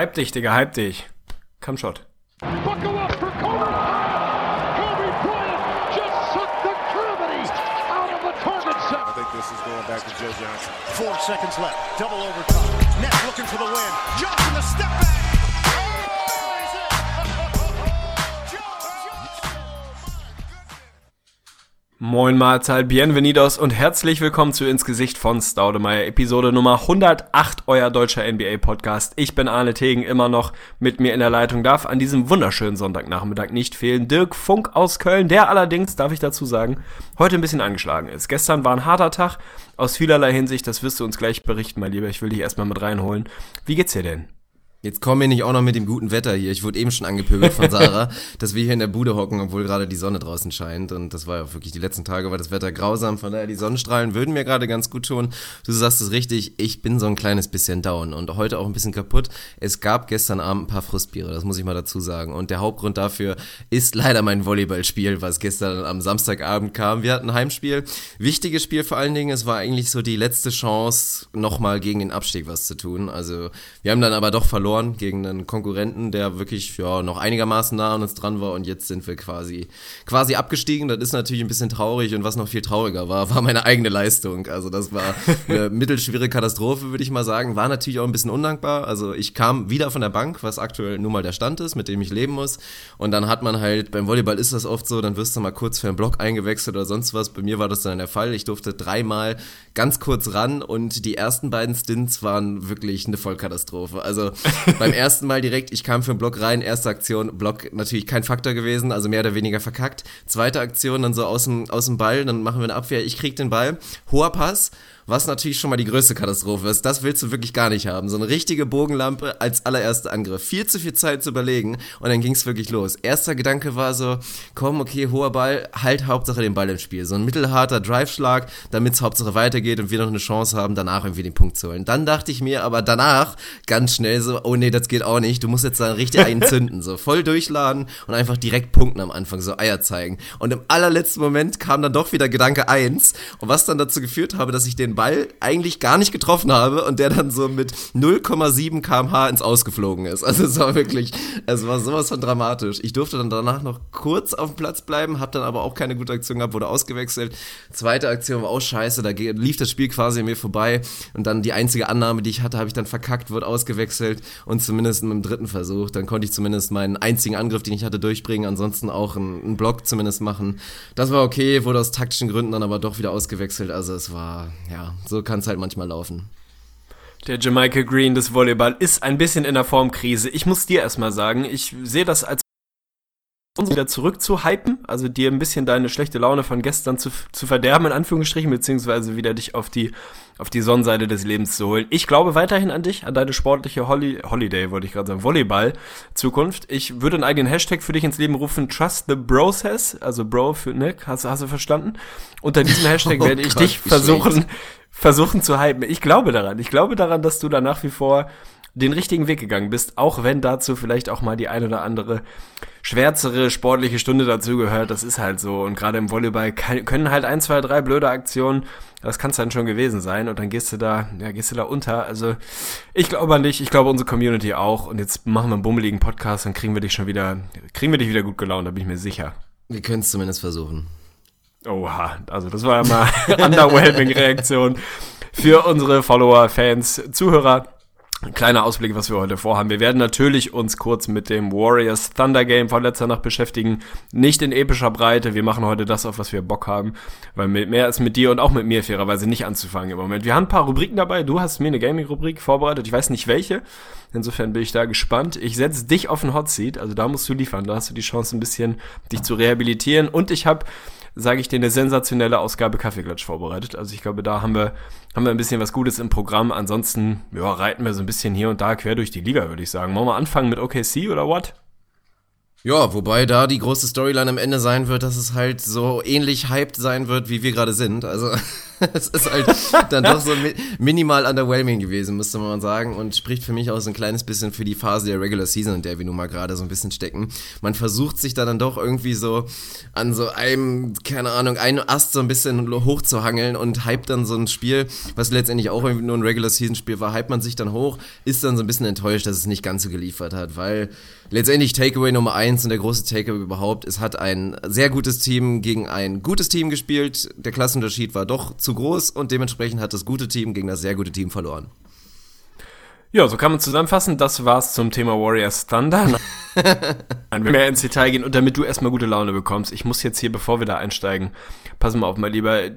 Hype dich, Digga, hype dich. Come shot. Buckle up for Kobe Kobe Bryant just sucked the gravity out of the target set. I think this is going back to Joe Johnson. Four seconds left. Double overtime. Nets looking for the win. Johnson the step back. Moin Mahlzeit, bienvenidos und herzlich willkommen zu Ins Gesicht von Staudemeyer, Episode Nummer 108, euer deutscher NBA-Podcast. Ich bin Arne Tegen, immer noch mit mir in der Leitung, darf an diesem wunderschönen Sonntagnachmittag nicht fehlen. Dirk Funk aus Köln, der allerdings, darf ich dazu sagen, heute ein bisschen angeschlagen ist. Gestern war ein harter Tag, aus vielerlei Hinsicht, das wirst du uns gleich berichten, mein Lieber. Ich will dich erstmal mit reinholen. Wie geht's dir denn? Jetzt kommen wir nicht auch noch mit dem guten Wetter hier. Ich wurde eben schon angepöbelt von Sarah, dass wir hier in der Bude hocken, obwohl gerade die Sonne draußen scheint. Und das war ja wirklich die letzten Tage, war das Wetter grausam. Von daher, die Sonnenstrahlen würden mir gerade ganz gut tun. Du sagst es richtig, ich bin so ein kleines bisschen down und heute auch ein bisschen kaputt. Es gab gestern Abend ein paar Frustbiere, das muss ich mal dazu sagen. Und der Hauptgrund dafür ist leider mein Volleyballspiel, was gestern am Samstagabend kam. Wir hatten ein Heimspiel. Wichtiges Spiel vor allen Dingen. Es war eigentlich so die letzte Chance, nochmal gegen den Abstieg was zu tun. Also, wir haben dann aber doch verloren verloren gegen einen Konkurrenten, der wirklich ja, noch einigermaßen nah an uns dran war und jetzt sind wir quasi, quasi abgestiegen. Das ist natürlich ein bisschen traurig und was noch viel trauriger war, war meine eigene Leistung. Also das war eine mittelschwere Katastrophe, würde ich mal sagen. War natürlich auch ein bisschen undankbar. Also ich kam wieder von der Bank, was aktuell nun mal der Stand ist, mit dem ich leben muss. Und dann hat man halt, beim Volleyball ist das oft so, dann wirst du mal kurz für einen Block eingewechselt oder sonst was. Bei mir war das dann der Fall. Ich durfte dreimal ganz kurz ran und die ersten beiden Stints waren wirklich eine Vollkatastrophe. Also beim ersten Mal direkt, ich kam für einen Block rein, erste Aktion, Block natürlich kein Faktor gewesen, also mehr oder weniger verkackt. Zweite Aktion dann so aus dem, aus dem Ball, dann machen wir eine Abwehr, ich krieg den Ball, hoher Pass was natürlich schon mal die größte Katastrophe ist. Das willst du wirklich gar nicht haben. So eine richtige Bogenlampe als allererster Angriff. Viel zu viel Zeit zu überlegen und dann ging es wirklich los. Erster Gedanke war so, komm, okay, hoher Ball, halt Hauptsache den Ball im Spiel. So ein mittelharter Drive-Schlag, damit es Hauptsache weitergeht und wir noch eine Chance haben, danach irgendwie den Punkt zu holen. Dann dachte ich mir aber danach ganz schnell so, oh nee, das geht auch nicht. Du musst jetzt dann richtig einzünden. so voll durchladen und einfach direkt punkten am Anfang, so Eier zeigen. Und im allerletzten Moment kam dann doch wieder Gedanke eins und was dann dazu geführt habe, dass ich den Ball eigentlich gar nicht getroffen habe und der dann so mit 0,7 kmh ins Ausgeflogen ist. Also es war wirklich, es war sowas von dramatisch. Ich durfte dann danach noch kurz auf dem Platz bleiben, habe dann aber auch keine gute Aktion gehabt, wurde ausgewechselt. Zweite Aktion war auch scheiße, da lief das Spiel quasi an mir vorbei und dann die einzige Annahme, die ich hatte, habe ich dann verkackt, wurde ausgewechselt und zumindest dem dritten Versuch, dann konnte ich zumindest meinen einzigen Angriff, den ich hatte, durchbringen, ansonsten auch einen, einen Block zumindest machen. Das war okay, wurde aus taktischen Gründen dann aber doch wieder ausgewechselt, also es war, ja, so kann es halt manchmal laufen. Der Jamaica Green des Volleyball ist ein bisschen in der Formkrise. Ich muss dir erstmal sagen, ich sehe das als uns wieder zurück zu hypen, also dir ein bisschen deine schlechte Laune von gestern zu, zu verderben, in Anführungsstrichen, beziehungsweise wieder dich auf die, auf die Sonnenseite des Lebens zu holen. Ich glaube weiterhin an dich, an deine sportliche Holly, Holiday, wollte ich gerade sagen, Volleyball-Zukunft. Ich würde einen eigenen Hashtag für dich ins Leben rufen, Trust the Process, also Bro für Nick, hast, hast du verstanden? Unter diesem Hashtag oh werde ich Gott, dich versuchen, versuchen zu hypen. Ich glaube daran. Ich glaube daran, dass du da nach wie vor den richtigen Weg gegangen bist, auch wenn dazu vielleicht auch mal die ein oder andere schwärzere sportliche Stunde dazugehört. Das ist halt so. Und gerade im Volleyball kann, können halt ein, zwei, drei blöde Aktionen, das kann es dann schon gewesen sein. Und dann gehst du da, ja, gehst du da unter. Also ich glaube an dich, ich glaube unsere Community auch. Und jetzt machen wir einen bummeligen Podcast, dann kriegen wir dich schon wieder, kriegen wir dich wieder gut gelaunt, da bin ich mir sicher. Wir können es zumindest versuchen. Oha, also das war ja mal underwhelming Reaktion für unsere Follower, Fans, Zuhörer. Ein kleiner Ausblick, was wir heute vorhaben. Wir werden natürlich uns kurz mit dem Warriors Thunder Game von letzter Nacht beschäftigen. Nicht in epischer Breite. Wir machen heute das, auf was wir Bock haben. Weil mehr ist mit dir und auch mit mir fairerweise nicht anzufangen im Moment. Wir haben ein paar Rubriken dabei. Du hast mir eine Gaming-Rubrik vorbereitet. Ich weiß nicht welche. Insofern bin ich da gespannt. Ich setze dich auf den Hot Seat. Also da musst du liefern. Da hast du die Chance, ein bisschen dich zu rehabilitieren. Und ich habe sage ich dir, eine sensationelle Ausgabe Kaffeeklatsch vorbereitet. Also ich glaube, da haben wir, haben wir ein bisschen was Gutes im Programm. Ansonsten, ja, reiten wir so ein bisschen hier und da quer durch die Liga, würde ich sagen. Wollen wir anfangen mit OKC oder what? Ja, wobei da die große Storyline am Ende sein wird, dass es halt so ähnlich hyped sein wird, wie wir gerade sind. Also Es ist halt dann doch so minimal underwhelming gewesen, müsste man sagen, und spricht für mich auch so ein kleines bisschen für die Phase der Regular Season, in der wir nun mal gerade so ein bisschen stecken. Man versucht sich da dann doch irgendwie so an so einem, keine Ahnung, einen Ast so ein bisschen hochzuhangeln und hypt dann so ein Spiel, was letztendlich auch nur ein Regular Season Spiel war, hypt man sich dann hoch, ist dann so ein bisschen enttäuscht, dass es nicht ganz so geliefert hat, weil letztendlich Takeaway Nummer eins und der große Takeaway überhaupt, es hat ein sehr gutes Team gegen ein gutes Team gespielt. Der Klassenunterschied war doch zu groß und dementsprechend hat das gute Team gegen das sehr gute Team verloren. Ja, so kann man zusammenfassen. Das war's zum Thema Warriors Thunder. Wenn wir mehr ins Detail gehen und damit du erstmal gute Laune bekommst, ich muss jetzt hier, bevor wir da einsteigen, pass mal auf, mein Lieber.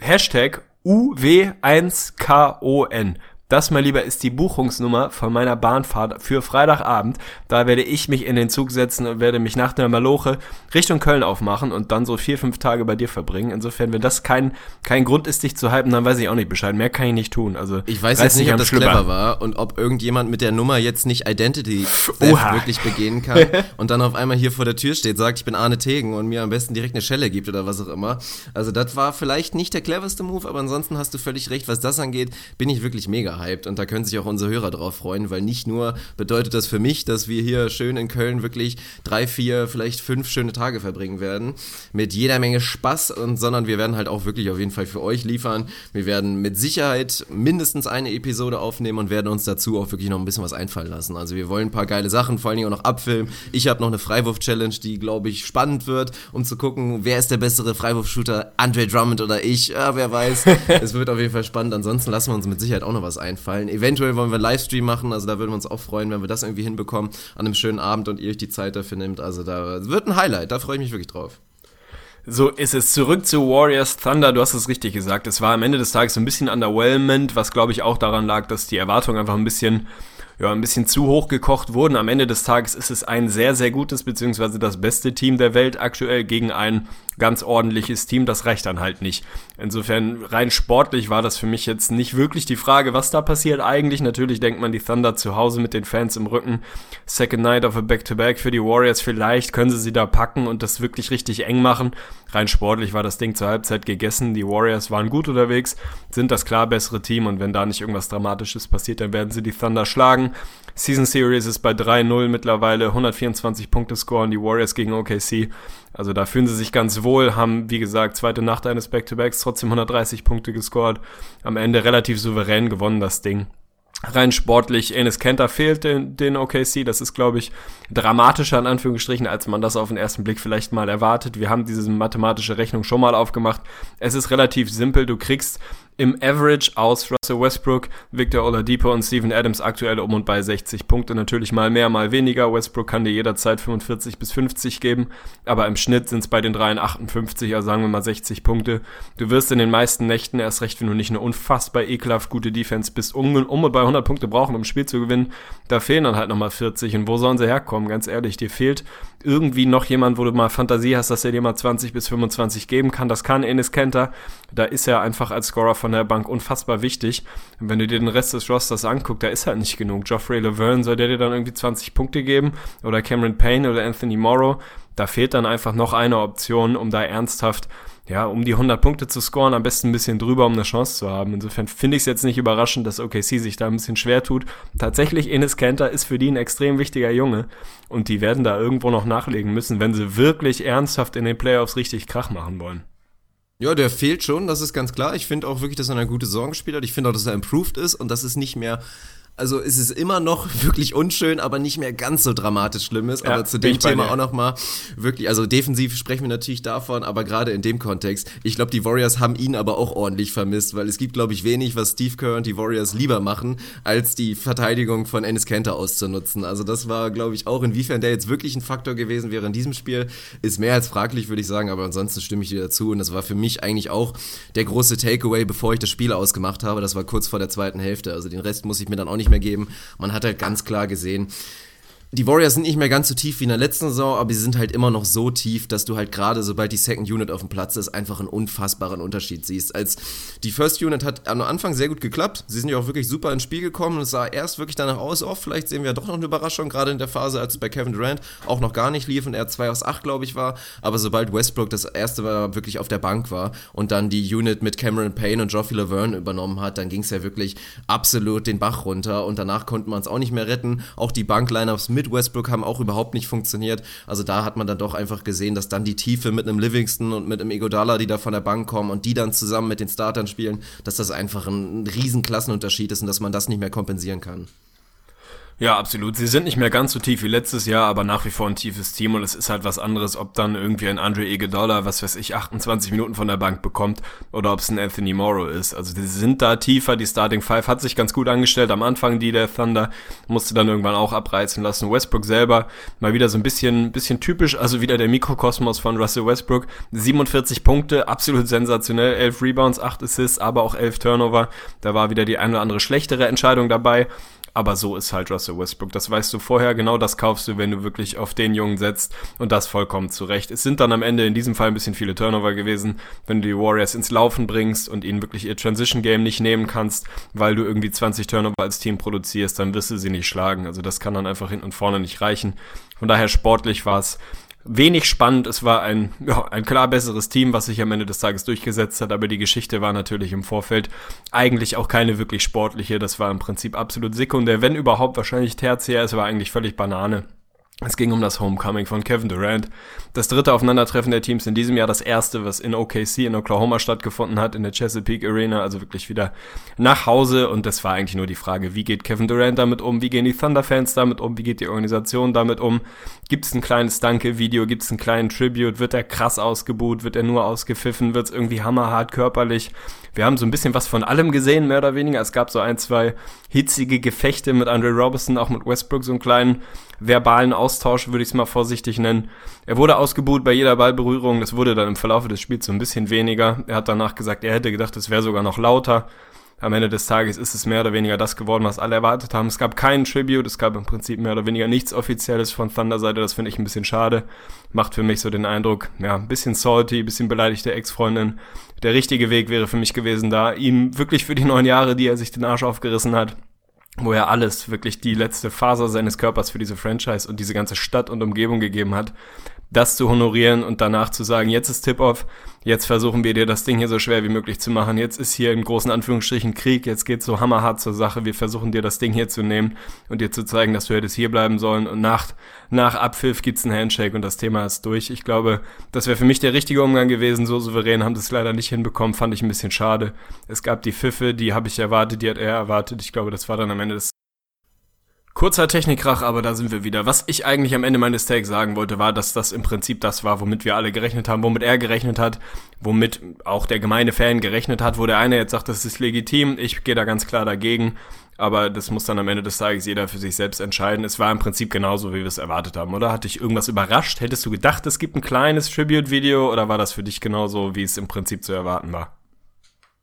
Hashtag UW1KON. Das, mein Lieber, ist die Buchungsnummer von meiner Bahnfahrt für Freitagabend. Da werde ich mich in den Zug setzen und werde mich nach der Maloche Richtung Köln aufmachen und dann so vier, fünf Tage bei dir verbringen. Insofern, wenn das kein, kein Grund ist, dich zu hypen, dann weiß ich auch nicht Bescheid. Mehr kann ich nicht tun. Also, ich weiß jetzt nicht, ob das Schlüpper. clever war und ob irgendjemand mit der Nummer jetzt nicht Identity wirklich begehen kann und dann auf einmal hier vor der Tür steht, sagt, ich bin Arne Tegen und mir am besten direkt eine Schelle gibt oder was auch immer. Also, das war vielleicht nicht der cleverste Move, aber ansonsten hast du völlig recht. Was das angeht, bin ich wirklich mega gehypt und da können sich auch unsere Hörer drauf freuen, weil nicht nur bedeutet das für mich, dass wir hier schön in Köln wirklich drei, vier, vielleicht fünf schöne Tage verbringen werden mit jeder Menge Spaß und sondern wir werden halt auch wirklich auf jeden Fall für euch liefern. Wir werden mit Sicherheit mindestens eine Episode aufnehmen und werden uns dazu auch wirklich noch ein bisschen was einfallen lassen. Also wir wollen ein paar geile Sachen, vor allen Dingen auch noch abfilmen. Ich habe noch eine Freiwurf-Challenge, die glaube ich spannend wird, um zu gucken, wer ist der bessere Freiwurfshooter, Andre Drummond oder ich. Ja, wer weiß. es wird auf jeden Fall spannend. Ansonsten lassen wir uns mit Sicherheit auch noch was einfallen. Eventuell wollen wir Livestream machen, also da würden wir uns auch freuen, wenn wir das irgendwie hinbekommen an einem schönen Abend und ihr euch die Zeit dafür nimmt. Also da wird ein Highlight, da freue ich mich wirklich drauf. So ist es. Zurück zu Warriors Thunder. Du hast es richtig gesagt. Es war am Ende des Tages ein bisschen underwhelmend, was glaube ich auch daran lag, dass die Erwartungen einfach ein bisschen ja, ein bisschen zu hoch gekocht wurden. Am Ende des Tages ist es ein sehr, sehr gutes, beziehungsweise das beste Team der Welt aktuell gegen ein ganz ordentliches Team. Das reicht dann halt nicht. Insofern rein sportlich war das für mich jetzt nicht wirklich die Frage, was da passiert. Eigentlich natürlich denkt man die Thunder zu Hause mit den Fans im Rücken. Second Night of a Back-to-Back -Back für die Warriors. Vielleicht können sie sie da packen und das wirklich richtig eng machen. Rein sportlich war das Ding zur Halbzeit gegessen. Die Warriors waren gut unterwegs, sind das klar bessere Team und wenn da nicht irgendwas Dramatisches passiert, dann werden sie die Thunder schlagen. Season Series ist bei 3-0 mittlerweile, 124 Punkte scoren die Warriors gegen OKC. Also da fühlen sie sich ganz wohl, haben, wie gesagt, zweite Nacht eines Back-to-Backs trotzdem 130 Punkte gescored. Am Ende relativ souverän gewonnen, das Ding. Rein sportlich, Enes Kenter fehlt den, den OKC. Das ist, glaube ich, dramatischer in Anführungsstrichen, als man das auf den ersten Blick vielleicht mal erwartet. Wir haben diese mathematische Rechnung schon mal aufgemacht. Es ist relativ simpel. Du kriegst im Average aus Russell Westbrook, Victor Oladipo und Steven Adams aktuell um und bei 60 Punkte. Natürlich mal mehr, mal weniger. Westbrook kann dir jederzeit 45 bis 50 geben, aber im Schnitt sind es bei den dreien 58, also sagen wir mal 60 Punkte. Du wirst in den meisten Nächten erst recht, wenn du nicht eine unfassbar ekelhaft gute Defense bist, um, um und bei 100 Punkte brauchen, um ein Spiel zu gewinnen. Da fehlen dann halt nochmal 40. Und wo sollen sie herkommen? Ganz ehrlich, dir fehlt irgendwie noch jemand, wo du mal Fantasie hast, dass er dir mal 20 bis 25 geben kann. Das kann Enes Kenter. Da ist er einfach als Scorer von der Bank unfassbar wichtig. Und wenn du dir den Rest des Rosters anguckst, da ist halt nicht genug. Geoffrey Laverne soll der dir dann irgendwie 20 Punkte geben oder Cameron Payne oder Anthony Morrow. Da fehlt dann einfach noch eine Option, um da ernsthaft ja, um die 100 Punkte zu scoren, am besten ein bisschen drüber, um eine Chance zu haben. Insofern finde ich es jetzt nicht überraschend, dass OKC sich da ein bisschen schwer tut. Tatsächlich, Enes Kanter ist für die ein extrem wichtiger Junge und die werden da irgendwo noch nachlegen müssen, wenn sie wirklich ernsthaft in den Playoffs richtig Krach machen wollen. Ja, der fehlt schon, das ist ganz klar. Ich finde auch wirklich, dass er eine gute Saison gespielt hat. Ich finde auch, dass er improved ist und dass es nicht mehr also es ist immer noch wirklich unschön, aber nicht mehr ganz so dramatisch schlimm ist. Ja, aber zu dem Thema auch nochmal wirklich, also defensiv sprechen wir natürlich davon, aber gerade in dem Kontext, ich glaube, die Warriors haben ihn aber auch ordentlich vermisst, weil es gibt, glaube ich, wenig, was Steve Kerr und die Warriors lieber machen, als die Verteidigung von Ennis Kenter auszunutzen. Also das war, glaube ich, auch inwiefern der jetzt wirklich ein Faktor gewesen wäre in diesem Spiel, ist mehr als fraglich, würde ich sagen, aber ansonsten stimme ich dir dazu und das war für mich eigentlich auch der große Takeaway, bevor ich das Spiel ausgemacht habe. Das war kurz vor der zweiten Hälfte. Also den Rest muss ich mir dann auch nicht nicht mehr geben. Man hat halt ganz klar gesehen, die Warriors sind nicht mehr ganz so tief wie in der letzten Saison, aber sie sind halt immer noch so tief, dass du halt gerade, sobald die Second Unit auf dem Platz ist, einfach einen unfassbaren Unterschied siehst. Als die First Unit hat am Anfang sehr gut geklappt. Sie sind ja auch wirklich super ins Spiel gekommen. Es sah erst wirklich danach aus, oh, vielleicht sehen wir doch noch eine Überraschung, gerade in der Phase, als es bei Kevin Durant auch noch gar nicht lief und er 2 aus 8, glaube ich, war. Aber sobald Westbrook das erste Mal wirklich auf der Bank war und dann die Unit mit Cameron Payne und Geoffrey Laverne übernommen hat, dann ging es ja wirklich absolut den Bach runter und danach konnte man es auch nicht mehr retten. Auch die Bank-Lineups mit Westbrook haben auch überhaupt nicht funktioniert. Also da hat man dann doch einfach gesehen, dass dann die Tiefe mit einem Livingston und mit einem Igodala, die da von der Bank kommen und die dann zusammen mit den Startern spielen, dass das einfach ein riesen Klassenunterschied ist und dass man das nicht mehr kompensieren kann. Ja, absolut. Sie sind nicht mehr ganz so tief wie letztes Jahr, aber nach wie vor ein tiefes Team und es ist halt was anderes, ob dann irgendwie ein Andre Iguodala, was weiß ich, 28 Minuten von der Bank bekommt oder ob es ein Anthony Morrow ist. Also die sind da tiefer, die Starting Five hat sich ganz gut angestellt am Anfang, die der Thunder musste dann irgendwann auch abreißen lassen. Westbrook selber mal wieder so ein bisschen, bisschen typisch, also wieder der Mikrokosmos von Russell Westbrook. 47 Punkte, absolut sensationell, 11 Rebounds, 8 Assists, aber auch 11 Turnover. Da war wieder die eine oder andere schlechtere Entscheidung dabei. Aber so ist halt Russell Westbrook. Das weißt du vorher. Genau das kaufst du, wenn du wirklich auf den Jungen setzt. Und das vollkommen zurecht. Es sind dann am Ende in diesem Fall ein bisschen viele Turnover gewesen. Wenn du die Warriors ins Laufen bringst und ihnen wirklich ihr Transition Game nicht nehmen kannst, weil du irgendwie 20 Turnover als Team produzierst, dann wirst du sie nicht schlagen. Also das kann dann einfach hinten und vorne nicht reichen. Von daher sportlich war es wenig spannend. Es war ein, ja, ein klar besseres Team, was sich am Ende des Tages durchgesetzt hat, aber die Geschichte war natürlich im Vorfeld eigentlich auch keine wirklich sportliche. Das war im Prinzip absolut sekundär, wenn überhaupt wahrscheinlich tertiär. Es war eigentlich völlig Banane. Es ging um das Homecoming von Kevin Durant. Das dritte Aufeinandertreffen der Teams in diesem Jahr, das erste, was in OKC in Oklahoma stattgefunden hat, in der Chesapeake Arena, also wirklich wieder nach Hause. Und das war eigentlich nur die Frage, wie geht Kevin Durant damit um, wie gehen die Thunder-Fans damit um, wie geht die Organisation damit um? Gibt es ein kleines Danke-Video, gibt es einen kleinen Tribute, wird er krass ausgebuht, wird er nur ausgepfiffen, wird es irgendwie hammerhart körperlich? Wir haben so ein bisschen was von allem gesehen, mehr oder weniger. Es gab so ein, zwei hitzige Gefechte mit Andre Robertson, auch mit Westbrook, so einen kleinen verbalen Austausch, würde ich es mal vorsichtig nennen. Er wurde ausgebuht bei jeder Ballberührung. Das wurde dann im Verlauf des Spiels so ein bisschen weniger. Er hat danach gesagt, er hätte gedacht, es wäre sogar noch lauter. Am Ende des Tages ist es mehr oder weniger das geworden, was alle erwartet haben. Es gab keinen Tribute, es gab im Prinzip mehr oder weniger nichts Offizielles von Thunder-Seite. Das finde ich ein bisschen schade. Macht für mich so den Eindruck, ja, ein bisschen salty, ein bisschen beleidigte Ex-Freundin. Der richtige Weg wäre für mich gewesen, da ihm wirklich für die neun Jahre, die er sich den Arsch aufgerissen hat, wo er alles, wirklich die letzte Faser seines Körpers für diese Franchise und diese ganze Stadt und Umgebung gegeben hat, das zu honorieren und danach zu sagen, jetzt ist Tip-Off, jetzt versuchen wir dir das Ding hier so schwer wie möglich zu machen, jetzt ist hier in großen Anführungsstrichen Krieg, jetzt geht's so hammerhart zur Sache, wir versuchen dir das Ding hier zu nehmen und dir zu zeigen, dass du hättest hier bleiben sollen. Und nach, nach Abpfiff gibt's einen Handshake und das Thema ist durch. Ich glaube, das wäre für mich der richtige Umgang gewesen, so souverän haben das leider nicht hinbekommen, fand ich ein bisschen schade. Es gab die Pfiffe, die habe ich erwartet, die hat er erwartet, ich glaube, das war dann am Ende des Kurzer Technikkrach, aber da sind wir wieder. Was ich eigentlich am Ende meines Takes sagen wollte, war, dass das im Prinzip das war, womit wir alle gerechnet haben, womit er gerechnet hat, womit auch der gemeine Fan gerechnet hat, wo der eine jetzt sagt, das ist legitim, ich gehe da ganz klar dagegen, aber das muss dann am Ende des Tages jeder für sich selbst entscheiden. Es war im Prinzip genauso, wie wir es erwartet haben, oder? Hat dich irgendwas überrascht? Hättest du gedacht, es gibt ein kleines Tribute-Video oder war das für dich genauso, wie es im Prinzip zu erwarten war?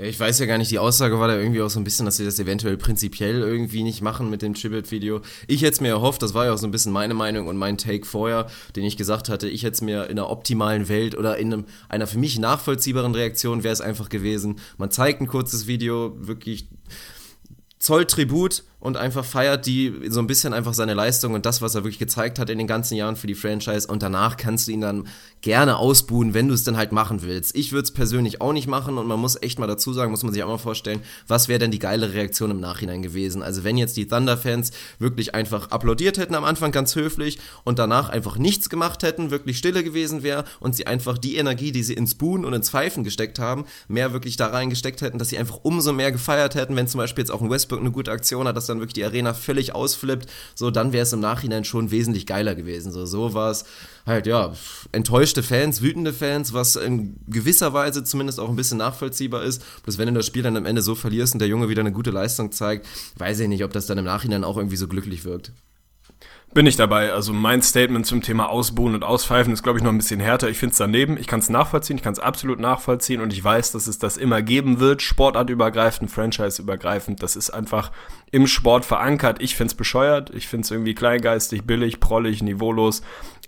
Ich weiß ja gar nicht, die Aussage war da irgendwie auch so ein bisschen, dass sie das eventuell prinzipiell irgendwie nicht machen mit dem Tribute-Video. Ich hätte es mir erhofft, das war ja auch so ein bisschen meine Meinung und mein Take vorher, den ich gesagt hatte, ich hätte es mir in einer optimalen Welt oder in einem, einer für mich nachvollziehbaren Reaktion wäre es einfach gewesen. Man zeigt ein kurzes Video, wirklich zollt Tribut und einfach feiert die so ein bisschen einfach seine Leistung und das, was er wirklich gezeigt hat in den ganzen Jahren für die Franchise und danach kannst du ihn dann gerne ausbuhen, wenn du es dann halt machen willst. Ich würde es persönlich auch nicht machen und man muss echt mal dazu sagen, muss man sich auch mal vorstellen, was wäre denn die geile Reaktion im Nachhinein gewesen? Also wenn jetzt die Thunder-Fans wirklich einfach applaudiert hätten am Anfang ganz höflich und danach einfach nichts gemacht hätten, wirklich stille gewesen wäre und sie einfach die Energie, die sie ins Buhen und ins Pfeifen gesteckt haben, mehr wirklich da reingesteckt hätten, dass sie einfach umso mehr gefeiert hätten, wenn zum Beispiel jetzt auch ein Westbrook eine gute Aktion hat, dass dann wirklich die Arena völlig ausflippt, so dann wäre es im Nachhinein schon wesentlich geiler gewesen. So, so war es halt, ja, enttäuschte Fans, wütende Fans, was in gewisser Weise zumindest auch ein bisschen nachvollziehbar ist. Bloß wenn du das Spiel dann am Ende so verlierst und der Junge wieder eine gute Leistung zeigt, weiß ich nicht, ob das dann im Nachhinein auch irgendwie so glücklich wirkt. Bin ich dabei. Also mein Statement zum Thema Ausbuhen und Auspfeifen ist, glaube ich, noch ein bisschen härter. Ich finde es daneben. Ich kann es nachvollziehen. Ich kann es absolut nachvollziehen. Und ich weiß, dass es das immer geben wird. Sportartübergreifend, franchiseübergreifend. Das ist einfach im Sport verankert. Ich finde es bescheuert. Ich finde es irgendwie kleingeistig, billig, prollig, niveaulos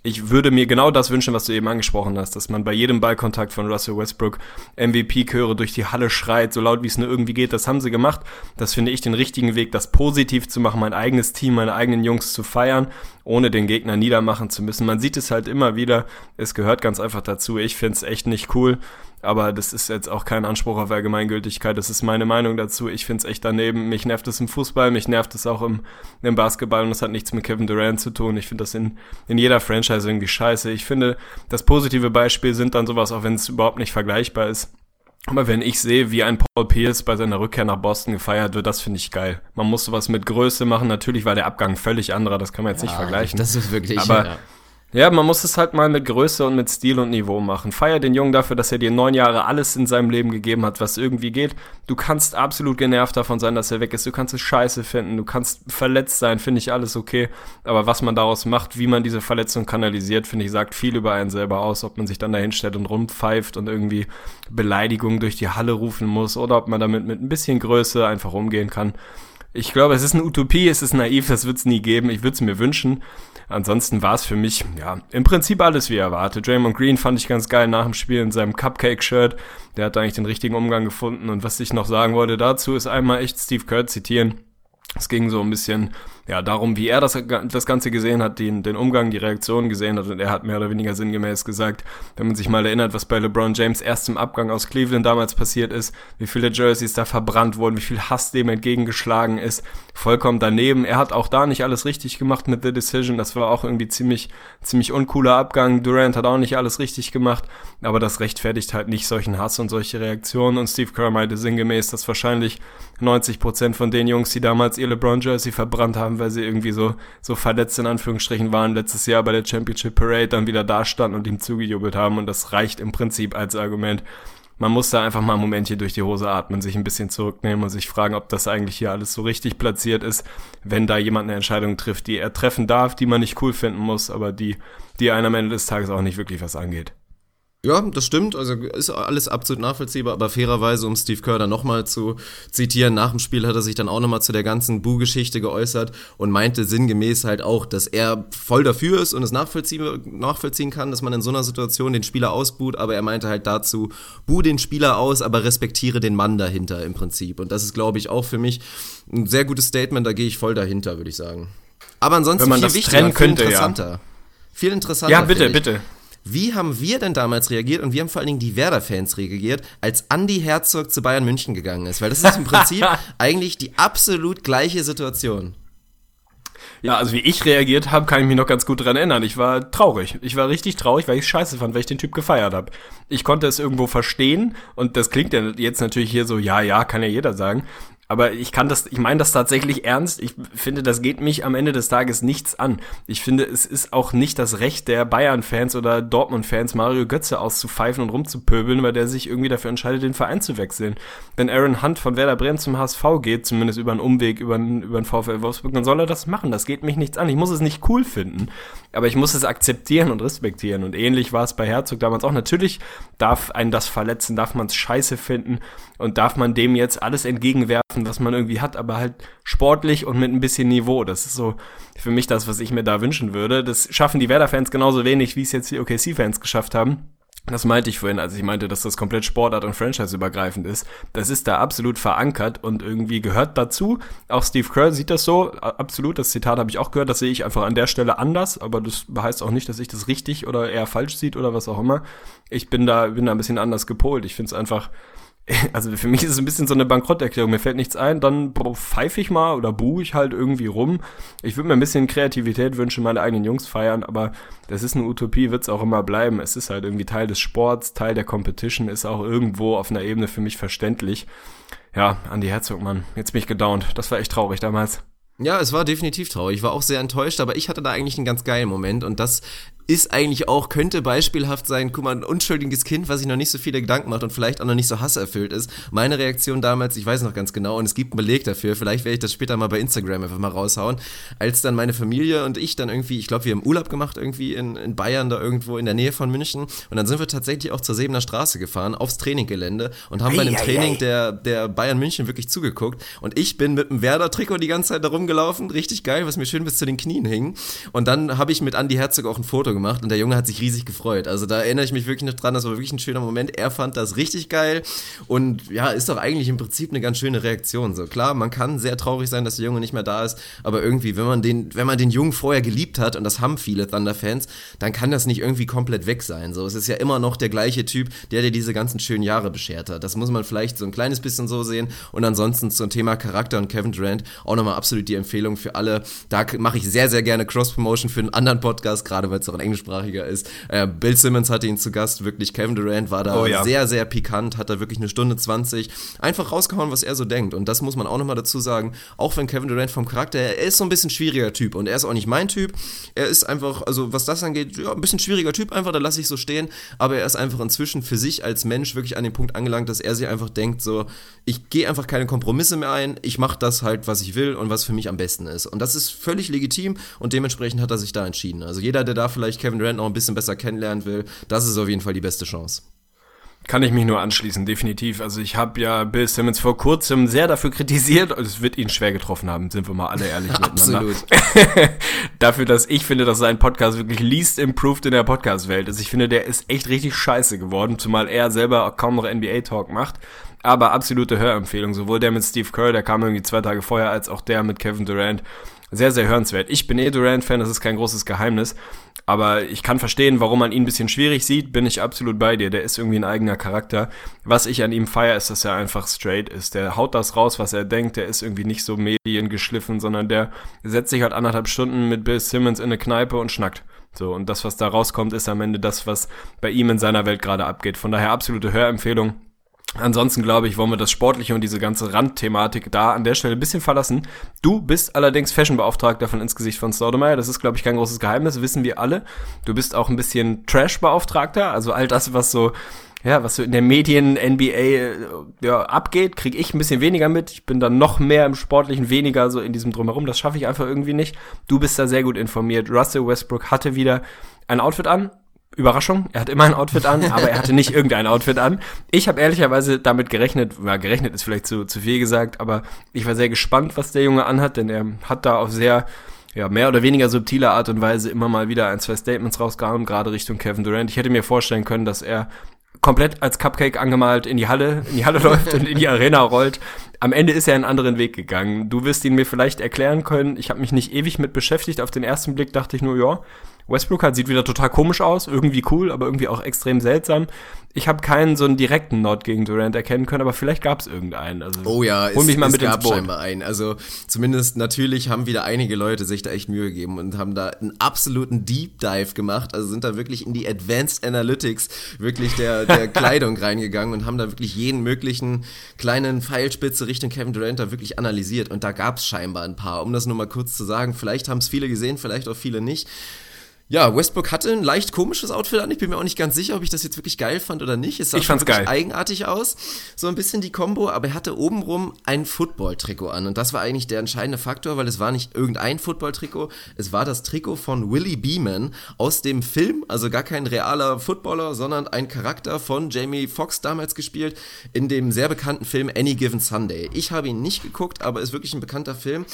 ich würde mir genau das wünschen, was du eben angesprochen hast, dass man bei jedem Ballkontakt von Russell Westbrook MVP-Chöre durch die Halle schreit, so laut wie es nur irgendwie geht. Das haben sie gemacht. Das finde ich den richtigen Weg, das positiv zu machen, mein eigenes Team, meine eigenen Jungs zu feiern, ohne den Gegner niedermachen zu müssen. Man sieht es halt immer wieder. Es gehört ganz einfach dazu. Ich finde es echt nicht cool aber das ist jetzt auch kein Anspruch auf Allgemeingültigkeit. Das ist meine Meinung dazu. Ich finde es echt daneben. Mich nervt es im Fußball, mich nervt es auch im, im Basketball und das hat nichts mit Kevin Durant zu tun. Ich finde das in, in jeder Franchise irgendwie scheiße. Ich finde, das positive Beispiel sind dann sowas, auch wenn es überhaupt nicht vergleichbar ist. Aber wenn ich sehe, wie ein Paul Pierce bei seiner Rückkehr nach Boston gefeiert wird, das finde ich geil. Man muss sowas mit Größe machen. Natürlich war der Abgang völlig anderer, das kann man jetzt ja, nicht vergleichen. Das ist wirklich. Aber ja. Ja, man muss es halt mal mit Größe und mit Stil und Niveau machen. Feier den Jungen dafür, dass er dir neun Jahre alles in seinem Leben gegeben hat, was irgendwie geht. Du kannst absolut genervt davon sein, dass er weg ist. Du kannst es scheiße finden. Du kannst verletzt sein, finde ich alles okay. Aber was man daraus macht, wie man diese Verletzung kanalisiert, finde ich, sagt viel über einen selber aus. Ob man sich dann dahin stellt und rumpfeift und irgendwie Beleidigungen durch die Halle rufen muss oder ob man damit mit ein bisschen Größe einfach umgehen kann. Ich glaube, es ist eine Utopie, es ist naiv, das wird es nie geben. Ich würde es mir wünschen. Ansonsten war es für mich, ja, im Prinzip alles wie erwartet. Draymond Green fand ich ganz geil nach dem Spiel in seinem Cupcake-Shirt. Der hat eigentlich den richtigen Umgang gefunden. Und was ich noch sagen wollte dazu, ist einmal echt Steve Kerr zitieren. Es ging so ein bisschen ja, darum, wie er das, das Ganze gesehen hat, den, den Umgang, die Reaktion gesehen hat. Und er hat mehr oder weniger sinngemäß gesagt, wenn man sich mal erinnert, was bei LeBron James erst im Abgang aus Cleveland damals passiert ist, wie viele Jerseys da verbrannt wurden, wie viel Hass dem entgegengeschlagen ist, vollkommen daneben. Er hat auch da nicht alles richtig gemacht mit The Decision. Das war auch irgendwie ziemlich, ziemlich uncooler Abgang. Durant hat auch nicht alles richtig gemacht, aber das rechtfertigt halt nicht solchen Hass und solche Reaktionen. Und Steve Kerr meinte sinngemäß, dass wahrscheinlich 90 Prozent von den Jungs, die damals ihr LeBron Jersey verbrannt haben, haben, weil sie irgendwie so, so verletzt in Anführungsstrichen waren, letztes Jahr bei der Championship Parade dann wieder da standen und ihm zugejubelt haben. Und das reicht im Prinzip als Argument. Man muss da einfach mal ein Momentchen durch die Hose atmen, sich ein bisschen zurücknehmen und sich fragen, ob das eigentlich hier alles so richtig platziert ist, wenn da jemand eine Entscheidung trifft, die er treffen darf, die man nicht cool finden muss, aber die, die einem am Ende des Tages auch nicht wirklich was angeht. Ja, das stimmt. Also ist alles absolut nachvollziehbar, aber fairerweise, um Steve Kerr dann nochmal zu zitieren, nach dem Spiel hat er sich dann auch nochmal zu der ganzen Bu-Geschichte geäußert und meinte sinngemäß halt auch, dass er voll dafür ist und es nachvollziehen, nachvollziehen kann, dass man in so einer Situation den Spieler ausbuht, aber er meinte halt dazu, bu den Spieler aus, aber respektiere den Mann dahinter im Prinzip. Und das ist, glaube ich, auch für mich ein sehr gutes Statement, da gehe ich voll dahinter, würde ich sagen. Aber ansonsten Wenn man viel das trennen könnte, interessanter. Ja. Viel interessanter. Ja, bitte, bitte. Wie haben wir denn damals reagiert und wie haben vor allen Dingen die Werder-Fans reagiert, als Andy Herzog zu Bayern München gegangen ist? Weil das ist im Prinzip eigentlich die absolut gleiche Situation. Ja, also wie ich reagiert habe, kann ich mich noch ganz gut dran erinnern. Ich war traurig. Ich war richtig traurig, weil ich scheiße fand, weil ich den Typ gefeiert habe. Ich konnte es irgendwo verstehen und das klingt ja jetzt natürlich hier so, ja, ja, kann ja jeder sagen. Aber ich kann das, ich meine das tatsächlich ernst. Ich finde, das geht mich am Ende des Tages nichts an. Ich finde, es ist auch nicht das Recht der Bayern-Fans oder Dortmund-Fans, Mario Götze auszupfeifen und rumzupöbeln, weil der sich irgendwie dafür entscheidet, den Verein zu wechseln. Wenn Aaron Hunt von Werder Bremen zum HSV geht, zumindest über einen Umweg, über einen, über einen VfL Wolfsburg, dann soll er das machen. Das geht mich nichts an. Ich muss es nicht cool finden. Aber ich muss es akzeptieren und respektieren. Und ähnlich war es bei Herzog damals auch. Natürlich darf einen das verletzen, darf man es scheiße finden und darf man dem jetzt alles entgegenwerfen, was man irgendwie hat, aber halt sportlich und mit ein bisschen Niveau. Das ist so für mich das, was ich mir da wünschen würde. Das schaffen die Werder-Fans genauso wenig, wie es jetzt die OKC-Fans geschafft haben. Das meinte ich vorhin, als ich meinte, dass das komplett Sportart und Franchise-übergreifend ist. Das ist da absolut verankert und irgendwie gehört dazu. Auch Steve Kerr sieht das so, absolut. Das Zitat habe ich auch gehört, das sehe ich einfach an der Stelle anders, aber das heißt auch nicht, dass ich das richtig oder eher falsch sieht oder was auch immer. Ich bin da, bin da ein bisschen anders gepolt. Ich finde es einfach, also für mich ist es ein bisschen so eine Bankrotterklärung. Mir fällt nichts ein, dann pfeife ich mal oder buhe ich halt irgendwie rum. Ich würde mir ein bisschen Kreativität wünschen, meine eigenen Jungs feiern, aber das ist eine Utopie, wird es auch immer bleiben. Es ist halt irgendwie Teil des Sports, Teil der Competition, ist auch irgendwo auf einer Ebene für mich verständlich. Ja, Andi Herzog, Mann, jetzt bin ich gedownt. Das war echt traurig damals. Ja, es war definitiv traurig. Ich war auch sehr enttäuscht, aber ich hatte da eigentlich einen ganz geilen Moment und das ist eigentlich auch, könnte beispielhaft sein, guck mal, ein unschuldiges Kind, was sich noch nicht so viele Gedanken macht und vielleicht auch noch nicht so hasserfüllt ist. Meine Reaktion damals, ich weiß noch ganz genau, und es gibt einen Beleg dafür, vielleicht werde ich das später mal bei Instagram einfach mal raushauen, als dann meine Familie und ich dann irgendwie, ich glaube, wir haben Urlaub gemacht irgendwie in, in Bayern, da irgendwo in der Nähe von München. Und dann sind wir tatsächlich auch zur Sebener Straße gefahren, aufs Traininggelände und haben ei, bei dem ei, Training ei. Der, der Bayern München wirklich zugeguckt. Und ich bin mit einem Werder-Trikot die ganze Zeit da rumgelaufen, richtig geil, was mir schön bis zu den Knien hing. Und dann habe ich mit Andy Herzog auch ein Foto gemacht und der Junge hat sich riesig gefreut. Also da erinnere ich mich wirklich noch dran, das war wirklich ein schöner Moment. Er fand das richtig geil und ja, ist doch eigentlich im Prinzip eine ganz schöne Reaktion. So klar, man kann sehr traurig sein, dass der Junge nicht mehr da ist, aber irgendwie, wenn man den, wenn man den Jungen vorher geliebt hat und das haben viele Thunder-Fans, dann kann das nicht irgendwie komplett weg sein. So, es ist ja immer noch der gleiche Typ, der dir diese ganzen schönen Jahre beschert hat. Das muss man vielleicht so ein kleines bisschen so sehen und ansonsten zum Thema Charakter und Kevin Durant auch nochmal absolut die Empfehlung für alle. Da mache ich sehr, sehr gerne Cross-Promotion für einen anderen Podcast, gerade weil es auch ein englischsprachiger ist. Äh, Bill Simmons hatte ihn zu Gast, wirklich. Kevin Durant war da oh, ja. sehr, sehr pikant, hat da wirklich eine Stunde 20 einfach rausgehauen, was er so denkt. Und das muss man auch nochmal dazu sagen. Auch wenn Kevin Durant vom Charakter, er ist so ein bisschen schwieriger Typ und er ist auch nicht mein Typ. Er ist einfach, also was das angeht, ja, ein bisschen schwieriger Typ einfach, da lasse ich so stehen. Aber er ist einfach inzwischen für sich als Mensch wirklich an den Punkt angelangt, dass er sich einfach denkt, so, ich gehe einfach keine Kompromisse mehr ein, ich mache das halt, was ich will und was für mich am besten ist. Und das ist völlig legitim und dementsprechend hat er sich da entschieden. Also jeder, der da vielleicht Kevin Durant noch ein bisschen besser kennenlernen will, das ist auf jeden Fall die beste Chance. Kann ich mich nur anschließen, definitiv. Also ich habe ja Bill Simmons vor kurzem sehr dafür kritisiert, und es wird ihn schwer getroffen haben, sind wir mal alle ehrlich miteinander. Absolut. dafür, dass ich finde, dass sein Podcast wirklich least improved in der Podcast-Welt ist. Ich finde, der ist echt richtig scheiße geworden, zumal er selber kaum noch NBA-Talk macht. Aber absolute Hörempfehlung. Sowohl der mit Steve Kerr, der kam irgendwie zwei Tage vorher, als auch der mit Kevin Durant sehr, sehr hörenswert. Ich bin eh Durant-Fan, das ist kein großes Geheimnis. Aber ich kann verstehen, warum man ihn ein bisschen schwierig sieht, bin ich absolut bei dir. Der ist irgendwie ein eigener Charakter. Was ich an ihm feiere, ist, dass er einfach straight ist. Der haut das raus, was er denkt. Der ist irgendwie nicht so mediengeschliffen, sondern der setzt sich halt anderthalb Stunden mit Bill Simmons in eine Kneipe und schnackt. So, und das, was da rauskommt, ist am Ende das, was bei ihm in seiner Welt gerade abgeht. Von daher absolute Hörempfehlung. Ansonsten glaube ich, wollen wir das Sportliche und diese ganze Randthematik da an der Stelle ein bisschen verlassen. Du bist allerdings Fashionbeauftragter von ins Gesicht von Staudemeyer. Das ist, glaube ich, kein großes Geheimnis, wissen wir alle. Du bist auch ein bisschen Trash-Beauftragter, also all das, was so ja, was so in der Medien NBA äh, ja, abgeht, kriege ich ein bisschen weniger mit. Ich bin dann noch mehr im Sportlichen, weniger so in diesem Drumherum. Das schaffe ich einfach irgendwie nicht. Du bist da sehr gut informiert. Russell Westbrook hatte wieder ein Outfit an, Überraschung, er hat immer ein Outfit an, aber er hatte nicht irgendein Outfit an. Ich habe ehrlicherweise damit gerechnet, ja, gerechnet ist vielleicht zu, zu viel gesagt, aber ich war sehr gespannt, was der Junge anhat, denn er hat da auf sehr, ja, mehr oder weniger subtile Art und Weise immer mal wieder ein, zwei Statements rausgehauen, gerade Richtung Kevin Durant. Ich hätte mir vorstellen können, dass er komplett als Cupcake angemalt in die Halle, in die Halle läuft und in die Arena rollt. Am Ende ist er einen anderen Weg gegangen. Du wirst ihn mir vielleicht erklären können. Ich habe mich nicht ewig mit beschäftigt. Auf den ersten Blick dachte ich nur, ja, Westbrook halt sieht wieder total komisch aus, irgendwie cool, aber irgendwie auch extrem seltsam. Ich habe keinen so einen direkten Nod gegen Durant erkennen können, aber vielleicht gab es irgendeinen. Also, oh ja, hol mich es, mal es mit gab ins Boot. scheinbar einen. Also zumindest natürlich haben wieder einige Leute sich da echt Mühe gegeben und haben da einen absoluten Deep Dive gemacht. Also sind da wirklich in die Advanced Analytics wirklich der, der Kleidung reingegangen und haben da wirklich jeden möglichen kleinen Pfeilspitze Richtung Kevin Durant da wirklich analysiert. Und da gab es scheinbar ein paar. Um das nur mal kurz zu sagen, vielleicht haben es viele gesehen, vielleicht auch viele nicht. Ja, Westbrook hatte ein leicht komisches Outfit an. Ich bin mir auch nicht ganz sicher, ob ich das jetzt wirklich geil fand oder nicht. Es sah ich fand's geil. eigenartig aus. So ein bisschen die Combo, aber er hatte obenrum ein Football-Trikot an. Und das war eigentlich der entscheidende Faktor, weil es war nicht irgendein Football-Trikot. Es war das Trikot von Willie Beeman aus dem Film. Also gar kein realer Footballer, sondern ein Charakter von Jamie Foxx damals gespielt in dem sehr bekannten Film Any Given Sunday. Ich habe ihn nicht geguckt, aber ist wirklich ein bekannter Film.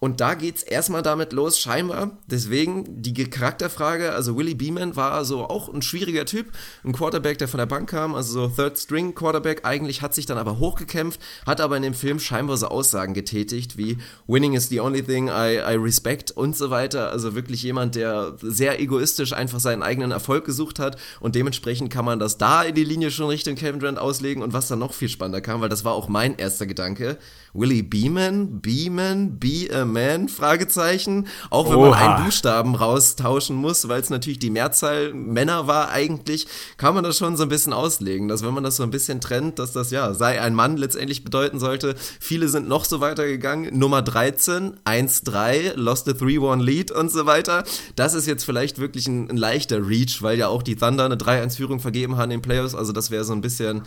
Und da geht's erstmal damit los, scheinbar. Deswegen die Charakterfrage, also Willie Beeman war so auch ein schwieriger Typ, ein Quarterback, der von der Bank kam, also so Third String Quarterback, eigentlich hat sich dann aber hochgekämpft, hat aber in dem Film scheinbar so Aussagen getätigt wie Winning is the only thing I, I respect und so weiter. Also wirklich jemand, der sehr egoistisch einfach seinen eigenen Erfolg gesucht hat und dementsprechend kann man das da in die Linie schon Richtung Kevin Durant auslegen und was dann noch viel spannender kam, weil das war auch mein erster Gedanke. Willie Beeman, Beeman, Beeman Man? Fragezeichen. Auch wenn Oha. man einen Buchstaben raustauschen muss, weil es natürlich die Mehrzahl Männer war eigentlich, kann man das schon so ein bisschen auslegen, dass wenn man das so ein bisschen trennt, dass das ja sei ein Mann letztendlich bedeuten sollte. Viele sind noch so weitergegangen. Nummer 13, 1-3, lost a 3-1 Lead und so weiter. Das ist jetzt vielleicht wirklich ein, ein leichter Reach, weil ja auch die Thunder eine 3-1-Führung vergeben haben in den Playoffs. Also das wäre so ein bisschen,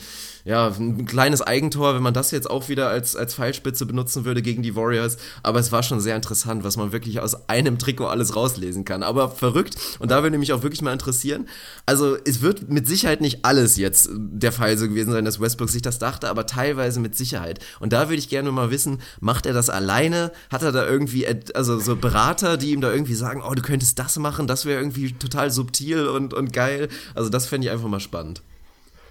ja, ein kleines Eigentor, wenn man das jetzt auch wieder als, als Pfeilspitze benutzen würde gegen die Warriors. Aber es war schon sehr interessant, was man wirklich aus einem Trikot alles rauslesen kann. Aber verrückt. Und da würde mich auch wirklich mal interessieren. Also es wird mit Sicherheit nicht alles jetzt der Fall so gewesen sein, dass Westbrook sich das dachte, aber teilweise mit Sicherheit. Und da würde ich gerne mal wissen, macht er das alleine? Hat er da irgendwie, also so Berater, die ihm da irgendwie sagen, oh, du könntest das machen, das wäre irgendwie total subtil und, und geil. Also das fände ich einfach mal spannend.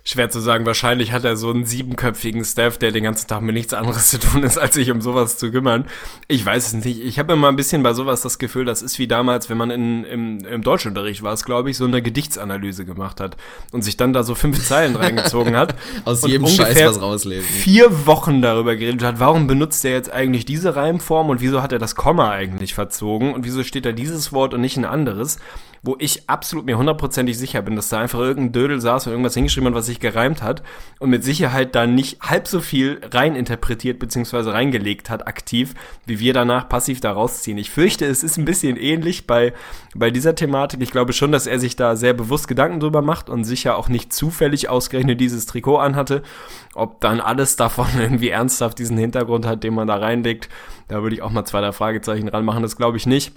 Schwer zu sagen, wahrscheinlich hat er so einen siebenköpfigen Staff, der den ganzen Tag mit nichts anderes zu tun ist, als sich um sowas zu kümmern. Ich weiß es nicht. Ich habe immer ein bisschen bei sowas das Gefühl, das ist wie damals, wenn man in, im, im Deutschunterricht war es, glaube ich, so eine Gedichtsanalyse gemacht hat und sich dann da so fünf Zeilen reingezogen hat. Aus jedem Scheiß was rauslesen. Vier Wochen darüber geredet hat, warum benutzt er jetzt eigentlich diese Reimform und wieso hat er das Komma eigentlich verzogen und wieso steht da dieses Wort und nicht ein anderes wo ich absolut mir hundertprozentig sicher bin, dass da einfach irgendein Dödel saß und irgendwas hingeschrieben hat, was sich gereimt hat und mit Sicherheit da nicht halb so viel reininterpretiert bzw. reingelegt hat aktiv, wie wir danach passiv da rausziehen. Ich fürchte, es ist ein bisschen ähnlich bei, bei dieser Thematik. Ich glaube schon, dass er sich da sehr bewusst Gedanken drüber macht und sicher auch nicht zufällig ausgerechnet dieses Trikot anhatte. Ob dann alles davon irgendwie ernsthaft diesen Hintergrund hat, den man da reinlegt, da würde ich auch mal zwei, drei Fragezeichen ranmachen. Das glaube ich nicht.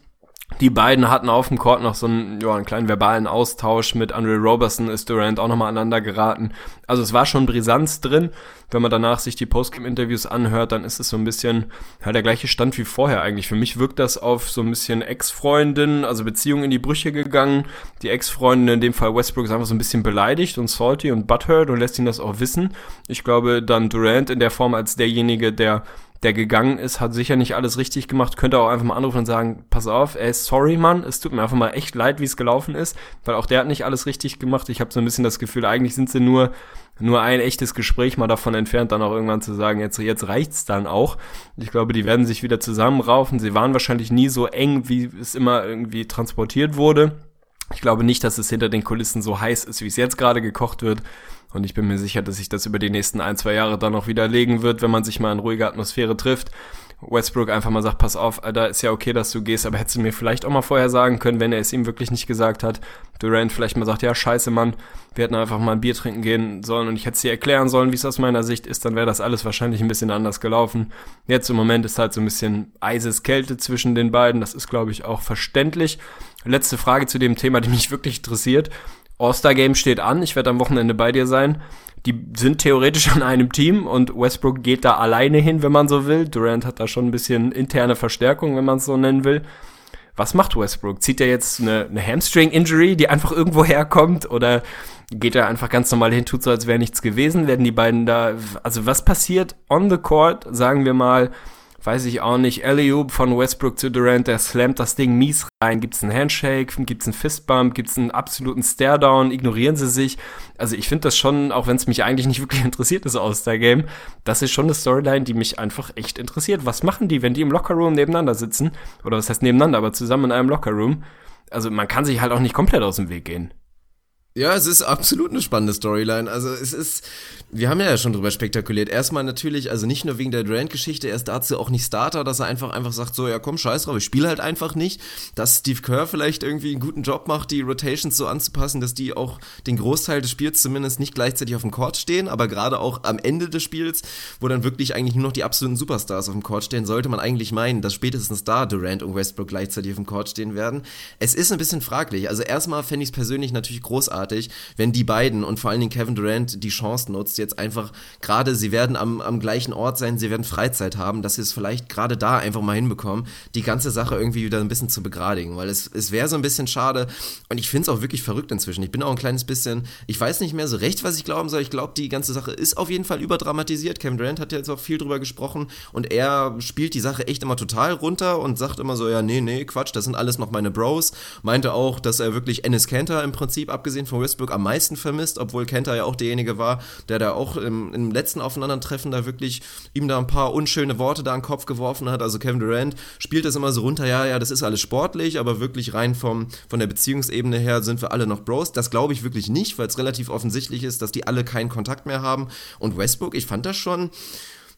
Die beiden hatten auf dem Court noch so einen, ja, einen kleinen verbalen Austausch mit Andre Roberson, ist Durant auch nochmal aneinander geraten. Also es war schon Brisanz drin. Wenn man danach sich die Postgame-Interviews anhört, dann ist es so ein bisschen ja, der gleiche Stand wie vorher eigentlich. Für mich wirkt das auf so ein bisschen Ex-Freundin, also Beziehung in die Brüche gegangen. Die Ex-Freundin, in dem Fall Westbrook, ist einfach so ein bisschen beleidigt und salty und butthurt und lässt ihn das auch wissen. Ich glaube, dann Durant in der Form als derjenige, der der gegangen ist, hat sicher nicht alles richtig gemacht, könnte auch einfach mal anrufen und sagen, pass auf, ey, sorry, Mann, es tut mir einfach mal echt leid, wie es gelaufen ist, weil auch der hat nicht alles richtig gemacht. Ich habe so ein bisschen das Gefühl, eigentlich sind sie nur nur ein echtes Gespräch mal davon entfernt, dann auch irgendwann zu sagen, jetzt, jetzt reicht's dann auch. Ich glaube, die werden sich wieder zusammenraufen. Sie waren wahrscheinlich nie so eng, wie es immer irgendwie transportiert wurde. Ich glaube nicht, dass es hinter den Kulissen so heiß ist, wie es jetzt gerade gekocht wird. Und ich bin mir sicher, dass sich das über die nächsten ein, zwei Jahre dann noch widerlegen wird, wenn man sich mal in ruhiger Atmosphäre trifft. Westbrook einfach mal sagt, pass auf, Alter, ist ja okay, dass du gehst, aber hättest du mir vielleicht auch mal vorher sagen können, wenn er es ihm wirklich nicht gesagt hat. Durant vielleicht mal sagt, ja, scheiße, Mann, wir hätten einfach mal ein Bier trinken gehen sollen und ich hätte es dir erklären sollen, wie es aus meiner Sicht ist, dann wäre das alles wahrscheinlich ein bisschen anders gelaufen. Jetzt im Moment ist halt so ein bisschen eises Kälte zwischen den beiden, das ist, glaube ich, auch verständlich. Letzte Frage zu dem Thema, die mich wirklich interessiert. All-Star-Game steht an, ich werde am Wochenende bei dir sein. Die sind theoretisch an einem Team und Westbrook geht da alleine hin, wenn man so will. Durant hat da schon ein bisschen interne Verstärkung, wenn man es so nennen will. Was macht Westbrook? Zieht er jetzt eine, eine Hamstring-Injury, die einfach irgendwo herkommt? Oder geht er einfach ganz normal hin, tut so, als wäre nichts gewesen? Werden die beiden da, also was passiert on the court, sagen wir mal, weiß ich auch nicht, Eliub von Westbrook zu Durant, der slammt das Ding mies rein. Gibt's einen Handshake, gibt's einen Fistbump, gibt's einen absoluten Staredown, ignorieren sie sich. Also ich finde das schon, auch wenn es mich eigentlich nicht wirklich interessiert, das All-Star-Game, das ist schon eine Storyline, die mich einfach echt interessiert. Was machen die, wenn die im Lockerroom nebeneinander sitzen? Oder was heißt nebeneinander, aber zusammen in einem Lockerroom? Also man kann sich halt auch nicht komplett aus dem Weg gehen. Ja, es ist absolut eine spannende Storyline. Also es ist, wir haben ja schon drüber spektakuliert. Erstmal natürlich, also nicht nur wegen der Durant-Geschichte, er ist dazu auch nicht Starter, dass er einfach einfach sagt, so, ja komm, scheiß drauf, ich spiele halt einfach nicht. Dass Steve Kerr vielleicht irgendwie einen guten Job macht, die Rotations so anzupassen, dass die auch den Großteil des Spiels zumindest nicht gleichzeitig auf dem Court stehen, aber gerade auch am Ende des Spiels, wo dann wirklich eigentlich nur noch die absoluten Superstars auf dem Court stehen, sollte man eigentlich meinen, dass spätestens da Durant und Westbrook gleichzeitig auf dem Court stehen werden. Es ist ein bisschen fraglich. Also erstmal fände ich es persönlich natürlich großartig, großartig, wenn die beiden und vor allen Dingen Kevin Durant die Chance nutzt, jetzt einfach gerade, sie werden am, am gleichen Ort sein, sie werden Freizeit haben, dass sie es vielleicht gerade da einfach mal hinbekommen, die ganze Sache irgendwie wieder ein bisschen zu begradigen, weil es, es wäre so ein bisschen schade und ich finde es auch wirklich verrückt inzwischen. Ich bin auch ein kleines bisschen, ich weiß nicht mehr so recht, was ich glauben soll. Ich glaube, die ganze Sache ist auf jeden Fall überdramatisiert. Kevin Durant hat ja jetzt auch viel drüber gesprochen und er spielt die Sache echt immer total runter und sagt immer so, ja, nee, nee, Quatsch, das sind alles noch meine Bros. Meinte auch, dass er wirklich Ennis Cantor im Prinzip, abgesehen von von Westbrook am meisten vermisst, obwohl Kenta ja auch derjenige war, der da auch im, im letzten Aufeinandertreffen da wirklich ihm da ein paar unschöne Worte da an den Kopf geworfen hat. Also Kevin Durant spielt das immer so runter, ja, ja, das ist alles sportlich, aber wirklich rein vom, von der Beziehungsebene her sind wir alle noch Bros. Das glaube ich wirklich nicht, weil es relativ offensichtlich ist, dass die alle keinen Kontakt mehr haben. Und Westbrook, ich fand das schon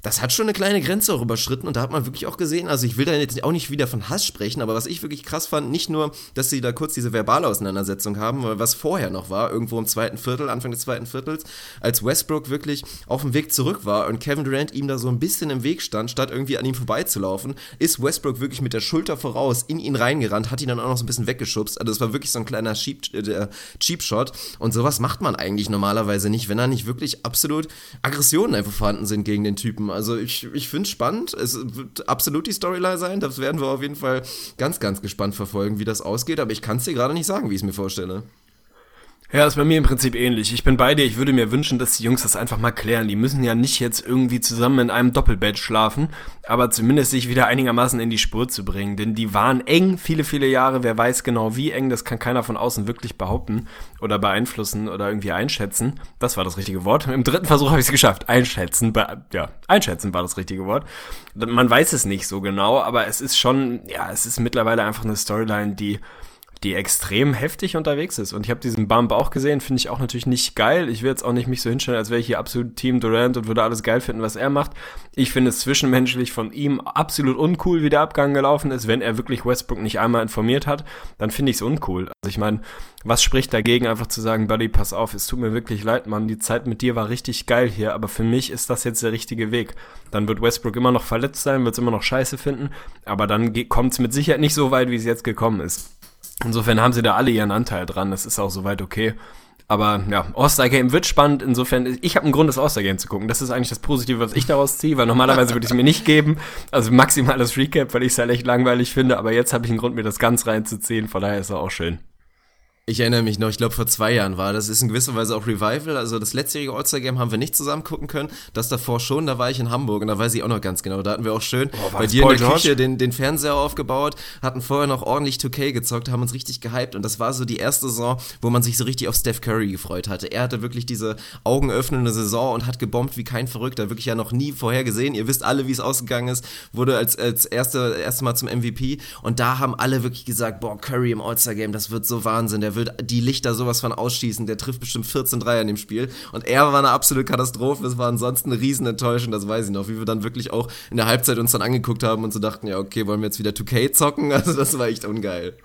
das hat schon eine kleine Grenze auch überschritten und da hat man wirklich auch gesehen, also ich will da jetzt auch nicht wieder von Hass sprechen, aber was ich wirklich krass fand, nicht nur, dass sie da kurz diese verbale Auseinandersetzung haben, was vorher noch war, irgendwo im zweiten Viertel, Anfang des zweiten Viertels, als Westbrook wirklich auf dem Weg zurück war und Kevin Durant ihm da so ein bisschen im Weg stand, statt irgendwie an ihm vorbeizulaufen, ist Westbrook wirklich mit der Schulter voraus in ihn reingerannt, hat ihn dann auch noch so ein bisschen weggeschubst, also das war wirklich so ein kleiner Cheap, äh, Cheap Shot und sowas macht man eigentlich normalerweise nicht, wenn da nicht wirklich absolut Aggressionen einfach vorhanden sind gegen den Typen. Also ich, ich finde es spannend. Es wird absolut die Storyline sein. Das werden wir auf jeden Fall ganz, ganz gespannt verfolgen, wie das ausgeht. Aber ich kann es dir gerade nicht sagen, wie ich es mir vorstelle. Ja, ist bei mir im Prinzip ähnlich. Ich bin bei dir, ich würde mir wünschen, dass die Jungs das einfach mal klären. Die müssen ja nicht jetzt irgendwie zusammen in einem Doppelbett schlafen, aber zumindest sich wieder einigermaßen in die Spur zu bringen. Denn die waren eng, viele, viele Jahre. Wer weiß genau wie eng, das kann keiner von außen wirklich behaupten oder beeinflussen oder irgendwie einschätzen. Das war das richtige Wort. Im dritten Versuch habe ich es geschafft. Einschätzen, ja, einschätzen war das richtige Wort. Man weiß es nicht so genau, aber es ist schon, ja, es ist mittlerweile einfach eine Storyline, die die extrem heftig unterwegs ist. Und ich habe diesen Bump auch gesehen, finde ich auch natürlich nicht geil. Ich will jetzt auch nicht mich so hinstellen, als wäre ich hier absolut Team Durant und würde alles geil finden, was er macht. Ich finde es zwischenmenschlich von ihm absolut uncool, wie der Abgang gelaufen ist. Wenn er wirklich Westbrook nicht einmal informiert hat, dann finde ich es uncool. Also ich meine, was spricht dagegen, einfach zu sagen, Buddy, pass auf, es tut mir wirklich leid, Mann, die Zeit mit dir war richtig geil hier, aber für mich ist das jetzt der richtige Weg. Dann wird Westbrook immer noch verletzt sein, wird es immer noch scheiße finden, aber dann kommt es mit Sicherheit nicht so weit, wie es jetzt gekommen ist. Insofern haben sie da alle ihren Anteil dran. Das ist auch soweit okay. Aber ja, All-Star-Game wird spannend. Insofern, ich habe einen Grund, das All-Star-Game zu gucken. Das ist eigentlich das Positive, was ich daraus ziehe, weil normalerweise würde ich es mir nicht geben. Also maximales Recap, weil ich es halt echt langweilig finde. Aber jetzt habe ich einen Grund, mir das ganz reinzuziehen. Von daher ist es auch schön. Ich erinnere mich noch, ich glaube vor zwei Jahren war das. ist in gewisser Weise auch Revival. Also das letztjährige All-Star-Game haben wir nicht zusammen gucken können. Das davor schon, da war ich in Hamburg und da weiß ich auch noch ganz genau. Da hatten wir auch schön oh, bei dir in der Küche den, den Fernseher aufgebaut, hatten vorher noch ordentlich 2K gezockt, haben uns richtig gehypt und das war so die erste Saison, wo man sich so richtig auf Steph Curry gefreut hatte. Er hatte wirklich diese augenöffnende Saison und hat gebombt wie kein Verrückter. Wirklich ja noch nie vorher gesehen. Ihr wisst alle, wie es ausgegangen ist. Wurde als, als erste, erste Mal zum MVP und da haben alle wirklich gesagt, boah, Curry im All-Star-Game, das wird so Wahnsinn. Der wird die Lichter sowas von ausschießen. Der trifft bestimmt 14 Dreier in dem Spiel. Und er war eine absolute Katastrophe. Es war ansonsten eine riesen Enttäuschung, das weiß ich noch. Wie wir dann wirklich auch in der Halbzeit uns dann angeguckt haben und so dachten, ja, okay, wollen wir jetzt wieder 2K zocken? Also das war echt ungeil.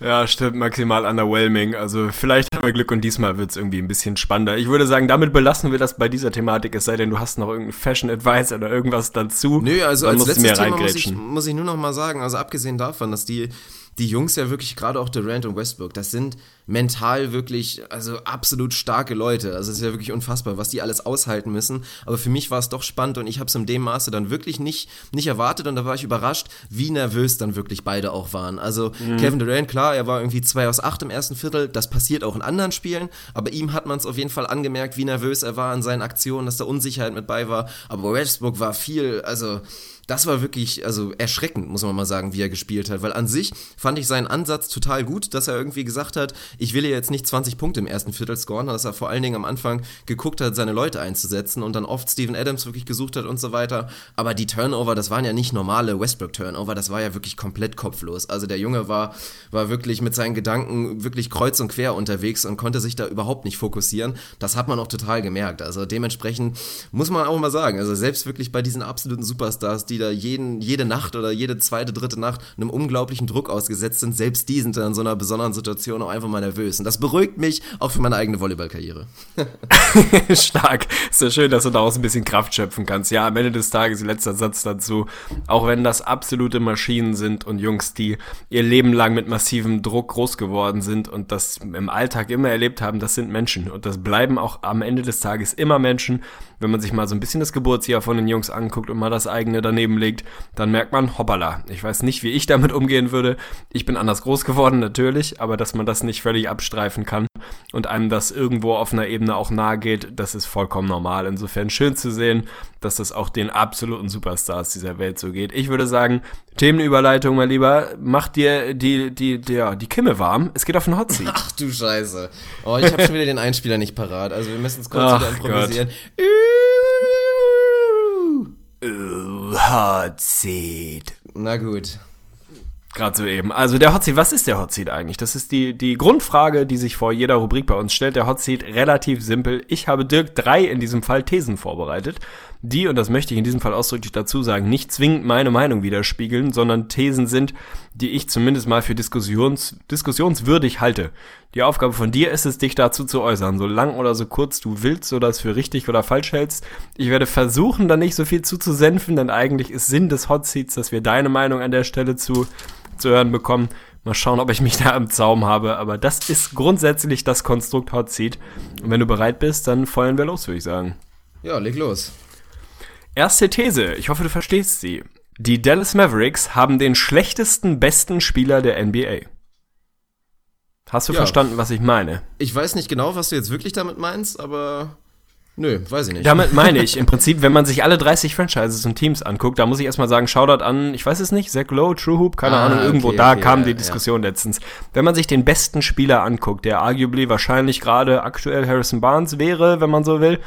Ja, stimmt, maximal underwhelming. Also vielleicht haben wir Glück und diesmal wird es irgendwie ein bisschen spannender. Ich würde sagen, damit belassen wir das bei dieser Thematik, es sei denn, du hast noch irgendeinen Fashion Advice oder irgendwas dazu. Nö, also als letztes Thema muss ich, muss ich nur noch mal sagen, also abgesehen davon, dass die die Jungs ja wirklich, gerade auch Durant und Westbrook, das sind mental wirklich, also absolut starke Leute. Also es ist ja wirklich unfassbar, was die alles aushalten müssen. Aber für mich war es doch spannend und ich habe es in dem Maße dann wirklich nicht, nicht erwartet und da war ich überrascht, wie nervös dann wirklich beide auch waren. Also mhm. Kevin Durant, klar, er war irgendwie 2 aus 8 im ersten Viertel, das passiert auch in anderen Spielen, aber ihm hat man es auf jeden Fall angemerkt, wie nervös er war in seinen Aktionen, dass da Unsicherheit mit bei war. Aber Westbrook war viel, also das war wirklich, also erschreckend, muss man mal sagen, wie er gespielt hat. Weil an sich fand ich seinen Ansatz total gut, dass er irgendwie gesagt hat, ich will jetzt nicht 20 Punkte im ersten Viertel scoren, dass er vor allen Dingen am Anfang geguckt hat, seine Leute einzusetzen und dann oft Steven Adams wirklich gesucht hat und so weiter. Aber die Turnover, das waren ja nicht normale Westbrook-Turnover, das war ja wirklich komplett kopflos. Also der Junge war, war wirklich mit seinen Gedanken wirklich kreuz und quer unterwegs und konnte sich da überhaupt nicht fokussieren. Das hat man auch total gemerkt. Also dementsprechend muss man auch mal sagen, also selbst wirklich bei diesen absoluten Superstars, die die da jeden, jede Nacht oder jede zweite, dritte Nacht einem unglaublichen Druck ausgesetzt sind, selbst die sind dann in so einer besonderen Situation auch einfach mal nervös. Und das beruhigt mich auch für meine eigene Volleyballkarriere. Stark. Ist ja schön, dass du daraus ein bisschen Kraft schöpfen kannst. Ja, am Ende des Tages, letzter Satz dazu. Auch wenn das absolute Maschinen sind und Jungs, die ihr Leben lang mit massivem Druck groß geworden sind und das im Alltag immer erlebt haben, das sind Menschen. Und das bleiben auch am Ende des Tages immer Menschen. Wenn man sich mal so ein bisschen das Geburtsjahr von den Jungs anguckt und mal das eigene daneben daneben legt, dann merkt man, hoppala, ich weiß nicht, wie ich damit umgehen würde. Ich bin anders groß geworden, natürlich, aber dass man das nicht völlig abstreifen kann und einem das irgendwo auf einer Ebene auch nahe geht, das ist vollkommen normal. Insofern schön zu sehen, dass das auch den absoluten Superstars dieser Welt so geht. Ich würde sagen, Themenüberleitung, mein Lieber, mach dir die, die, die, ja, die Kimme warm. Es geht auf den Hot Seat. Ach du Scheiße. Oh, ich habe schon wieder den Einspieler nicht parat. Also wir müssen es kurz Ach wieder improvisieren. Hot Seat. Na gut. Gerade so eben. Also der Hot Seat, was ist der Hot Seat eigentlich? Das ist die, die Grundfrage, die sich vor jeder Rubrik bei uns stellt. Der Hot Seat relativ simpel. Ich habe Dirk drei in diesem Fall Thesen vorbereitet, die, und das möchte ich in diesem Fall ausdrücklich dazu sagen, nicht zwingend meine Meinung widerspiegeln, sondern Thesen sind, die ich zumindest mal für diskussions, diskussionswürdig halte. Die Aufgabe von dir ist es, dich dazu zu äußern, so lang oder so kurz du willst oder es für richtig oder falsch hältst. Ich werde versuchen, da nicht so viel zuzusenfen, denn eigentlich ist Sinn des Hot Seats, dass wir deine Meinung an der Stelle zu zu hören bekommen. Mal schauen, ob ich mich da im Zaum habe. Aber das ist grundsätzlich das Konstrukt Hot Seat. Und wenn du bereit bist, dann feuern wir los, würde ich sagen. Ja, leg los. Erste These. Ich hoffe, du verstehst sie. Die Dallas Mavericks haben den schlechtesten besten Spieler der NBA. Hast du ja. verstanden, was ich meine? Ich weiß nicht genau, was du jetzt wirklich damit meinst, aber Nö, weiß ich nicht. Damit meine ich im Prinzip, wenn man sich alle 30 Franchises und Teams anguckt, da muss ich erstmal sagen, Shoutout an, ich weiß es nicht, Zach Lowe, True Hoop, keine ah, Ahnung, irgendwo okay, da okay, kam ja, die Diskussion ja. letztens. Wenn man sich den besten Spieler anguckt, der arguably wahrscheinlich gerade aktuell Harrison Barnes wäre, wenn man so will,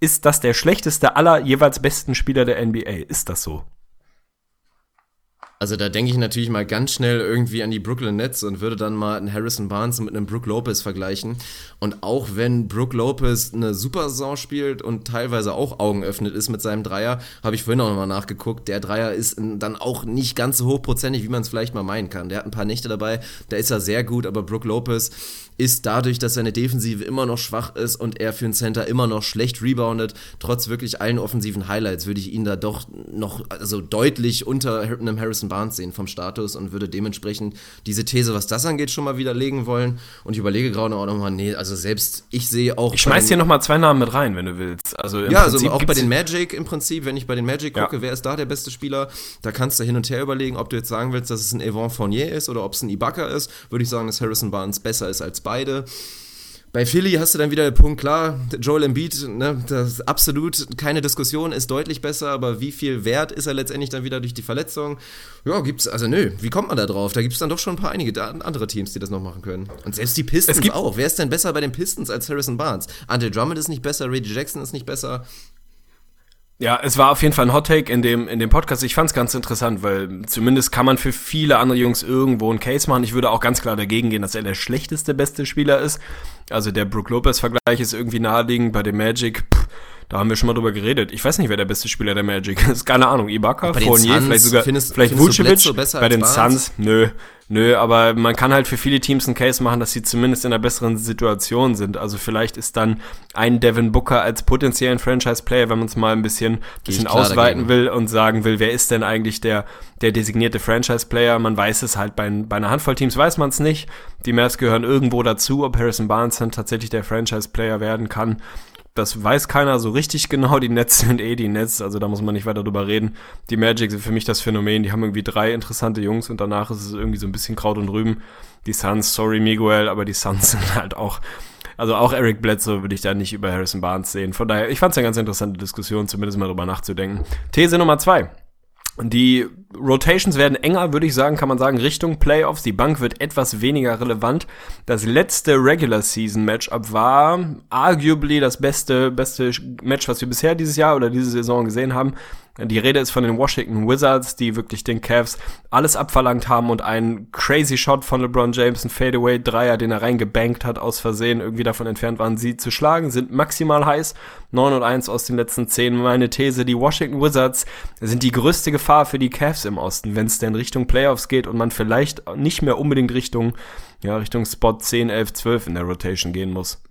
ist das der schlechteste aller jeweils besten Spieler der NBA. Ist das so? Also da denke ich natürlich mal ganz schnell irgendwie an die Brooklyn Nets und würde dann mal einen Harrison Barnes mit einem Brook Lopez vergleichen. Und auch wenn Brook Lopez eine super Saison spielt und teilweise auch Augen öffnet ist mit seinem Dreier, habe ich vorhin auch nochmal nachgeguckt, der Dreier ist dann auch nicht ganz so hochprozentig, wie man es vielleicht mal meinen kann. Der hat ein paar Nächte dabei, da ist er sehr gut, aber Brook Lopez ist dadurch, dass seine Defensive immer noch schwach ist und er für einen Center immer noch schlecht reboundet, trotz wirklich allen offensiven Highlights, würde ich ihn da doch noch also deutlich unter einem Harrison Barnes sehen vom Status und würde dementsprechend diese These, was das angeht, schon mal widerlegen wollen. Und ich überlege gerade auch nochmal, nee, also selbst ich sehe auch. Ich schmeiß dir nochmal zwei Namen mit rein, wenn du willst. Also ja, also Prinzip also auch bei den Magic im Prinzip, wenn ich bei den Magic gucke, ja. wer ist da der beste Spieler, da kannst du hin und her überlegen, ob du jetzt sagen willst, dass es ein Evan Fournier ist oder ob es ein Ibaka ist, würde ich sagen, dass Harrison Barnes besser ist als beide. Bei Philly hast du dann wieder den Punkt, klar, Joel Embiid, ne, das ist absolut keine Diskussion, ist deutlich besser, aber wie viel wert ist er letztendlich dann wieder durch die Verletzung? Ja, gibt's, also nö, wie kommt man da drauf? Da gibt es dann doch schon ein paar einige andere Teams, die das noch machen können. Und selbst die Pistons auch. Wer ist denn besser bei den Pistons als Harrison Barnes? Andre Drummond ist nicht besser, Reggie Jackson ist nicht besser. Ja, es war auf jeden Fall ein Hot Take in dem, in dem Podcast. Ich fand es ganz interessant, weil zumindest kann man für viele andere Jungs irgendwo einen Case machen. Ich würde auch ganz klar dagegen gehen, dass er der schlechteste beste Spieler ist. Also der Brook Lopez-Vergleich ist irgendwie naheliegend. Bei dem Magic, pff, da haben wir schon mal drüber geredet. Ich weiß nicht, wer der beste Spieler der Magic ist. Keine Ahnung. Ibaka, Fournier, vielleicht sogar, findest, vielleicht findest Vucevic. Bei den Suns, nö. Nö, aber man kann halt für viele Teams einen Case machen, dass sie zumindest in einer besseren Situation sind. Also vielleicht ist dann ein Devin Booker als potenziellen Franchise-Player, wenn man es mal ein bisschen, bisschen ausweiten dagegen. will und sagen will, wer ist denn eigentlich der, der designierte Franchise-Player? Man weiß es halt bei, bei einer Handvoll Teams weiß man es nicht. Die Mavs gehören irgendwo dazu, ob Harrison Barnes dann tatsächlich der Franchise-Player werden kann. Das weiß keiner so richtig genau. Die Nets sind eh die Nets, also da muss man nicht weiter drüber reden. Die Magic sind für mich das Phänomen. Die haben irgendwie drei interessante Jungs und danach ist es irgendwie so ein bisschen Kraut und Rüben. Die Suns, sorry Miguel, aber die Suns sind halt auch also auch Eric Bledsoe würde ich da nicht über Harrison Barnes sehen. Von daher, ich fand es eine ganz interessante Diskussion, zumindest mal drüber nachzudenken. These Nummer zwei. Die Rotations werden enger, würde ich sagen, kann man sagen, Richtung Playoffs. Die Bank wird etwas weniger relevant. Das letzte Regular Season Matchup war arguably das beste, beste Match, was wir bisher dieses Jahr oder diese Saison gesehen haben. Die Rede ist von den Washington Wizards, die wirklich den Cavs alles abverlangt haben und einen crazy Shot von LeBron James, ein Fadeaway Dreier, den er reingebankt hat, aus Versehen irgendwie davon entfernt waren, sie zu schlagen, sind maximal heiß. 9 und 1 aus den letzten 10. Meine These, die Washington Wizards sind die größte Gefahr für die Cavs im Osten, wenn es denn Richtung Playoffs geht und man vielleicht nicht mehr unbedingt Richtung, ja, Richtung Spot 10, 11, 12 in der Rotation gehen muss.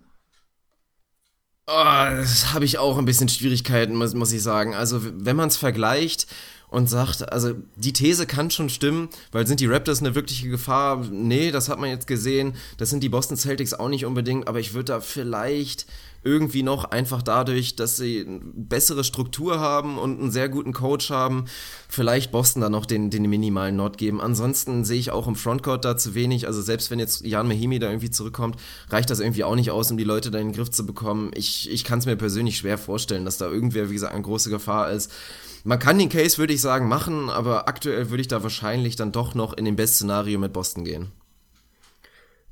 Oh, das habe ich auch ein bisschen Schwierigkeiten, muss, muss ich sagen. Also, wenn man es vergleicht, und sagt, also die These kann schon stimmen, weil sind die Raptors eine wirkliche Gefahr? Nee, das hat man jetzt gesehen. Das sind die Boston Celtics auch nicht unbedingt, aber ich würde da vielleicht irgendwie noch einfach dadurch, dass sie eine bessere Struktur haben und einen sehr guten Coach haben, vielleicht Boston da noch den, den minimalen Nord geben. Ansonsten sehe ich auch im Frontcourt da zu wenig. Also selbst wenn jetzt Jan Mahimi da irgendwie zurückkommt, reicht das irgendwie auch nicht aus, um die Leute da in den Griff zu bekommen. Ich, ich kann es mir persönlich schwer vorstellen, dass da irgendwer, wie gesagt, eine große Gefahr ist. Man kann den Case, würde ich sagen, machen, aber aktuell würde ich da wahrscheinlich dann doch noch in dem Best-Szenario mit Boston gehen.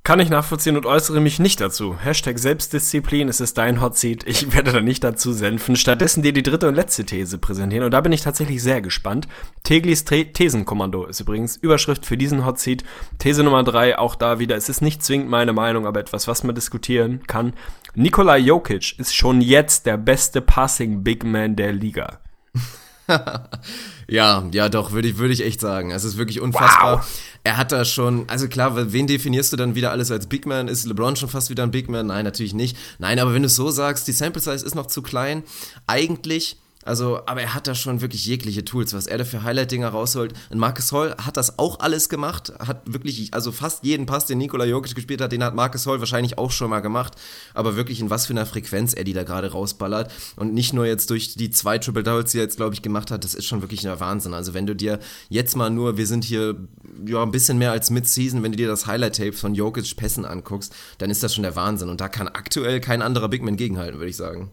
Kann ich nachvollziehen und äußere mich nicht dazu. Hashtag Selbstdisziplin, es ist dein Hot Seat. Ich werde da nicht dazu senfen. Stattdessen dir die dritte und letzte These präsentieren. Und da bin ich tatsächlich sehr gespannt. Teglis Thesenkommando ist übrigens Überschrift für diesen Hot Seat. These Nummer drei, auch da wieder. Es ist nicht zwingend meine Meinung, aber etwas, was man diskutieren kann. Nikola Jokic ist schon jetzt der beste Passing Big Man der Liga. ja, ja, doch, würde ich, würde ich echt sagen. Es ist wirklich unfassbar. Wow. Er hat da schon, also klar, wen definierst du dann wieder alles als Big Man? Ist LeBron schon fast wieder ein Big Man? Nein, natürlich nicht. Nein, aber wenn du es so sagst, die Sample Size ist noch zu klein. Eigentlich also, aber er hat da schon wirklich jegliche Tools, was er da für Highlight-Dinger rausholt. Und Marcus Hall hat das auch alles gemacht, hat wirklich, also fast jeden Pass, den Nikola Jokic gespielt hat, den hat Marcus Hall wahrscheinlich auch schon mal gemacht. Aber wirklich in was für einer Frequenz er die da gerade rausballert. Und nicht nur jetzt durch die zwei Triple Doubles, die er jetzt, glaube ich, gemacht hat, das ist schon wirklich ein Wahnsinn. Also, wenn du dir jetzt mal nur, wir sind hier ja ein bisschen mehr als Mid-Season, wenn du dir das Highlight-Tape von Jokic Pässen anguckst, dann ist das schon der Wahnsinn. Und da kann aktuell kein anderer Big Man gegenhalten, würde ich sagen.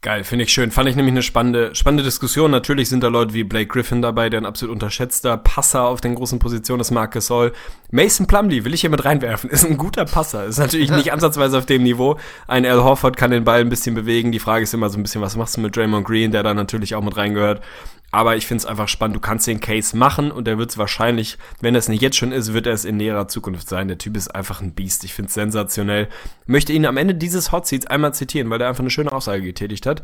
Geil, finde ich schön. Fand ich nämlich eine spannende, spannende Diskussion. Natürlich sind da Leute wie Blake Griffin dabei, der ein absolut unterschätzter Passer auf den großen Positionen ist, Marcus Gasol. Mason Plumlee will ich hier mit reinwerfen, ist ein guter Passer. Ist natürlich nicht ansatzweise auf dem Niveau. Ein Al Horford kann den Ball ein bisschen bewegen. Die Frage ist immer so ein bisschen, was machst du mit Draymond Green, der da natürlich auch mit reingehört. Aber ich finde es einfach spannend. Du kannst den Case machen und der wird es wahrscheinlich, wenn er es nicht jetzt schon ist, wird er es in näherer Zukunft sein. Der Typ ist einfach ein Biest. Ich finde es sensationell. Möchte ihn am Ende dieses Hot Seats einmal zitieren, weil er einfach eine schöne Aussage getätigt hat.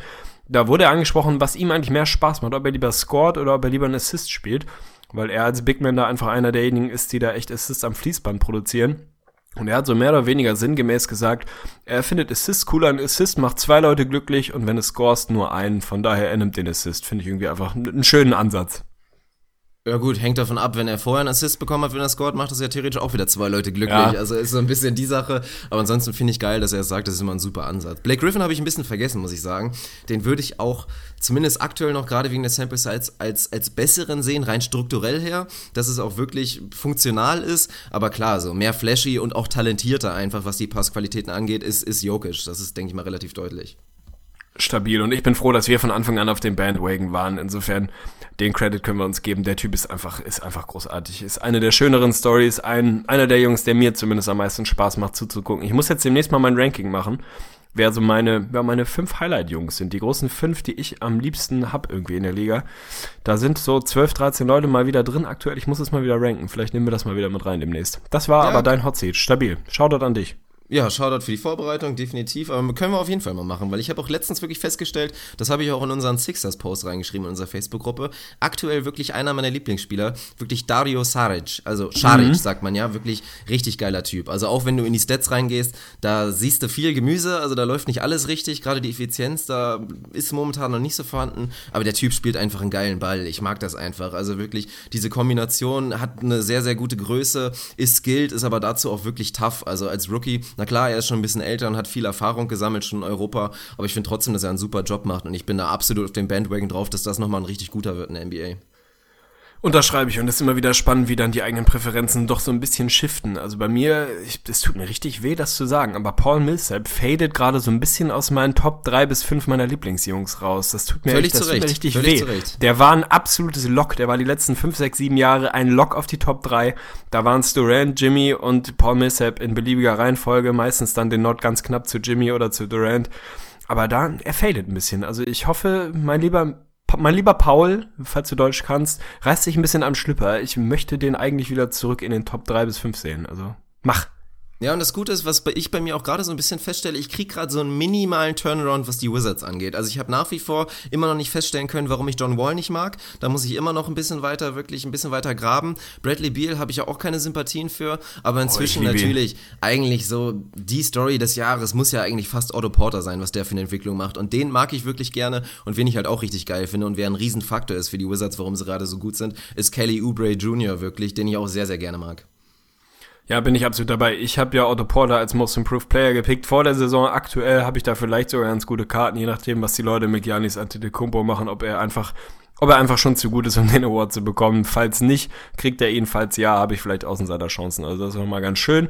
Da wurde er angesprochen, was ihm eigentlich mehr Spaß macht, ob er lieber scored oder ob er lieber einen Assist spielt. Weil er als Big Man da einfach einer derjenigen ist, die da echt Assists am Fließband produzieren. Und er hat so mehr oder weniger sinngemäß gesagt, er findet Assist cooler. Ein Assist macht zwei Leute glücklich und wenn es scorest, nur einen. Von daher, er nimmt den Assist. Finde ich irgendwie einfach einen schönen Ansatz. Ja gut, hängt davon ab, wenn er vorher einen Assist bekommen hat, wenn er scored, macht das ja theoretisch auch wieder zwei Leute glücklich. Ja. Also ist so ein bisschen die Sache. Aber ansonsten finde ich geil, dass er es sagt, das ist immer ein super Ansatz. Blake Griffin habe ich ein bisschen vergessen, muss ich sagen. Den würde ich auch zumindest aktuell noch gerade wegen der Sample Size als, als besseren sehen, rein strukturell her, dass es auch wirklich funktional ist. Aber klar, so mehr flashy und auch talentierter einfach, was die Passqualitäten angeht, ist, ist Jokic. Das ist, denke ich mal, relativ deutlich stabil und ich bin froh, dass wir von Anfang an auf dem Bandwagon waren. Insofern den Credit können wir uns geben. Der Typ ist einfach, ist einfach großartig. Ist eine der schöneren Stories. Ein, einer der Jungs, der mir zumindest am meisten Spaß macht zuzugucken. Ich muss jetzt demnächst mal mein Ranking machen. Wer so meine, wer meine fünf Highlight-Jungs sind. Die großen fünf, die ich am liebsten hab irgendwie in der Liga. Da sind so 12, 13 Leute mal wieder drin aktuell. Ich muss es mal wieder ranken. Vielleicht nehmen wir das mal wieder mit rein demnächst. Das war ja. aber dein Hot Seat. Stabil. Shoutout an dich. Ja, Shoutout für die Vorbereitung, definitiv. Aber können wir auf jeden Fall mal machen, weil ich habe auch letztens wirklich festgestellt, das habe ich auch in unseren Sixers-Post reingeschrieben in unserer Facebook-Gruppe. Aktuell wirklich einer meiner Lieblingsspieler, wirklich Dario Saric. Also Saric mhm. sagt man ja, wirklich richtig geiler Typ. Also auch wenn du in die Stats reingehst, da siehst du viel Gemüse, also da läuft nicht alles richtig, gerade die Effizienz, da ist momentan noch nicht so vorhanden. Aber der Typ spielt einfach einen geilen Ball. Ich mag das einfach. Also wirklich, diese Kombination hat eine sehr, sehr gute Größe, ist skilled, ist aber dazu auch wirklich tough. Also als Rookie na klar, er ist schon ein bisschen älter und hat viel Erfahrung gesammelt schon in Europa, aber ich finde trotzdem, dass er einen super Job macht und ich bin da absolut auf dem Bandwagon drauf, dass das nochmal ein richtig guter wird in der NBA. Unterschreibe ich und es ist immer wieder spannend, wie dann die eigenen Präferenzen doch so ein bisschen shiften. Also bei mir, es tut mir richtig weh, das zu sagen, aber Paul Millsap fadet gerade so ein bisschen aus meinen Top 3 bis 5 meiner Lieblingsjungs raus. Das tut mir, Völlig echt, das tut mir richtig Völlig weh. Zurecht. Der war ein absolutes Lock, der war die letzten 5, 6, 7 Jahre ein Lock auf die Top 3. Da waren es Durant, Jimmy und Paul Millsap in beliebiger Reihenfolge, meistens dann den Nord ganz knapp zu Jimmy oder zu Durant. Aber da, er fadet ein bisschen. Also ich hoffe, mein lieber mein lieber Paul, falls du Deutsch kannst, reißt dich ein bisschen am Schlüpper. Ich möchte den eigentlich wieder zurück in den Top 3 bis 5 sehen. Also, mach. Ja, und das Gute ist, was ich bei mir auch gerade so ein bisschen feststelle, ich kriege gerade so einen minimalen Turnaround, was die Wizards angeht. Also ich habe nach wie vor immer noch nicht feststellen können, warum ich John Wall nicht mag. Da muss ich immer noch ein bisschen weiter, wirklich ein bisschen weiter graben. Bradley Beal habe ich ja auch keine Sympathien für, aber inzwischen oh, natürlich eigentlich so die Story des Jahres muss ja eigentlich fast Otto Porter sein, was der für eine Entwicklung macht. Und den mag ich wirklich gerne und wen ich halt auch richtig geil finde und wer ein Riesenfaktor ist für die Wizards, warum sie gerade so gut sind, ist Kelly Oubre Jr. wirklich, den ich auch sehr, sehr gerne mag. Ja, bin ich absolut dabei. Ich habe ja Otto Porter als Most Improved Player gepickt vor der Saison. Aktuell habe ich da vielleicht sogar ganz gute Karten, je nachdem, was die Leute mit Giannis Antetokounmpo machen, ob er einfach ob er einfach schon zu gut ist, um den Award zu bekommen. Falls nicht, kriegt er ihn. Falls ja, habe ich vielleicht Außenseiter-Chancen. Also das ist nochmal ganz schön.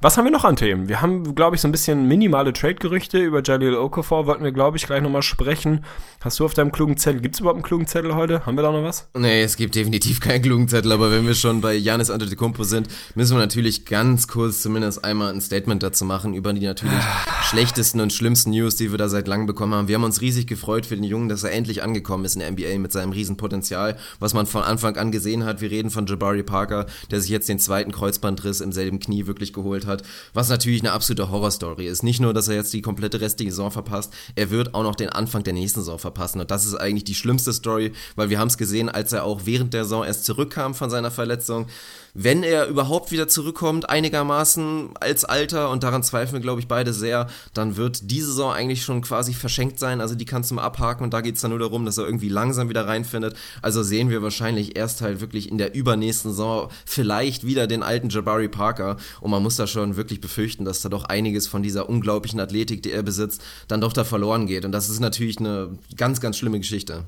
Was haben wir noch an Themen? Wir haben, glaube ich, so ein bisschen minimale Trade-Gerüchte. Über Jalil Okafor wollten wir, glaube ich, gleich nochmal sprechen. Hast du auf deinem klugen Zettel, gibt es überhaupt einen klugen Zettel heute? Haben wir da noch was? Nee, es gibt definitiv keinen klugen Zettel, aber wenn wir schon bei Janis Antetokounmpo sind, müssen wir natürlich ganz kurz zumindest einmal ein Statement dazu machen über die natürlich schlechtesten und schlimmsten News, die wir da seit langem bekommen haben. Wir haben uns riesig gefreut für den Jungen, dass er endlich angekommen ist in der NBA mit seinem Riesenpotenzial, was man von Anfang an gesehen hat. Wir reden von Jabari Parker, der sich jetzt den zweiten Kreuzbandriss im selben Knie wirklich geholt hat hat, was natürlich eine absolute Horrorstory ist. Nicht nur, dass er jetzt die komplette restliche Saison verpasst, er wird auch noch den Anfang der nächsten Saison verpassen. Und das ist eigentlich die schlimmste Story, weil wir haben es gesehen, als er auch während der Saison erst zurückkam von seiner Verletzung wenn er überhaupt wieder zurückkommt, einigermaßen als Alter, und daran zweifeln wir, glaube ich, beide sehr, dann wird diese Saison eigentlich schon quasi verschenkt sein. Also die kannst du mal abhaken und da geht es dann nur darum, dass er irgendwie langsam wieder reinfindet. Also sehen wir wahrscheinlich erst halt wirklich in der übernächsten Saison vielleicht wieder den alten Jabari Parker. Und man muss da schon wirklich befürchten, dass da doch einiges von dieser unglaublichen Athletik, die er besitzt, dann doch da verloren geht. Und das ist natürlich eine ganz, ganz schlimme Geschichte.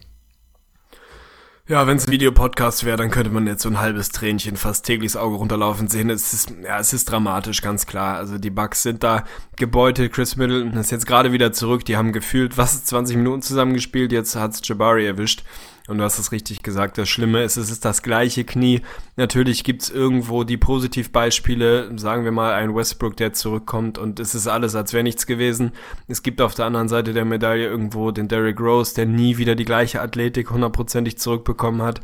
Ja, wenn es ein Videopodcast wäre, dann könnte man jetzt so ein halbes Tränchen fast täglich das Auge runterlaufen sehen. Es ist, ja, es ist dramatisch, ganz klar. Also die Bugs sind da gebeutelt. Chris Middleton ist jetzt gerade wieder zurück. Die haben gefühlt, was, 20 Minuten zusammengespielt. Jetzt hat's Jabari erwischt. Und du hast es richtig gesagt, das Schlimme ist, es ist das gleiche Knie. Natürlich gibt's irgendwo die Positivbeispiele, sagen wir mal ein Westbrook, der zurückkommt und es ist alles, als wäre nichts gewesen. Es gibt auf der anderen Seite der Medaille irgendwo den Derrick Rose, der nie wieder die gleiche Athletik hundertprozentig zurückbekommen hat.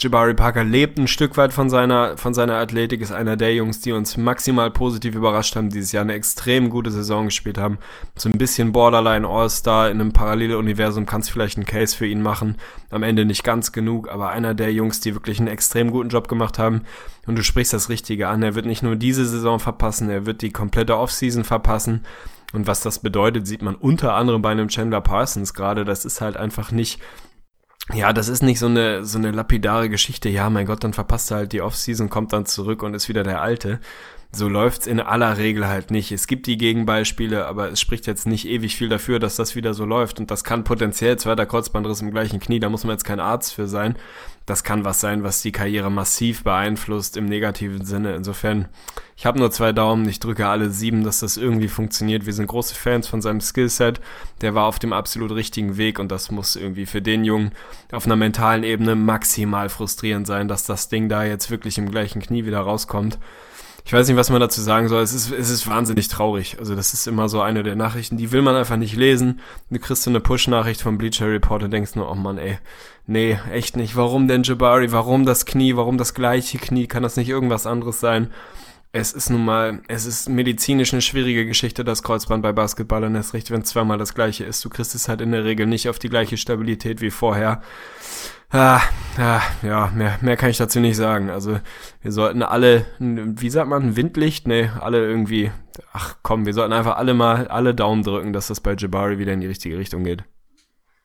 Jabari Parker lebt ein Stück weit von seiner, von seiner Athletik, ist einer der Jungs, die uns maximal positiv überrascht haben, dieses Jahr eine extrem gute Saison gespielt haben. So ein bisschen Borderline All-Star in einem Paralleluniversum kannst vielleicht einen Case für ihn machen. Am Ende nicht ganz genug, aber einer der Jungs, die wirklich einen extrem guten Job gemacht haben. Und du sprichst das Richtige an. Er wird nicht nur diese Saison verpassen, er wird die komplette Offseason verpassen. Und was das bedeutet, sieht man unter anderem bei einem Chandler Parsons gerade. Das ist halt einfach nicht ja, das ist nicht so eine, so eine lapidare Geschichte. Ja, mein Gott, dann verpasst er halt die Offseason, kommt dann zurück und ist wieder der Alte. So läuft's in aller Regel halt nicht. Es gibt die Gegenbeispiele, aber es spricht jetzt nicht ewig viel dafür, dass das wieder so läuft. Und das kann potenziell zweiter Kreuzbandriss im gleichen Knie, da muss man jetzt kein Arzt für sein. Das kann was sein, was die Karriere massiv beeinflusst im negativen Sinne. Insofern, ich habe nur zwei Daumen, ich drücke alle sieben, dass das irgendwie funktioniert. Wir sind große Fans von seinem Skillset. Der war auf dem absolut richtigen Weg und das muss irgendwie für den Jungen auf einer mentalen Ebene maximal frustrierend sein, dass das Ding da jetzt wirklich im gleichen Knie wieder rauskommt ich weiß nicht, was man dazu sagen soll. Es ist, es ist wahnsinnig traurig. Also das ist immer so eine der Nachrichten, die will man einfach nicht lesen. Du kriegst so eine Push-Nachricht vom Bleacher Report und denkst nur, oh Mann, ey, nee, echt nicht. Warum denn Jabari? Warum das Knie? Warum das gleiche Knie? Kann das nicht irgendwas anderes sein? Es ist nun mal, es ist medizinisch eine schwierige Geschichte, das Kreuzband bei Basketball und erst recht, wenn es zweimal das gleiche ist. Du kriegst es halt in der Regel nicht auf die gleiche Stabilität wie vorher. Ah, ah, ja, mehr, mehr kann ich dazu nicht sagen. Also wir sollten alle, wie sagt man, Windlicht? Nee, alle irgendwie, ach komm, wir sollten einfach alle mal alle Daumen drücken, dass das bei Jabari wieder in die richtige Richtung geht.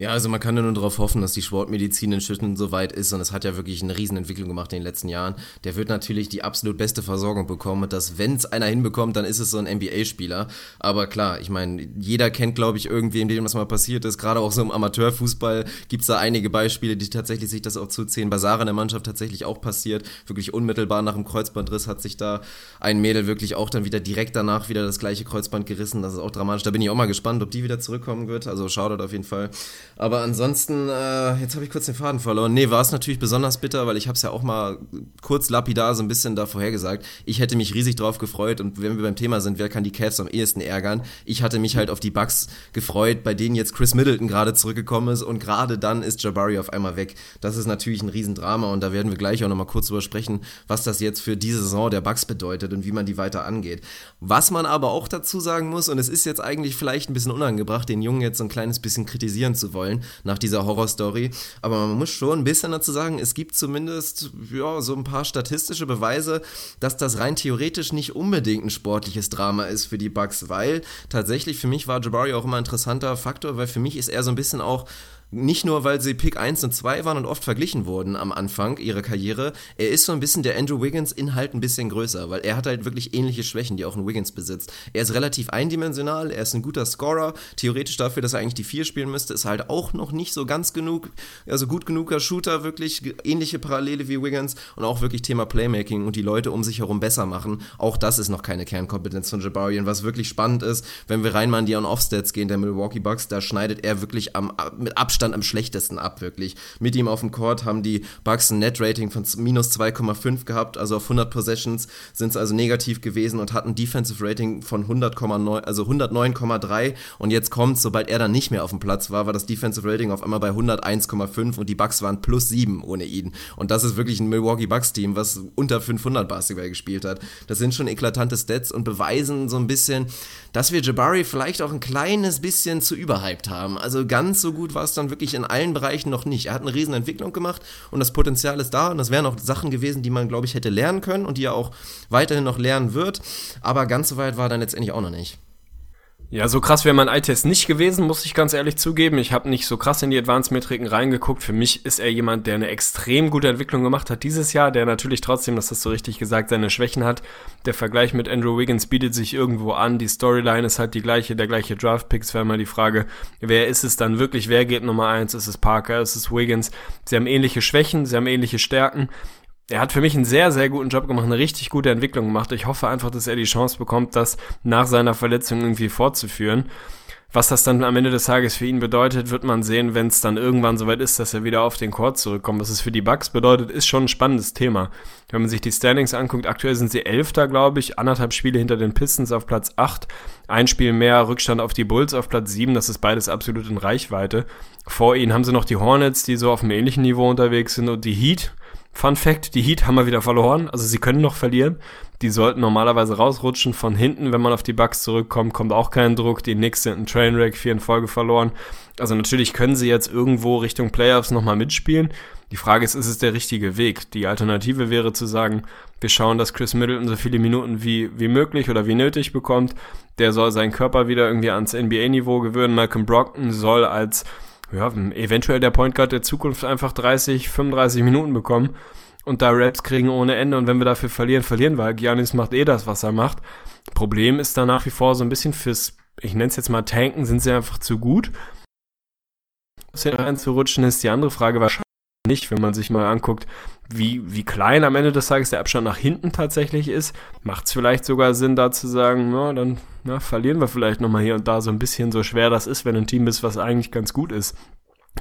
Ja, also man kann ja nur darauf hoffen, dass die Sportmedizin inzwischen so weit ist und es hat ja wirklich eine Riesenentwicklung gemacht in den letzten Jahren. Der wird natürlich die absolut beste Versorgung bekommen und dass, wenn es einer hinbekommt, dann ist es so ein NBA-Spieler. Aber klar, ich meine, jeder kennt, glaube ich, irgendwie, in dem das mal passiert ist. Gerade auch so im Amateurfußball gibt's da einige Beispiele, die tatsächlich sich das auch zuziehen. Bei Sarah in der Mannschaft tatsächlich auch passiert. Wirklich unmittelbar nach dem Kreuzbandriss hat sich da ein Mädel wirklich auch dann wieder direkt danach wieder das gleiche Kreuzband gerissen. Das ist auch dramatisch. Da bin ich auch mal gespannt, ob die wieder zurückkommen wird. Also Shoutout auf jeden Fall. Aber ansonsten, äh, jetzt habe ich kurz den Faden verloren. Nee, war es natürlich besonders bitter, weil ich habe es ja auch mal kurz lapidar so ein bisschen da vorhergesagt. Ich hätte mich riesig drauf gefreut und wenn wir beim Thema sind, wer kann die Cavs am ehesten ärgern? Ich hatte mich halt auf die Bucks gefreut, bei denen jetzt Chris Middleton gerade zurückgekommen ist und gerade dann ist Jabari auf einmal weg. Das ist natürlich ein Riesendrama und da werden wir gleich auch nochmal kurz drüber sprechen, was das jetzt für diese Saison der Bucks bedeutet und wie man die weiter angeht. Was man aber auch dazu sagen muss, und es ist jetzt eigentlich vielleicht ein bisschen unangebracht, den Jungen jetzt so ein kleines bisschen kritisieren zu wollen, nach dieser Horrorstory. Aber man muss schon ein bisschen dazu sagen, es gibt zumindest ja, so ein paar statistische Beweise, dass das rein theoretisch nicht unbedingt ein sportliches Drama ist für die Bucks, weil tatsächlich für mich war Jabari auch immer ein interessanter Faktor, weil für mich ist er so ein bisschen auch nicht nur, weil sie Pick 1 und 2 waren und oft verglichen wurden am Anfang ihrer Karriere, er ist so ein bisschen der Andrew Wiggins in halt ein bisschen größer, weil er hat halt wirklich ähnliche Schwächen, die auch ein Wiggins besitzt. Er ist relativ eindimensional, er ist ein guter Scorer, theoretisch dafür, dass er eigentlich die 4 spielen müsste, ist halt auch noch nicht so ganz genug, also gut genuger Shooter, wirklich ähnliche Parallele wie Wiggins und auch wirklich Thema Playmaking und die Leute um sich herum besser machen. Auch das ist noch keine Kernkompetenz von Jabari und was wirklich spannend ist, wenn wir rein mal an die On-Off-Stats gehen, der Milwaukee Bucks, da schneidet er wirklich am, mit Abstand Abstand am schlechtesten ab, wirklich. Mit ihm auf dem Court haben die Bucks ein Net-Rating von minus 2,5 gehabt, also auf 100 Possessions sind es also negativ gewesen und hatten ein Defensive Rating von 100,9, also 109,3 und jetzt kommt, sobald er dann nicht mehr auf dem Platz war, war das Defensive Rating auf einmal bei 101,5 und die Bucks waren plus 7 ohne ihn. Und das ist wirklich ein Milwaukee Bucks Team, was unter 500 Basketball gespielt hat. Das sind schon eklatante Stats und beweisen so ein bisschen, dass wir Jabari vielleicht auch ein kleines bisschen zu überhyped haben. Also ganz so gut war es dann wirklich in allen Bereichen noch nicht. Er hat eine riesen Entwicklung gemacht und das Potenzial ist da und das wären auch Sachen gewesen, die man, glaube ich, hätte lernen können und die er auch weiterhin noch lernen wird. Aber ganz so weit war er dann letztendlich auch noch nicht. Ja, so krass wäre mein Eye-Test nicht gewesen, muss ich ganz ehrlich zugeben. Ich habe nicht so krass in die Advanced-Metriken reingeguckt. Für mich ist er jemand, der eine extrem gute Entwicklung gemacht hat dieses Jahr, der natürlich trotzdem, das hast du richtig gesagt, seine Schwächen hat. Der Vergleich mit Andrew Wiggins bietet sich irgendwo an. Die Storyline ist halt die gleiche, der gleiche Draft-Picks. Wäre mal die Frage, wer ist es dann wirklich? Wer geht Nummer eins? Ist es Parker? Ist es Wiggins? Sie haben ähnliche Schwächen, sie haben ähnliche Stärken er hat für mich einen sehr, sehr guten Job gemacht, eine richtig gute Entwicklung gemacht. Ich hoffe einfach, dass er die Chance bekommt, das nach seiner Verletzung irgendwie fortzuführen. Was das dann am Ende des Tages für ihn bedeutet, wird man sehen, wenn es dann irgendwann soweit ist, dass er wieder auf den Court zurückkommt. Was es für die Bucks bedeutet, ist schon ein spannendes Thema. Wenn man sich die Standings anguckt, aktuell sind sie Elfter, glaube ich, anderthalb Spiele hinter den Pistons auf Platz 8, ein Spiel mehr Rückstand auf die Bulls auf Platz 7, das ist beides absolut in Reichweite. Vor ihnen haben sie noch die Hornets, die so auf einem ähnlichen Niveau unterwegs sind und die Heat, Fun Fact, die Heat haben wir wieder verloren, also sie können noch verlieren. Die sollten normalerweise rausrutschen von hinten, wenn man auf die Bucks zurückkommt, kommt auch kein Druck. Die Knicks sind ein Trainwreck, vier in Folge verloren. Also natürlich können sie jetzt irgendwo Richtung Playoffs nochmal mitspielen. Die Frage ist, ist es der richtige Weg? Die Alternative wäre zu sagen, wir schauen, dass Chris Middleton so viele Minuten wie, wie möglich oder wie nötig bekommt. Der soll seinen Körper wieder irgendwie ans NBA-Niveau gewöhnen. Malcolm Brockton soll als ja, eventuell der Point Guard der Zukunft einfach 30, 35 Minuten bekommen und da Raps kriegen ohne Ende und wenn wir dafür verlieren, verlieren wir. Giannis macht eh das, was er macht. Problem ist da nach wie vor so ein bisschen fürs, ich nenne es jetzt mal Tanken, sind sie einfach zu gut. Reinzurutschen ist die andere Frage wahrscheinlich nicht, wenn man sich mal anguckt, wie, wie klein am Ende des Tages der Abstand nach hinten tatsächlich ist, macht es vielleicht sogar Sinn, da zu sagen, na, dann na, verlieren wir vielleicht nochmal hier und da so ein bisschen, so schwer das ist, wenn ein Team ist, was eigentlich ganz gut ist.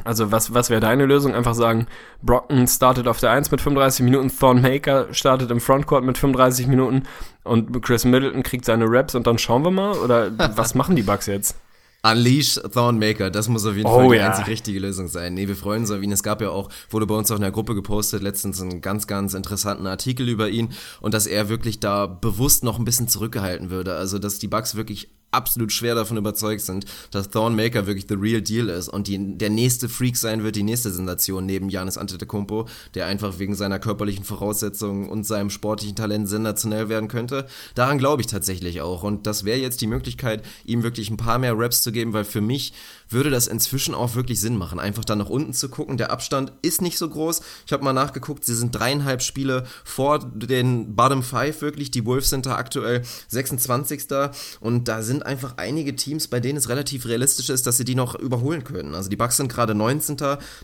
Also was, was wäre deine Lösung? Einfach sagen, Brockton startet auf der 1 mit 35 Minuten, Thorn Maker startet im Frontcourt mit 35 Minuten und Chris Middleton kriegt seine Raps und dann schauen wir mal? Oder was machen die Bugs jetzt? Unleash Thornmaker, das muss auf jeden oh, Fall die ja. einzig richtige Lösung sein. Nee, wir freuen uns auf ihn. Es gab ja auch, wurde bei uns auch in der Gruppe gepostet, letztens einen ganz, ganz interessanten Artikel über ihn und dass er wirklich da bewusst noch ein bisschen zurückgehalten würde. Also, dass die Bugs wirklich absolut schwer davon überzeugt sind, dass Thornmaker wirklich the real deal ist und die, der nächste Freak sein wird, die nächste Sensation neben Janis Antetokounmpo, der einfach wegen seiner körperlichen Voraussetzungen und seinem sportlichen Talent sensationell werden könnte. Daran glaube ich tatsächlich auch und das wäre jetzt die Möglichkeit, ihm wirklich ein paar mehr Raps zu geben, weil für mich würde das inzwischen auch wirklich Sinn machen, einfach da nach unten zu gucken. Der Abstand ist nicht so groß. Ich habe mal nachgeguckt, sie sind dreieinhalb Spiele vor den Bottom Five wirklich. Die Wolves sind da aktuell 26. und da sind sind einfach einige Teams, bei denen es relativ realistisch ist, dass sie die noch überholen können. Also die Bucks sind gerade 19.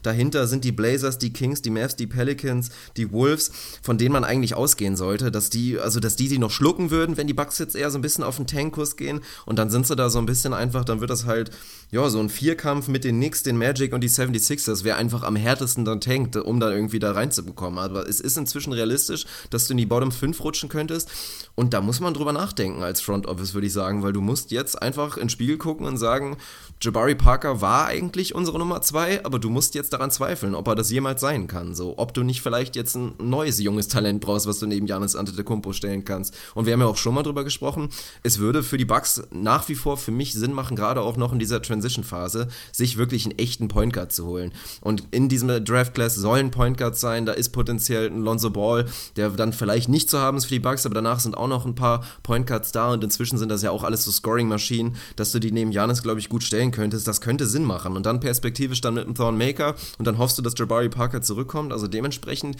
Dahinter sind die Blazers, die Kings, die Mavs, die Pelicans, die Wolves, von denen man eigentlich ausgehen sollte, dass die, also dass die sie noch schlucken würden, wenn die Bucks jetzt eher so ein bisschen auf den Tankkurs gehen. Und dann sind sie da so ein bisschen einfach, dann wird das halt, ja, so ein Vierkampf mit den Knicks, den Magic und die 76ers, wer einfach am härtesten dann tankt, um dann irgendwie da reinzubekommen. Aber es ist inzwischen realistisch, dass du in die Bottom 5 rutschen könntest. Und da muss man drüber nachdenken als Front Office, würde ich sagen, weil du musst jetzt einfach ins Spiegel gucken und sagen, Jabari Parker war eigentlich unsere Nummer 2, aber du musst jetzt daran zweifeln, ob er das jemals sein kann. So, ob du nicht vielleicht jetzt ein neues junges Talent brauchst, was du neben Janis Antetokounmpo stellen kannst. Und wir haben ja auch schon mal drüber gesprochen, es würde für die Bucks nach wie vor für mich Sinn machen, gerade auch noch in dieser Transition-Phase, sich wirklich einen echten Point Guard zu holen. Und in diesem Draft Class sollen Point Guards sein, da ist potenziell ein Lonzo Ball, der dann vielleicht nicht zu haben ist für die Bucks, aber danach sind auch noch ein paar Point Guards da und inzwischen sind das ja auch alles so Scoring-Maschinen, dass du die neben Janis, glaube ich, gut stellen könntest. Das könnte Sinn machen. Und dann perspektivisch dann mit einem Thorn Maker und dann hoffst du, dass Jabari Parker zurückkommt. Also dementsprechend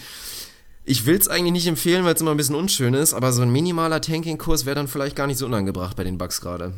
ich will es eigentlich nicht empfehlen, weil es immer ein bisschen unschön ist, aber so ein minimaler Tanking-Kurs wäre dann vielleicht gar nicht so unangebracht bei den Bugs gerade.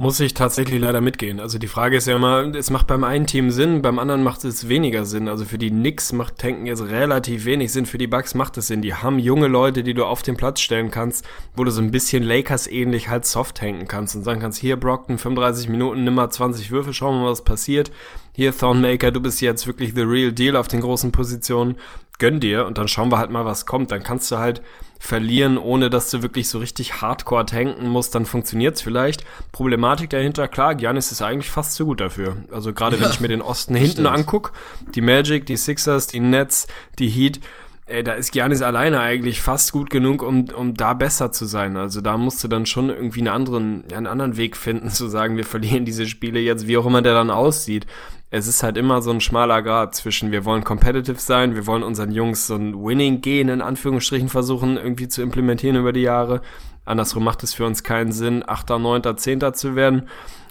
Muss ich tatsächlich leider mitgehen. Also die Frage ist ja immer, es macht beim einen Team Sinn, beim anderen macht es weniger Sinn. Also für die Knicks macht Tanken jetzt relativ wenig Sinn, für die Bucks macht es Sinn. Die haben junge Leute, die du auf den Platz stellen kannst, wo du so ein bisschen Lakers ähnlich halt soft tanken kannst und sagen kannst, hier Brockton, 35 Minuten, nimm mal 20 Würfe, schauen wir mal, was passiert. Hier Thornmaker, du bist jetzt wirklich the real deal auf den großen Positionen. Gönn dir und dann schauen wir halt mal, was kommt. Dann kannst du halt verlieren, ohne dass du wirklich so richtig hardcore tanken musst, dann funktioniert's vielleicht. Problematik dahinter, klar, Giannis ist eigentlich fast zu gut dafür. Also gerade ja, wenn ich mir den Osten hinten anguck, die Magic, die Sixers, die Nets, die Heat, ey, da ist Giannis alleine eigentlich fast gut genug, um, um da besser zu sein. Also da musst du dann schon irgendwie einen anderen, einen anderen Weg finden, zu sagen, wir verlieren diese Spiele jetzt, wie auch immer der dann aussieht es ist halt immer so ein schmaler Grad zwischen, wir wollen competitive sein, wir wollen unseren Jungs so ein Winning-Gehen in Anführungsstrichen versuchen irgendwie zu implementieren über die Jahre. Andersrum macht es für uns keinen Sinn, Achter, Neunter, Zehnter zu werden.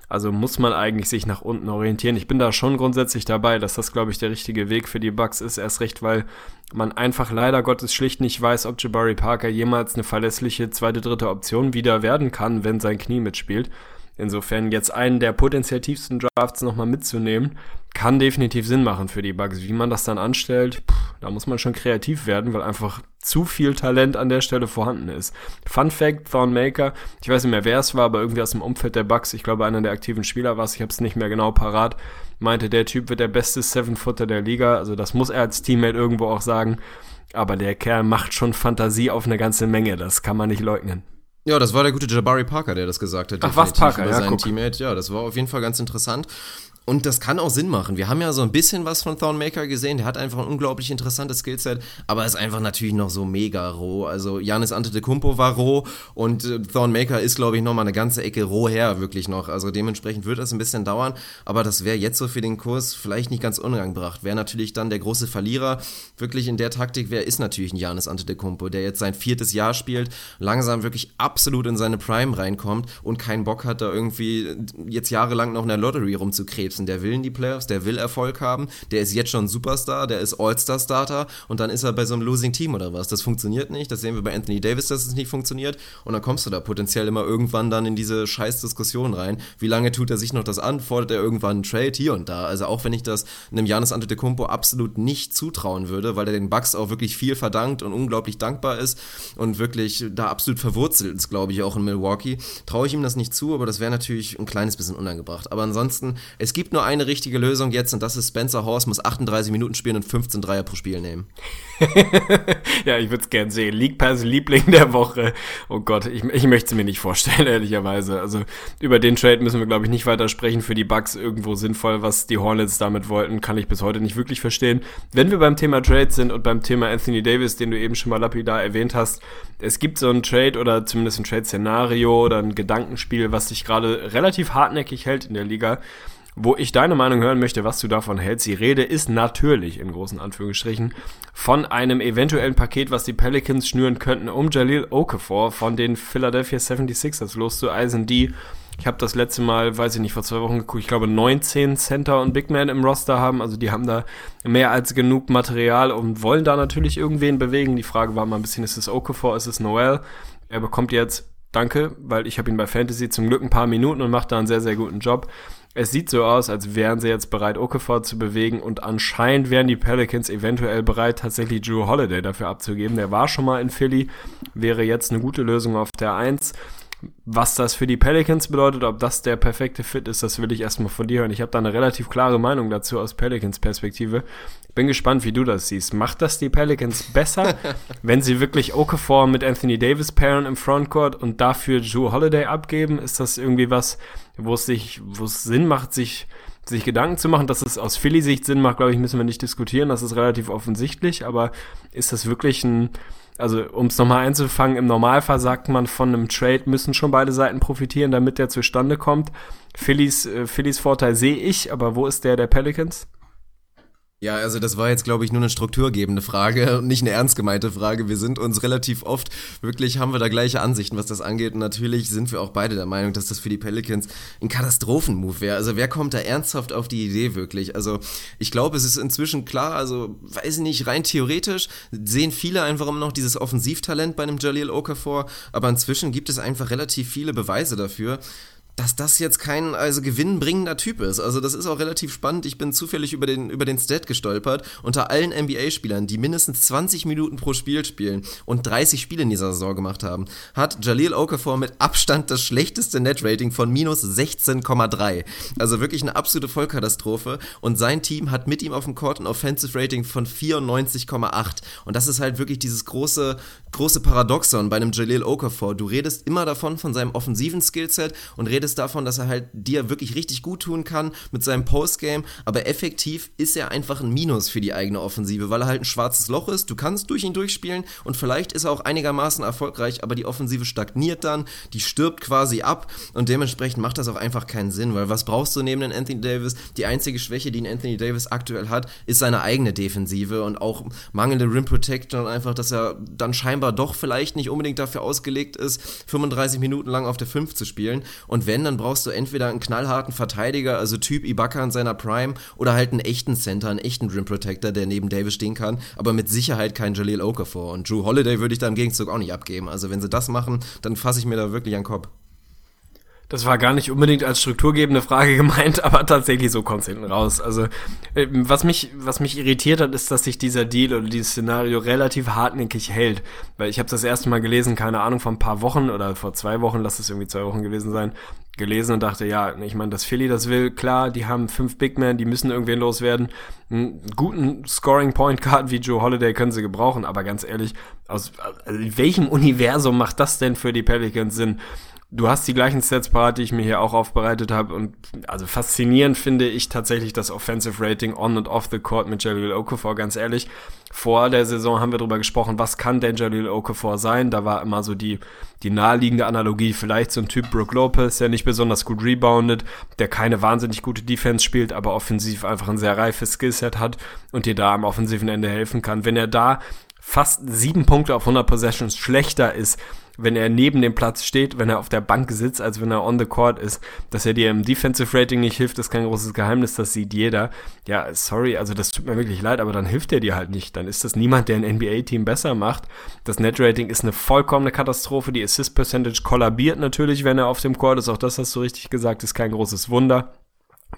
Also muss man eigentlich sich nach unten orientieren. Ich bin da schon grundsätzlich dabei, dass das, glaube ich, der richtige Weg für die Bucks ist. Erst recht, weil man einfach leider Gottes schlicht nicht weiß, ob Jabari Parker jemals eine verlässliche zweite, dritte Option wieder werden kann, wenn sein Knie mitspielt. Insofern jetzt einen der potenziell tiefsten Drafts nochmal mitzunehmen, kann definitiv Sinn machen für die Bugs. Wie man das dann anstellt, pff, da muss man schon kreativ werden, weil einfach zu viel Talent an der Stelle vorhanden ist. Fun Fact, Thornmaker, ich weiß nicht mehr, wer es war, aber irgendwie aus dem Umfeld der Bugs, ich glaube, einer der aktiven Spieler war es, ich habe es nicht mehr genau parat, meinte, der Typ wird der beste Seven-Footer der Liga, also das muss er als Teammate irgendwo auch sagen, aber der Kerl macht schon Fantasie auf eine ganze Menge, das kann man nicht leugnen. Ja, das war der gute Jabari Parker, der das gesagt hat. Ach, was Parker, ja, seinen Teammate. Ja, das war auf jeden Fall ganz interessant. Und das kann auch Sinn machen. Wir haben ja so ein bisschen was von Thornmaker gesehen. Der hat einfach ein unglaublich interessantes Skillset, aber ist einfach natürlich noch so mega roh. Also Janis Antetokounmpo war roh und äh, Thornmaker ist, glaube ich, noch mal eine ganze Ecke roh her, wirklich noch. Also dementsprechend wird das ein bisschen dauern, aber das wäre jetzt so für den Kurs vielleicht nicht ganz unangebracht. Wäre natürlich dann der große Verlierer wirklich in der Taktik, wer ist natürlich ein Janis Antetokounmpo, der jetzt sein viertes Jahr spielt, langsam wirklich absolut in seine Prime reinkommt und keinen Bock hat, da irgendwie jetzt jahrelang noch in der Lottery rumzukrebsen Gibson, der will in die Playoffs, der will Erfolg haben, der ist jetzt schon Superstar, der ist All-Star-Starter und dann ist er bei so einem Losing Team oder was. Das funktioniert nicht, das sehen wir bei Anthony Davis, dass es nicht funktioniert und dann kommst du da potenziell immer irgendwann dann in diese scheiß Diskussion rein. Wie lange tut er sich noch das an? Fordert er irgendwann einen Trade hier und da? Also auch wenn ich das einem Janis Antetokounmpo absolut nicht zutrauen würde, weil er den Bucks auch wirklich viel verdankt und unglaublich dankbar ist und wirklich da absolut verwurzelt ist, glaube ich, auch in Milwaukee, traue ich ihm das nicht zu, aber das wäre natürlich ein kleines bisschen unangebracht. Aber ansonsten, es gibt gibt nur eine richtige Lösung jetzt und das ist Spencer Horst muss 38 Minuten spielen und 15 Dreier pro Spiel nehmen. ja, ich würde es gern sehen. League Pass Liebling der Woche. Oh Gott, ich, ich möchte es mir nicht vorstellen, ehrlicherweise. Also über den Trade müssen wir, glaube ich, nicht weiter sprechen. Für die Bugs irgendwo sinnvoll, was die Hornets damit wollten, kann ich bis heute nicht wirklich verstehen. Wenn wir beim Thema Trade sind und beim Thema Anthony Davis, den du eben schon mal lapidar erwähnt hast, es gibt so ein Trade oder zumindest ein Trade-Szenario oder ein Gedankenspiel, was sich gerade relativ hartnäckig hält in der Liga wo ich deine Meinung hören möchte, was du davon hältst. Die Rede ist natürlich, in großen Anführungsstrichen, von einem eventuellen Paket, was die Pelicans schnüren könnten, um Jalil Okafor von den Philadelphia 76ers loszueisen, die ich habe das letzte Mal, weiß ich nicht, vor zwei Wochen geguckt, ich glaube 19 Center und Big Man im Roster haben. Also die haben da mehr als genug Material und wollen da natürlich irgendwen bewegen. Die Frage war mal ein bisschen, ist es Okafor, ist es Noel? Er bekommt jetzt danke, weil ich habe ihn bei Fantasy zum Glück ein paar Minuten und macht da einen sehr, sehr guten Job. Es sieht so aus, als wären sie jetzt bereit, Okafor zu bewegen und anscheinend wären die Pelicans eventuell bereit, tatsächlich Drew Holiday dafür abzugeben. Der war schon mal in Philly, wäre jetzt eine gute Lösung auf der 1. Was das für die Pelicans bedeutet, ob das der perfekte Fit ist, das will ich erstmal von dir hören. Ich habe da eine relativ klare Meinung dazu aus Pelicans Perspektive. Bin gespannt, wie du das siehst. Macht das die Pelicans besser, wenn sie wirklich Okafor mit Anthony Davis pairen im Frontcourt und dafür Drew Holiday abgeben? Ist das irgendwie was, wo es sich, wo es Sinn macht, sich sich Gedanken zu machen, dass es aus Philly-Sicht Sinn macht, glaube ich, müssen wir nicht diskutieren. Das ist relativ offensichtlich. Aber ist das wirklich ein also um es nochmal einzufangen, im Normalfall sagt man, von einem Trade müssen schon beide Seiten profitieren, damit der zustande kommt. Phillies, äh, Phillies Vorteil sehe ich, aber wo ist der der Pelicans? Ja, also das war jetzt, glaube ich, nur eine strukturgebende Frage und nicht eine ernst gemeinte Frage. Wir sind uns relativ oft, wirklich haben wir da gleiche Ansichten, was das angeht. Und natürlich sind wir auch beide der Meinung, dass das für die Pelicans ein Katastrophenmove wäre. Also wer kommt da ernsthaft auf die Idee wirklich? Also ich glaube, es ist inzwischen klar, also weiß ich nicht, rein theoretisch sehen viele einfach immer noch dieses Offensivtalent bei einem Jalil Okafor. Aber inzwischen gibt es einfach relativ viele Beweise dafür, dass das jetzt kein also gewinnbringender Typ ist. Also das ist auch relativ spannend. Ich bin zufällig über den über den Stat gestolpert. Unter allen NBA-Spielern, die mindestens 20 Minuten pro Spiel spielen und 30 Spiele in dieser Saison gemacht haben, hat Jalil Okafor mit Abstand das schlechteste Net-Rating von minus 16,3. Also wirklich eine absolute Vollkatastrophe. Und sein Team hat mit ihm auf dem Court ein Offensive Rating von 94,8. Und das ist halt wirklich dieses große große Paradoxon bei einem Jalil Okafor. Du redest immer davon von seinem offensiven Skillset und redest redest davon, dass er halt dir wirklich richtig gut tun kann mit seinem Postgame, aber effektiv ist er einfach ein Minus für die eigene Offensive, weil er halt ein schwarzes Loch ist. Du kannst durch ihn durchspielen und vielleicht ist er auch einigermaßen erfolgreich, aber die Offensive stagniert dann, die stirbt quasi ab und dementsprechend macht das auch einfach keinen Sinn, weil was brauchst du neben den Anthony Davis? Die einzige Schwäche, die Anthony Davis aktuell hat, ist seine eigene Defensive und auch mangelnde Rim Protection und einfach, dass er dann scheinbar doch vielleicht nicht unbedingt dafür ausgelegt ist, 35 Minuten lang auf der 5 zu spielen und wenn wenn, dann brauchst du entweder einen knallharten Verteidiger, also Typ Ibaka in seiner Prime, oder halt einen echten Center, einen echten Rim Protector, der neben Davis stehen kann, aber mit Sicherheit kein Jaleel Okafor. Und Drew Holiday würde ich da im Gegenzug auch nicht abgeben. Also wenn sie das machen, dann fasse ich mir da wirklich an den Kopf. Das war gar nicht unbedingt als strukturgebende Frage gemeint, aber tatsächlich so kommt es hinten raus. Also, ähm, was mich, was mich irritiert hat, ist, dass sich dieser Deal oder dieses Szenario relativ hartnäckig hält. Weil ich habe das erste Mal gelesen, keine Ahnung, vor ein paar Wochen oder vor zwei Wochen, lass es irgendwie zwei Wochen gewesen sein, gelesen und dachte, ja, ich meine, dass Philly das will, klar, die haben fünf Big Men, die müssen irgendwen loswerden. Einen guten Scoring Point Guard wie Joe Holiday können sie gebrauchen, aber ganz ehrlich, aus also in welchem Universum macht das denn für die Pelicans Sinn? Du hast die gleichen Sets parat, die ich mir hier auch aufbereitet habe. Und also faszinierend finde ich tatsächlich das Offensive Rating on und off the court mit Jalil Okafor, ganz ehrlich. Vor der Saison haben wir darüber gesprochen, was kann denn Jalil Okafor sein? Da war immer so die, die naheliegende Analogie, vielleicht so ein Typ Brook Lopez, der nicht besonders gut reboundet, der keine wahnsinnig gute Defense spielt, aber offensiv einfach ein sehr reifes Skillset hat und dir da am offensiven Ende helfen kann. Wenn er da fast sieben Punkte auf 100 Possessions schlechter ist, wenn er neben dem Platz steht, wenn er auf der Bank sitzt, als wenn er on the court ist. Dass er dir im Defensive Rating nicht hilft, ist kein großes Geheimnis, das sieht jeder. Ja, sorry, also das tut mir wirklich leid, aber dann hilft er dir halt nicht. Dann ist das niemand, der ein NBA-Team besser macht. Das Net-Rating ist eine vollkommene Katastrophe. Die Assist-Percentage kollabiert natürlich, wenn er auf dem Court ist. Auch das hast du richtig gesagt, ist kein großes Wunder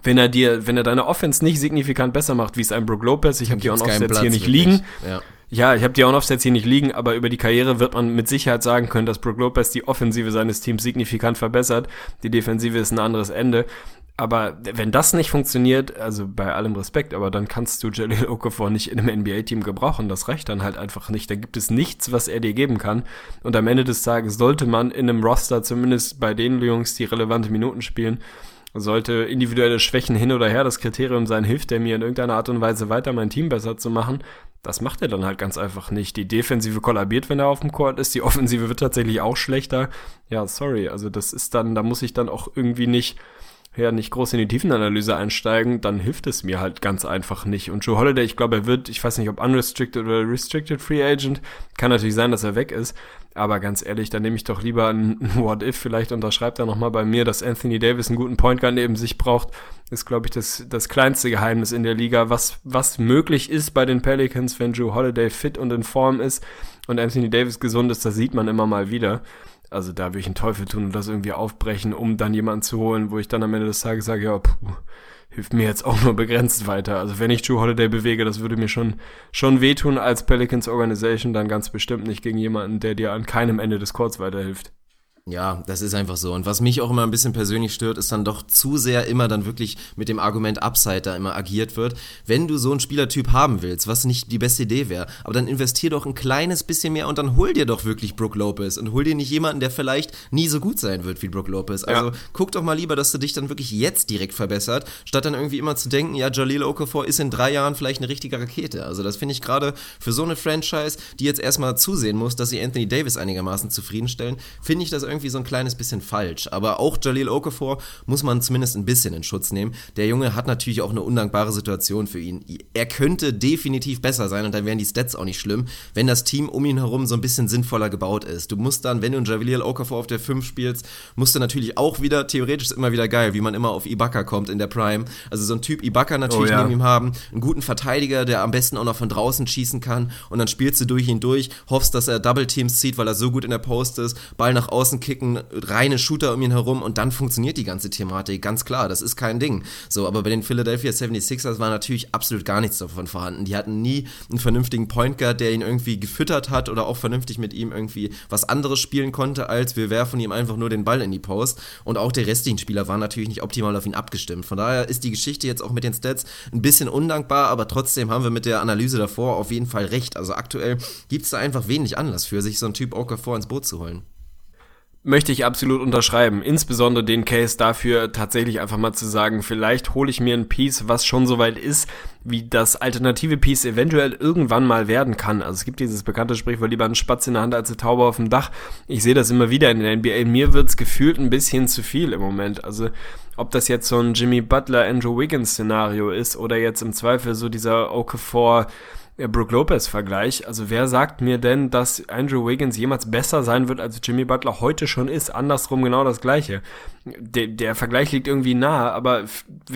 wenn er dir, wenn er deine Offense nicht signifikant besser macht, wie es ein Brook Lopez, ich habe die On-Offsets hier nicht wirklich. liegen, ja. Ja, ich habe die On-Offsets hier nicht liegen, aber über die Karriere wird man mit Sicherheit sagen können, dass Brook Lopez die Offensive seines Teams signifikant verbessert. Die Defensive ist ein anderes Ende. Aber wenn das nicht funktioniert, also bei allem Respekt, aber dann kannst du Jalil Okafor nicht in einem NBA-Team gebrauchen. Das reicht dann halt einfach nicht. Da gibt es nichts, was er dir geben kann. Und am Ende des Tages sollte man in einem Roster, zumindest bei den Jungs, die relevante Minuten spielen, sollte individuelle Schwächen hin oder her das Kriterium sein, hilft er mir in irgendeiner Art und Weise weiter, mein Team besser zu machen, das macht er dann halt ganz einfach nicht. Die Defensive kollabiert, wenn er auf dem Court ist. Die Offensive wird tatsächlich auch schlechter. Ja, sorry. Also das ist dann, da muss ich dann auch irgendwie nicht, ja, nicht groß in die Tiefenanalyse einsteigen. Dann hilft es mir halt ganz einfach nicht. Und Joe Holiday, ich glaube, er wird, ich weiß nicht, ob unrestricted oder restricted Free Agent. Kann natürlich sein, dass er weg ist. Aber ganz ehrlich, dann nehme ich doch lieber ein, What If, vielleicht unterschreibt er nochmal bei mir, dass Anthony Davis einen guten Point Guard neben sich braucht. Ist, glaube ich, das, das kleinste Geheimnis in der Liga, was, was möglich ist bei den Pelicans, wenn Drew Holiday fit und in Form ist und Anthony Davis gesund ist, das sieht man immer mal wieder. Also da würde ich einen Teufel tun und das irgendwie aufbrechen, um dann jemanden zu holen, wo ich dann am Ende des Tages sage, ja, puh, hilft mir jetzt auch nur begrenzt weiter. Also wenn ich Drew Holiday bewege, das würde mir schon, schon wehtun als Pelicans Organization, dann ganz bestimmt nicht gegen jemanden, der dir an keinem Ende des Courts weiterhilft. Ja, das ist einfach so. Und was mich auch immer ein bisschen persönlich stört, ist dann doch zu sehr immer dann wirklich mit dem Argument Upside da immer agiert wird. Wenn du so einen Spielertyp haben willst, was nicht die beste Idee wäre, aber dann investier doch ein kleines bisschen mehr und dann hol dir doch wirklich Brook Lopez und hol dir nicht jemanden, der vielleicht nie so gut sein wird wie Brook Lopez. Also ja. guck doch mal lieber, dass du dich dann wirklich jetzt direkt verbessert, statt dann irgendwie immer zu denken, ja, Jalil Okafor ist in drei Jahren vielleicht eine richtige Rakete. Also das finde ich gerade für so eine Franchise, die jetzt erstmal zusehen muss, dass sie Anthony Davis einigermaßen zufriedenstellen, finde ich das irgendwie irgendwie so ein kleines bisschen falsch. Aber auch Jalil Okafor muss man zumindest ein bisschen in Schutz nehmen. Der Junge hat natürlich auch eine undankbare Situation für ihn. Er könnte definitiv besser sein und dann wären die Stats auch nicht schlimm, wenn das Team um ihn herum so ein bisschen sinnvoller gebaut ist. Du musst dann, wenn du Jalil Okafor auf der 5 spielst, musst du natürlich auch wieder, theoretisch ist immer wieder geil, wie man immer auf Ibaka kommt in der Prime. Also so ein Typ Ibaka natürlich oh, ja. neben ihm haben, einen guten Verteidiger, der am besten auch noch von draußen schießen kann und dann spielst du durch ihn durch, hoffst, dass er Double Teams zieht, weil er so gut in der Post ist, Ball nach außen kicken, reine Shooter um ihn herum und dann funktioniert die ganze Thematik. Ganz klar, das ist kein Ding. So, aber bei den Philadelphia 76ers war natürlich absolut gar nichts davon vorhanden. Die hatten nie einen vernünftigen Point Guard, der ihn irgendwie gefüttert hat oder auch vernünftig mit ihm irgendwie was anderes spielen konnte, als wir werfen ihm einfach nur den Ball in die Post. Und auch die restlichen Spieler waren natürlich nicht optimal auf ihn abgestimmt. Von daher ist die Geschichte jetzt auch mit den Stats ein bisschen undankbar, aber trotzdem haben wir mit der Analyse davor auf jeden Fall recht. Also aktuell gibt es da einfach wenig Anlass für, sich so einen Typ Okafor ins Boot zu holen. Möchte ich absolut unterschreiben. Insbesondere den Case dafür tatsächlich einfach mal zu sagen, vielleicht hole ich mir ein Piece, was schon so weit ist, wie das alternative Piece eventuell irgendwann mal werden kann. Also es gibt dieses bekannte Sprichwort, lieber ein Spatz in der Hand als eine Taube auf dem Dach. Ich sehe das immer wieder in der NBA. Mir wird's gefühlt ein bisschen zu viel im Moment. Also ob das jetzt so ein Jimmy Butler, Andrew Wiggins Szenario ist oder jetzt im Zweifel so dieser Okafor Brook Lopez-Vergleich. Also wer sagt mir denn, dass Andrew Wiggins jemals besser sein wird, als Jimmy Butler heute schon ist? Andersrum genau das Gleiche. Der, der Vergleich liegt irgendwie nahe, aber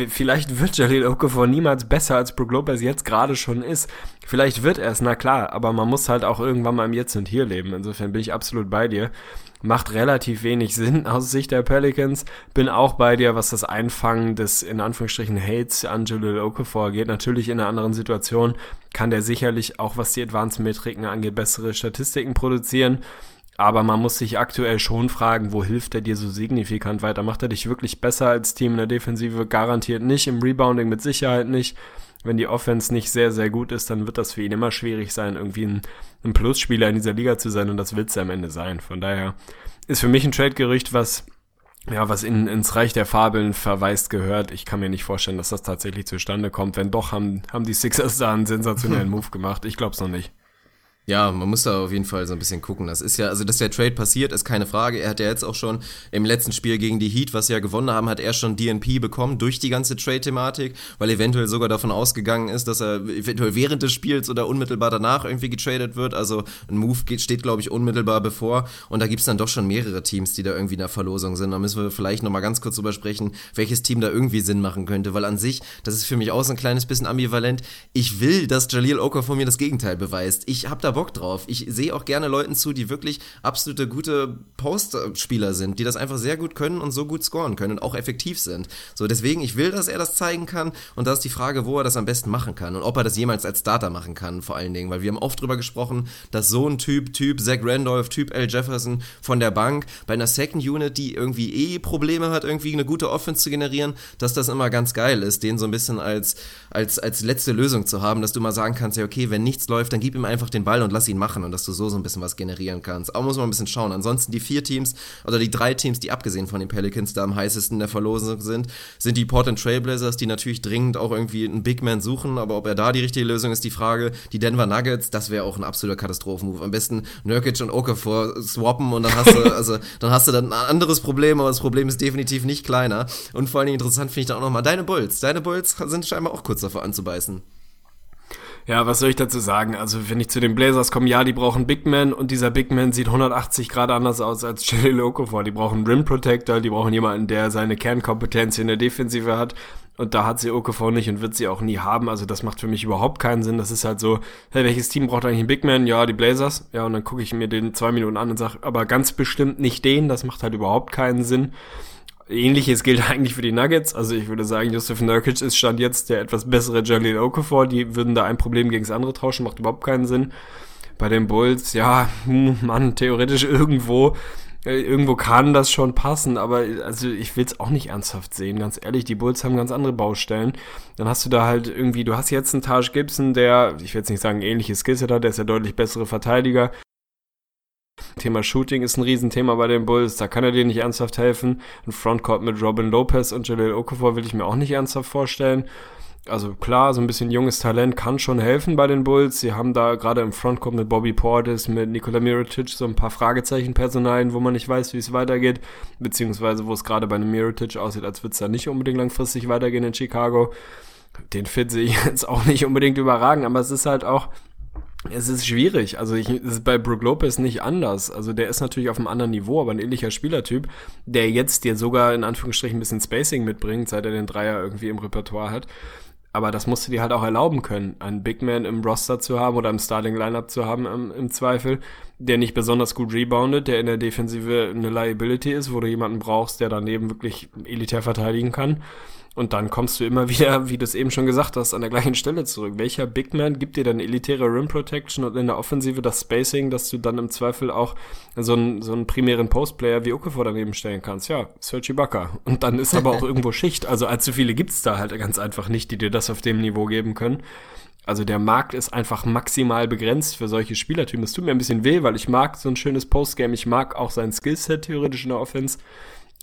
vielleicht wird Jalil Okafor niemals besser, als Brook Lopez jetzt gerade schon ist. Vielleicht wird er es, na klar, aber man muss halt auch irgendwann mal im Jetzt und Hier leben. Insofern bin ich absolut bei dir macht relativ wenig Sinn aus Sicht der Pelicans. Bin auch bei dir, was das Einfangen des in Anführungsstrichen Hates Angelo Okafor geht. Natürlich in einer anderen Situation kann der sicherlich auch, was die Advanced Metriken angeht, bessere Statistiken produzieren. Aber man muss sich aktuell schon fragen, wo hilft er dir so signifikant weiter? Macht er dich wirklich besser als Team in der Defensive? Garantiert nicht, im Rebounding mit Sicherheit nicht wenn die Offense nicht sehr, sehr gut ist, dann wird das für ihn immer schwierig sein, irgendwie ein, ein Plusspieler in dieser Liga zu sein und das wird es am Ende sein. Von daher ist für mich ein Trade-Gerücht, was ja, was in, ins Reich der Fabeln verweist gehört. Ich kann mir nicht vorstellen, dass das tatsächlich zustande kommt. Wenn doch, haben, haben die Sixers da einen sensationellen Move gemacht. Ich glaube es noch nicht. Ja, man muss da auf jeden Fall so ein bisschen gucken. Das ist ja, also dass der Trade passiert, ist keine Frage. Er hat ja jetzt auch schon im letzten Spiel gegen die Heat, was sie ja gewonnen haben, hat er schon DNP bekommen durch die ganze Trade-Thematik, weil eventuell sogar davon ausgegangen ist, dass er eventuell während des Spiels oder unmittelbar danach irgendwie getradet wird. Also ein Move geht, steht, glaube ich, unmittelbar bevor. Und da gibt's dann doch schon mehrere Teams, die da irgendwie in der Verlosung sind. Da müssen wir vielleicht nochmal ganz kurz drüber sprechen, welches Team da irgendwie Sinn machen könnte. Weil an sich, das ist für mich auch so ein kleines bisschen ambivalent. Ich will, dass Jalil Okafor mir das Gegenteil beweist. Ich habe da Bock drauf. Ich sehe auch gerne Leuten zu, die wirklich absolute gute Postspieler sind, die das einfach sehr gut können und so gut scoren können und auch effektiv sind. So, deswegen, ich will, dass er das zeigen kann und da ist die Frage, wo er das am besten machen kann und ob er das jemals als Starter machen kann, vor allen Dingen, weil wir haben oft drüber gesprochen, dass so ein Typ, Typ Zach Randolph, Typ L. Jefferson von der Bank bei einer Second Unit, die irgendwie eh Probleme hat, irgendwie eine gute Offense zu generieren, dass das immer ganz geil ist, den so ein bisschen als, als, als letzte Lösung zu haben, dass du mal sagen kannst, ja, okay, wenn nichts läuft, dann gib ihm einfach den Ball und lass ihn machen und dass du so so ein bisschen was generieren kannst. Aber muss man ein bisschen schauen. Ansonsten die vier Teams oder die drei Teams, die abgesehen von den Pelicans da am heißesten in der Verlosung sind, sind die Portland Trailblazers, die natürlich dringend auch irgendwie einen Big Man suchen, aber ob er da die richtige Lösung ist, die Frage. Die Denver Nuggets, das wäre auch ein absoluter Katastrophenmove. Am besten Nurkic und Okafor swappen und dann hast du, also, dann hast du dann ein anderes Problem, aber das Problem ist definitiv nicht kleiner. Und vor allen Dingen interessant finde ich dann auch nochmal deine Bulls. Deine Bulls sind scheinbar auch kurz davor anzubeißen. Ja, was soll ich dazu sagen? Also, wenn ich zu den Blazers komme, ja, die brauchen Big Man und dieser Big Man sieht 180 Grad anders aus als Jalil Okafor. Die brauchen Rim Protector, die brauchen jemanden, der seine Kernkompetenz in der Defensive hat. Und da hat sie Okafor nicht und wird sie auch nie haben. Also das macht für mich überhaupt keinen Sinn. Das ist halt so, hey, welches Team braucht eigentlich einen Big Man? Ja, die Blazers. Ja, und dann gucke ich mir den zwei Minuten an und sage, aber ganz bestimmt nicht den. Das macht halt überhaupt keinen Sinn. Ähnliches gilt eigentlich für die Nuggets. Also ich würde sagen, Josef Nurkic ist Stand jetzt der etwas bessere Jaleel Okafor. Die würden da ein Problem gegen das andere tauschen, macht überhaupt keinen Sinn. Bei den Bulls, ja, hm, Mann, theoretisch irgendwo, äh, irgendwo kann das schon passen, aber also ich will es auch nicht ernsthaft sehen, ganz ehrlich. Die Bulls haben ganz andere Baustellen. Dann hast du da halt irgendwie, du hast jetzt einen Taj Gibson, der, ich will jetzt nicht sagen ähnliches Skillset hat, der ist ja deutlich bessere Verteidiger. Thema Shooting ist ein Riesenthema bei den Bulls, da kann er dir nicht ernsthaft helfen. Ein Frontcourt mit Robin Lopez und Jaleel Okafor will ich mir auch nicht ernsthaft vorstellen. Also klar, so ein bisschen junges Talent kann schon helfen bei den Bulls. Sie haben da gerade im Frontcourt mit Bobby Portis, mit Nikola Mirotic so ein paar Fragezeichen-Personalien, wo man nicht weiß, wie es weitergeht. Beziehungsweise wo es gerade bei einem Mirotic aussieht, als würde es da nicht unbedingt langfristig weitergehen in Chicago. Den Fit sehe ich jetzt auch nicht unbedingt überragen, aber es ist halt auch es ist schwierig. Also ich, es ist bei Brook Lopez nicht anders. Also der ist natürlich auf einem anderen Niveau, aber ein ähnlicher Spielertyp, der jetzt dir sogar in Anführungsstrichen ein bisschen Spacing mitbringt, seit er den Dreier irgendwie im Repertoire hat. Aber das musst du dir halt auch erlauben können, einen Big Man im Roster zu haben oder im Starting Lineup zu haben im, im Zweifel, der nicht besonders gut reboundet, der in der Defensive eine Liability ist, wo du jemanden brauchst, der daneben wirklich elitär verteidigen kann. Und dann kommst du immer wieder, wie du es eben schon gesagt hast, an der gleichen Stelle zurück. Welcher Big Man gibt dir dann elitäre Rim Protection und in der Offensive das Spacing, dass du dann im Zweifel auch so einen, so einen primären Postplayer wie Okafor daneben stellen kannst? Ja, Serge Ibaka. Und dann ist aber auch irgendwo Schicht. Also allzu viele gibt's da halt ganz einfach nicht, die dir das auf dem Niveau geben können. Also der Markt ist einfach maximal begrenzt für solche Spielertypen. Es tut mir ein bisschen weh, weil ich mag so ein schönes Postgame. Ich mag auch sein Skillset theoretisch in der Offense.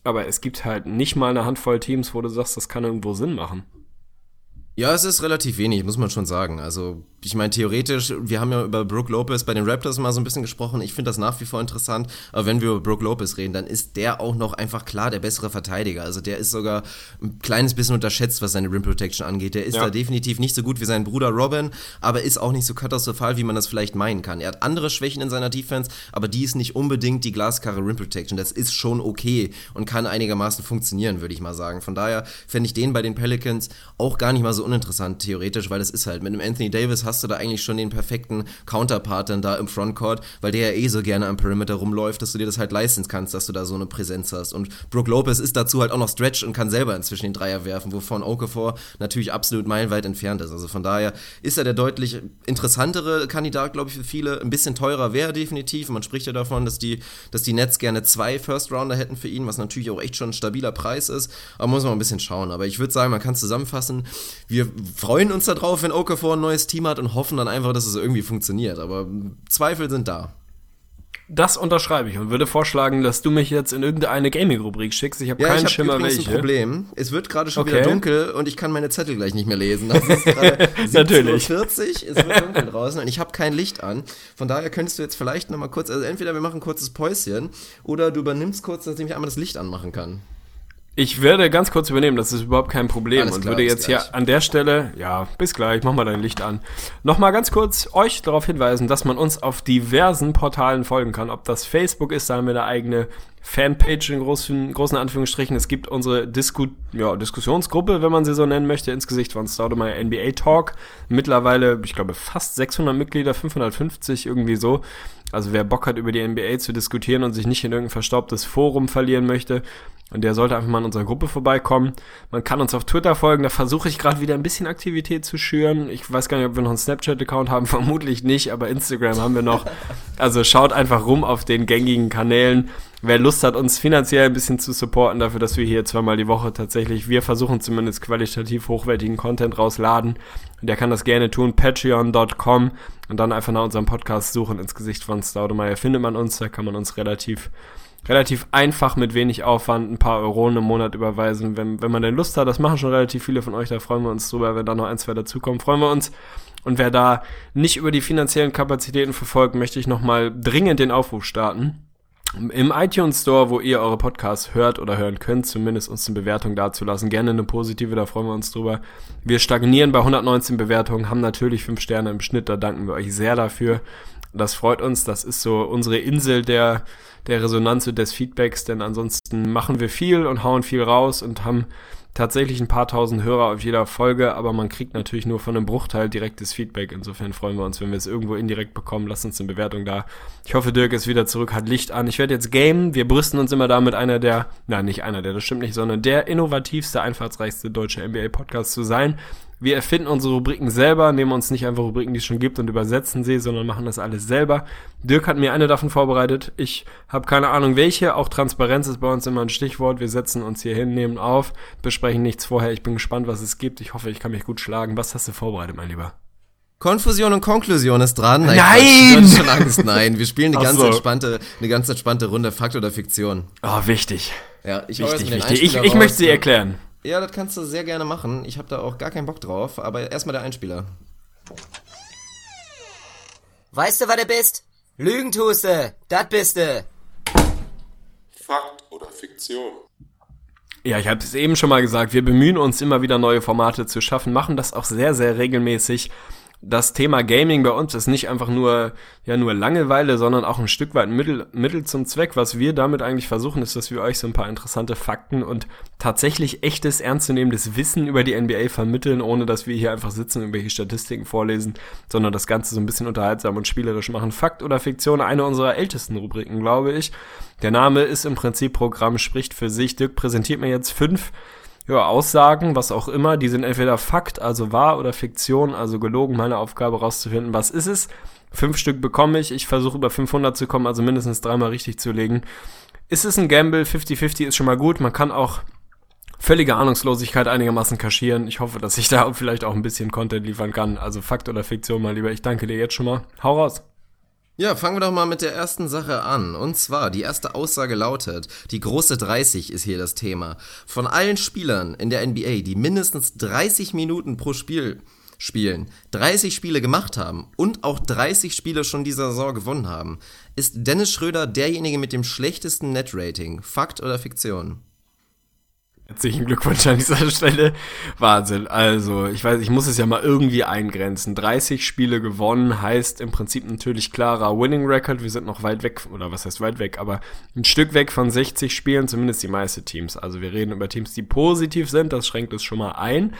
Aber es gibt halt nicht mal eine Handvoll Teams, wo du sagst, das kann irgendwo Sinn machen. Ja, es ist relativ wenig, muss man schon sagen. Also ich meine, theoretisch, wir haben ja über Brook Lopez bei den Raptors mal so ein bisschen gesprochen. Ich finde das nach wie vor interessant. Aber wenn wir über Brook Lopez reden, dann ist der auch noch einfach klar der bessere Verteidiger. Also der ist sogar ein kleines bisschen unterschätzt, was seine Rim Protection angeht. Der ist ja. da definitiv nicht so gut wie sein Bruder Robin, aber ist auch nicht so katastrophal, wie man das vielleicht meinen kann. Er hat andere Schwächen in seiner Defense, aber die ist nicht unbedingt die glaskarre Rim Protection. Das ist schon okay und kann einigermaßen funktionieren, würde ich mal sagen. Von daher fände ich den bei den Pelicans auch gar nicht mal so uninteressant, theoretisch, weil es ist halt mit einem Anthony Davis hast du da eigentlich schon den perfekten Counterpart dann da im Frontcourt, weil der ja eh so gerne am Perimeter rumläuft, dass du dir das halt leisten kannst, dass du da so eine Präsenz hast. Und Brook Lopez ist dazu halt auch noch Stretch und kann selber inzwischen den Dreier werfen, wovon Okafor natürlich absolut meilenweit entfernt ist. Also von daher ist er der deutlich interessantere Kandidat, glaube ich, für viele. Ein bisschen teurer wäre definitiv. Man spricht ja davon, dass die, dass die Nets gerne zwei First Rounder hätten für ihn, was natürlich auch echt schon ein stabiler Preis ist. Aber muss man ein bisschen schauen. Aber ich würde sagen, man kann zusammenfassen. Wir freuen uns darauf, wenn Okafor ein neues Team hat und hoffen dann einfach, dass es irgendwie funktioniert. Aber Zweifel sind da. Das unterschreibe ich und würde vorschlagen, dass du mich jetzt in irgendeine Gaming-Rubrik schickst. Ich habe ja, keinen ich hab Schimmer welche. ein Problem. Es wird gerade schon okay. wieder dunkel und ich kann meine Zettel gleich nicht mehr lesen. Das ist gerade 17.40 Uhr, es wird dunkel draußen und ich habe kein Licht an. Von daher könntest du jetzt vielleicht nochmal kurz, also entweder wir machen ein kurzes Päuschen oder du übernimmst kurz, dass ich einmal das Licht anmachen kann. Ich werde ganz kurz übernehmen, das ist überhaupt kein Problem. Alles und klar, würde jetzt hier an der Stelle, ja, bis gleich, mach mal dein Licht an. Nochmal ganz kurz euch darauf hinweisen, dass man uns auf diversen Portalen folgen kann. Ob das Facebook ist, da haben wir eine eigene Fanpage in großen, großen Anführungsstrichen. Es gibt unsere Disku ja, Diskussionsgruppe, wenn man sie so nennen möchte, ins Gesicht von Staudemeyer NBA Talk. Mittlerweile, ich glaube, fast 600 Mitglieder, 550 irgendwie so. Also wer Bock hat, über die NBA zu diskutieren und sich nicht in irgendein verstaubtes Forum verlieren möchte, und der sollte einfach mal in unserer Gruppe vorbeikommen. Man kann uns auf Twitter folgen, da versuche ich gerade wieder ein bisschen Aktivität zu schüren. Ich weiß gar nicht, ob wir noch einen Snapchat-Account haben, vermutlich nicht, aber Instagram haben wir noch. Also schaut einfach rum auf den gängigen Kanälen. Wer Lust hat, uns finanziell ein bisschen zu supporten, dafür, dass wir hier zweimal die Woche tatsächlich, wir versuchen zumindest qualitativ hochwertigen Content rausladen, der kann das gerne tun, patreon.com und dann einfach nach unserem Podcast suchen ins Gesicht von Staudemeyer findet man uns, da kann man uns relativ relativ einfach mit wenig Aufwand ein paar Euronen im Monat überweisen. Wenn, wenn man denn Lust hat, das machen schon relativ viele von euch, da freuen wir uns drüber. Wenn da noch ein, zwei dazukommen, freuen wir uns. Und wer da nicht über die finanziellen Kapazitäten verfolgt, möchte ich nochmal dringend den Aufruf starten. Im iTunes Store, wo ihr eure Podcasts hört oder hören könnt, zumindest uns eine Bewertung dazulassen. Gerne eine positive, da freuen wir uns drüber. Wir stagnieren bei 119 Bewertungen, haben natürlich 5 Sterne im Schnitt, da danken wir euch sehr dafür. Das freut uns, das ist so unsere Insel der, der Resonanz und des Feedbacks, denn ansonsten machen wir viel und hauen viel raus und haben tatsächlich ein paar tausend Hörer auf jeder Folge, aber man kriegt natürlich nur von einem Bruchteil direktes Feedback. Insofern freuen wir uns, wenn wir es irgendwo indirekt bekommen. Lasst uns eine Bewertung da. Ich hoffe, Dirk ist wieder zurück, hat Licht an. Ich werde jetzt gamen. Wir brüsten uns immer damit, einer der, nein, nicht einer der, das stimmt nicht, sondern der innovativste, einfallsreichste deutsche NBA-Podcast zu sein. Wir erfinden unsere Rubriken selber, nehmen uns nicht einfach Rubriken, die es schon gibt und übersetzen sie, sondern machen das alles selber. Dirk hat mir eine davon vorbereitet. Ich habe keine Ahnung welche. Auch Transparenz ist bei uns immer ein Stichwort. Wir setzen uns hier hin, nehmen auf, besprechen nichts vorher. Ich bin gespannt, was es gibt. Ich hoffe, ich kann mich gut schlagen. Was hast du vorbereitet, mein Lieber? Konfusion und Konklusion ist dran. Nein! Nein! Ich schon Angst. Nein, wir spielen eine ganz so. entspannte, eine ganz entspannte Runde Fakt oder Fiktion. Oh, wichtig. Ja, ich wichtig, wichtig. Ich, ich möchte sie erklären. Ja, das kannst du sehr gerne machen. Ich habe da auch gar keinen Bock drauf, aber erstmal der Einspieler. Weißt du, was du bist? Lügen tust du, das bist du. Fakt oder Fiktion? Ja, ich habe es eben schon mal gesagt, wir bemühen uns immer wieder neue Formate zu schaffen, machen das auch sehr, sehr regelmäßig das Thema Gaming bei uns ist nicht einfach nur, ja, nur Langeweile, sondern auch ein Stück weit Mittel, Mittel zum Zweck. Was wir damit eigentlich versuchen, ist, dass wir euch so ein paar interessante Fakten und tatsächlich echtes, ernstzunehmendes Wissen über die NBA vermitteln, ohne dass wir hier einfach sitzen und irgendwelche Statistiken vorlesen, sondern das Ganze so ein bisschen unterhaltsam und spielerisch machen. Fakt oder Fiktion, eine unserer ältesten Rubriken, glaube ich. Der Name ist im Prinzip Programm, spricht für sich. Dirk präsentiert mir jetzt fünf ja, Aussagen, was auch immer, die sind entweder Fakt, also wahr oder Fiktion, also gelogen. Meine Aufgabe rauszufinden, was ist es. Fünf Stück bekomme ich. Ich versuche über 500 zu kommen, also mindestens dreimal richtig zu legen. Ist es ein Gamble? 50-50 ist schon mal gut. Man kann auch völlige Ahnungslosigkeit einigermaßen kaschieren. Ich hoffe, dass ich da vielleicht auch ein bisschen Content liefern kann. Also Fakt oder Fiktion, mal lieber. Ich danke dir jetzt schon mal. Hau raus. Ja, fangen wir doch mal mit der ersten Sache an. Und zwar, die erste Aussage lautet, die große 30 ist hier das Thema. Von allen Spielern in der NBA, die mindestens 30 Minuten pro Spiel spielen, 30 Spiele gemacht haben und auch 30 Spiele schon dieser Saison gewonnen haben, ist Dennis Schröder derjenige mit dem schlechtesten Net-Rating. Fakt oder Fiktion? Herzlichen Glückwunsch an dieser Stelle. Wahnsinn. Also, ich weiß, ich muss es ja mal irgendwie eingrenzen. 30 Spiele gewonnen heißt im Prinzip natürlich klarer Winning Record. Wir sind noch weit weg, oder was heißt weit weg, aber ein Stück weg von 60 Spielen, zumindest die meisten Teams. Also wir reden über Teams, die positiv sind, das schränkt es schon mal ein.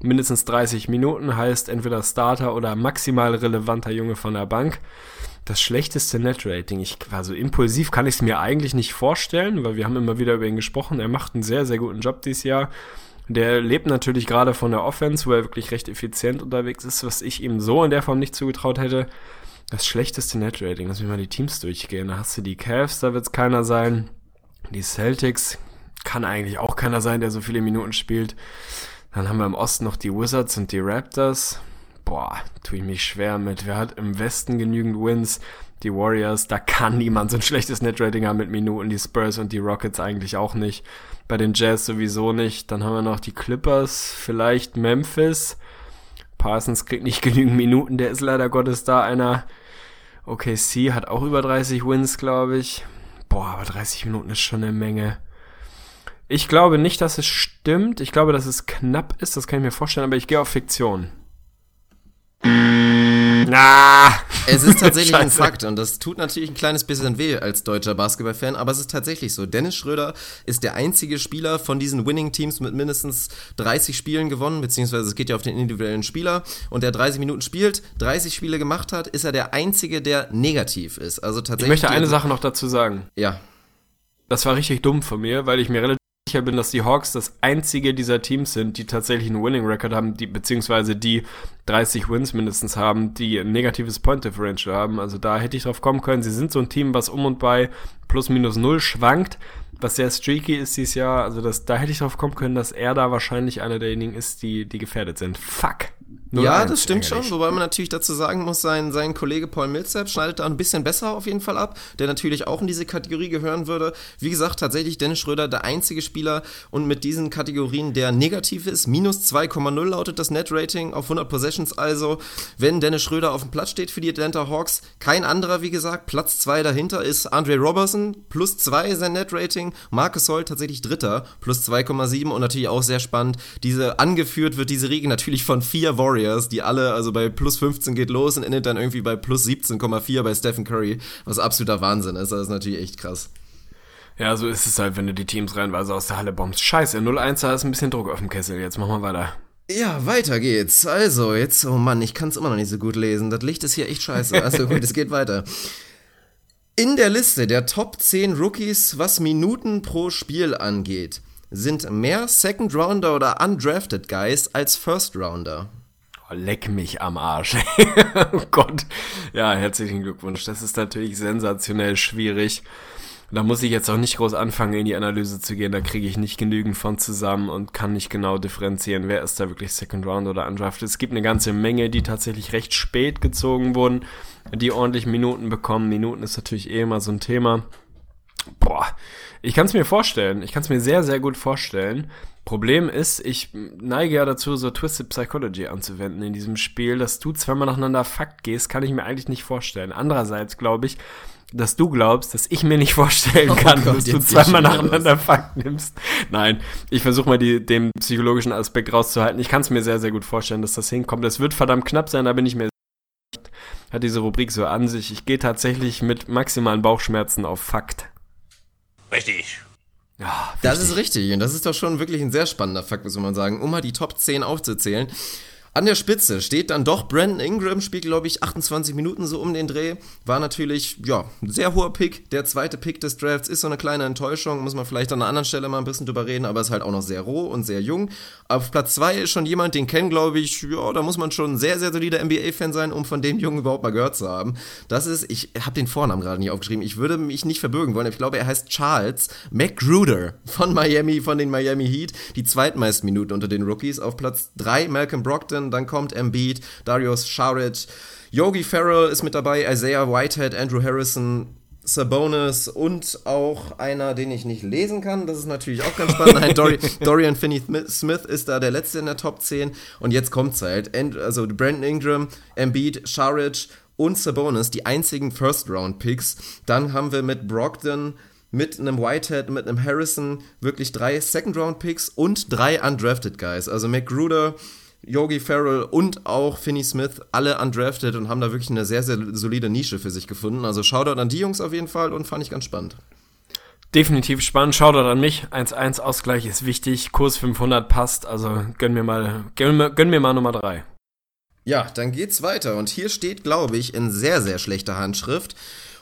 Mindestens 30 Minuten heißt entweder Starter oder maximal relevanter Junge von der Bank das schlechteste Net-Rating. Ich, also impulsiv kann ich es mir eigentlich nicht vorstellen, weil wir haben immer wieder über ihn gesprochen. Er macht einen sehr, sehr guten Job dieses Jahr. Der lebt natürlich gerade von der Offense, wo er wirklich recht effizient unterwegs ist, was ich ihm so in der Form nicht zugetraut hätte. Das schlechteste Net-Rating, lass mich mal die Teams durchgehen. Da hast du die Cavs, da wird es keiner sein. Die Celtics kann eigentlich auch keiner sein, der so viele Minuten spielt. Dann haben wir im Osten noch die Wizards und die Raptors boah, tue ich mich schwer mit. Wer hat im Westen genügend Wins? Die Warriors, da kann niemand so ein schlechtes Netrating haben mit Minuten. Die Spurs und die Rockets eigentlich auch nicht. Bei den Jazz sowieso nicht. Dann haben wir noch die Clippers, vielleicht Memphis. Parsons kriegt nicht genügend Minuten, der ist leider Gottes da einer. OKC hat auch über 30 Wins, glaube ich. Boah, aber 30 Minuten ist schon eine Menge. Ich glaube nicht, dass es stimmt. Ich glaube, dass es knapp ist, das kann ich mir vorstellen, aber ich gehe auf Fiktion. Na. Es ist tatsächlich ein Fakt und das tut natürlich ein kleines bisschen weh als deutscher Basketballfan, aber es ist tatsächlich so. Dennis Schröder ist der einzige Spieler von diesen Winning-Teams mit mindestens 30 Spielen gewonnen, beziehungsweise es geht ja auf den individuellen Spieler und der 30 Minuten spielt, 30 Spiele gemacht hat, ist er der einzige, der negativ ist. Also tatsächlich. Ich möchte eine Sache noch dazu sagen. Ja. Das war richtig dumm von mir, weil ich mir relativ sicher bin, dass die Hawks das einzige dieser Teams sind, die tatsächlich einen Winning Record haben, die, beziehungsweise die 30 Wins mindestens haben, die ein negatives Point Differential haben. Also da hätte ich drauf kommen können. Sie sind so ein Team, was um und bei plus minus null schwankt, was sehr streaky ist dieses Jahr. Also das, da hätte ich drauf kommen können, dass er da wahrscheinlich einer derjenigen ist, die, die gefährdet sind. Fuck. Ja, das stimmt ärgerlich. schon, wobei man natürlich dazu sagen muss, sein, sein Kollege Paul Millsap schneidet da ein bisschen besser auf jeden Fall ab, der natürlich auch in diese Kategorie gehören würde. Wie gesagt, tatsächlich Dennis Schröder der einzige Spieler und mit diesen Kategorien, der negativ ist. Minus 2,0 lautet das Net-Rating auf 100 Possessions also. Wenn Dennis Schröder auf dem Platz steht für die Atlanta Hawks, kein anderer, wie gesagt. Platz 2 dahinter ist Andre Robertson, plus 2 sein Net-Rating. Marcus Holl tatsächlich Dritter, plus 2,7 und natürlich auch sehr spannend. Diese, angeführt wird diese Riege natürlich von vier Warriors Warriors, die alle, also bei plus 15 geht los und endet dann irgendwie bei plus 17,4 bei Stephen Curry, was absoluter Wahnsinn ist. Das ist natürlich echt krass. Ja, so ist es halt, wenn du die Teams reinweise aus der Halle bombst. Scheiße, 0-1, da ist ein bisschen Druck auf dem Kessel. Jetzt machen wir weiter. Ja, weiter geht's. Also, jetzt, oh Mann, ich kann es immer noch nicht so gut lesen. Das Licht ist hier echt scheiße. Also gut, es geht weiter. In der Liste der Top 10 Rookies, was Minuten pro Spiel angeht, sind mehr Second Rounder oder Undrafted Guys als First Rounder. Oh, leck mich am Arsch. oh Gott. Ja, herzlichen Glückwunsch. Das ist natürlich sensationell schwierig. Da muss ich jetzt auch nicht groß anfangen, in die Analyse zu gehen. Da kriege ich nicht genügend von zusammen und kann nicht genau differenzieren, wer ist da wirklich Second Round oder Undrafted. Es gibt eine ganze Menge, die tatsächlich recht spät gezogen wurden, die ordentlich Minuten bekommen. Minuten ist natürlich eh immer so ein Thema. Boah, ich kann es mir vorstellen. Ich kann es mir sehr, sehr gut vorstellen. Problem ist, ich neige ja dazu, so Twisted Psychology anzuwenden in diesem Spiel. Dass du zweimal nacheinander Fakt gehst, kann ich mir eigentlich nicht vorstellen. Andererseits glaube ich, dass du glaubst, dass ich mir nicht vorstellen oh kann, oh Gott, dass du zweimal nacheinander Fakt nimmst. Nein, ich versuche mal die, den psychologischen Aspekt rauszuhalten. Ich kann es mir sehr, sehr gut vorstellen, dass das hinkommt. Es wird verdammt knapp sein, da bin ich mir hat diese Rubrik so an sich. Ich gehe tatsächlich mit maximalen Bauchschmerzen auf Fakt. Richtig. Ja, das ist richtig. Und das ist doch schon wirklich ein sehr spannender Fakt, muss man sagen, um mal die Top 10 aufzuzählen. An der Spitze steht dann doch Brandon Ingram, spielt glaube ich 28 Minuten so um den Dreh. War natürlich, ja, ein sehr hoher Pick. Der zweite Pick des Drafts ist so eine kleine Enttäuschung, muss man vielleicht an einer anderen Stelle mal ein bisschen drüber reden, aber ist halt auch noch sehr roh und sehr jung. Auf Platz 2 ist schon jemand, den kennen glaube ich, ja, da muss man schon ein sehr, sehr solider NBA-Fan sein, um von dem Jungen überhaupt mal gehört zu haben. Das ist, ich habe den Vornamen gerade nicht aufgeschrieben, ich würde mich nicht verbürgen wollen, ich glaube, er heißt Charles McGruder von Miami, von den Miami Heat. Die zweitmeisten Minuten unter den Rookies. Auf Platz 3 Malcolm Brockton, dann kommt Embiid, Darius Saric, Yogi Farrell ist mit dabei, Isaiah Whitehead, Andrew Harrison, Sabonis und auch einer, den ich nicht lesen kann. Das ist natürlich auch ganz spannend. Nein, Dori Dorian Finney-Smith ist da der Letzte in der Top 10. Und jetzt kommt's halt. Also Brandon Ingram, Embiid, Saric und Sabonis, die einzigen First-Round-Picks. Dann haben wir mit Brogdon, mit einem Whitehead, mit einem Harrison wirklich drei Second-Round-Picks und drei Undrafted Guys. Also McGruder, Yogi Farrell und auch Finney Smith alle undrafted und haben da wirklich eine sehr, sehr solide Nische für sich gefunden. Also Shoutout an die Jungs auf jeden Fall und fand ich ganz spannend. Definitiv spannend. Shoutout an mich. 1-1 Ausgleich ist wichtig. Kurs 500 passt. Also gönn mir mal, gönn mir, gönn mir mal Nummer 3. Ja, dann geht's weiter. Und hier steht, glaube ich, in sehr, sehr schlechter Handschrift.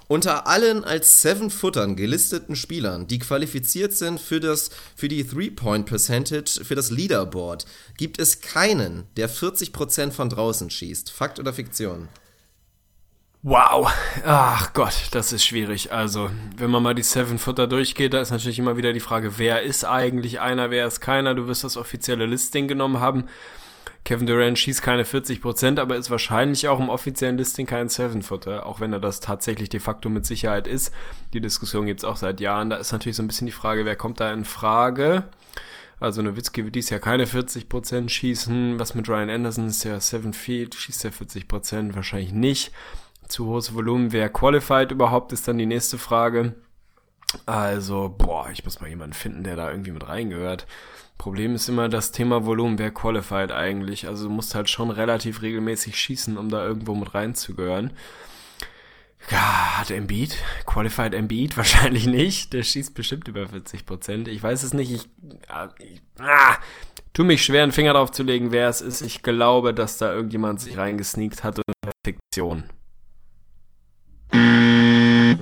Unter allen als Seven-Footern gelisteten Spielern, die qualifiziert sind für, das, für die Three-Point-Percentage für das Leaderboard, gibt es keinen, der 40% von draußen schießt. Fakt oder Fiktion? Wow, ach Gott, das ist schwierig. Also, wenn man mal die Seven-Footer durchgeht, da ist natürlich immer wieder die Frage, wer ist eigentlich einer, wer ist keiner. Du wirst das offizielle Listing genommen haben. Kevin Durant schießt keine 40%, aber ist wahrscheinlich auch im offiziellen Listing kein Seven-Footer, auch wenn er das tatsächlich de facto mit Sicherheit ist. Die Diskussion gibt's auch seit Jahren. Da ist natürlich so ein bisschen die Frage, wer kommt da in Frage? Also Nowitzki wird dies Jahr keine 40% schießen. Was mit Ryan Anderson ist ja 7 Feet, schießt er 40%? Wahrscheinlich nicht. Zu hohes Volumen. Wer qualified überhaupt, ist dann die nächste Frage. Also, boah, ich muss mal jemanden finden, der da irgendwie mit reingehört. Problem ist immer das Thema Volumen. Wer qualified eigentlich? Also du musst halt schon relativ regelmäßig schießen, um da irgendwo mit reinzugehören. Ja, hat Embiid? Qualified Embiid? Wahrscheinlich nicht. Der schießt bestimmt über 40 Prozent. Ich weiß es nicht. Ich, ich ah, tu mich schwer, einen Finger drauf zu legen, wer es ist. Ich glaube, dass da irgendjemand sich reingesneakt hat und Perfektion.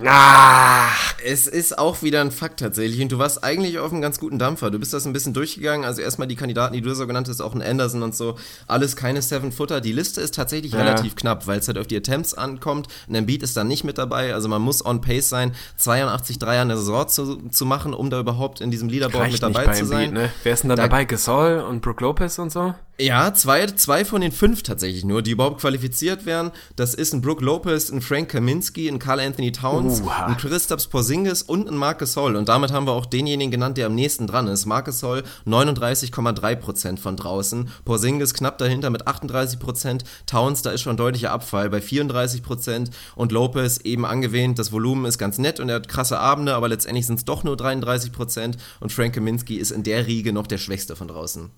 Ach, es ist auch wieder ein Fakt tatsächlich. Und du warst eigentlich auf einem ganz guten Dampfer. Du bist das ein bisschen durchgegangen. Also erstmal die Kandidaten, die du so genannt hast, auch ein Anderson und so. Alles keine Seven-Footer. Die Liste ist tatsächlich ja. relativ knapp, weil es halt auf die Attempts ankommt. Ein Embiid ist da nicht mit dabei. Also man muss on pace sein, 82 Dreier in der Saison zu, zu machen, um da überhaupt in diesem Leaderboard Reicht mit dabei zu sein. Embiid, ne? Wer ist denn da, da dabei? Gasol und Brook Lopez und so? Ja, zwei, zwei von den fünf tatsächlich nur, die überhaupt qualifiziert werden. Das ist ein Brook Lopez, ein Frank Kaminski, ein Carl Anthony Towns, Uha. ein Christaps Porzingis und ein Marcus Hall. Und damit haben wir auch denjenigen genannt, der am nächsten dran ist. Marcus Hall 39,3% von draußen, Porzingis knapp dahinter mit 38%, Towns, da ist schon deutlicher Abfall bei 34% und Lopez eben angewähnt, das Volumen ist ganz nett und er hat krasse Abende, aber letztendlich sind es doch nur 33% und Frank Kaminski ist in der Riege noch der Schwächste von draußen.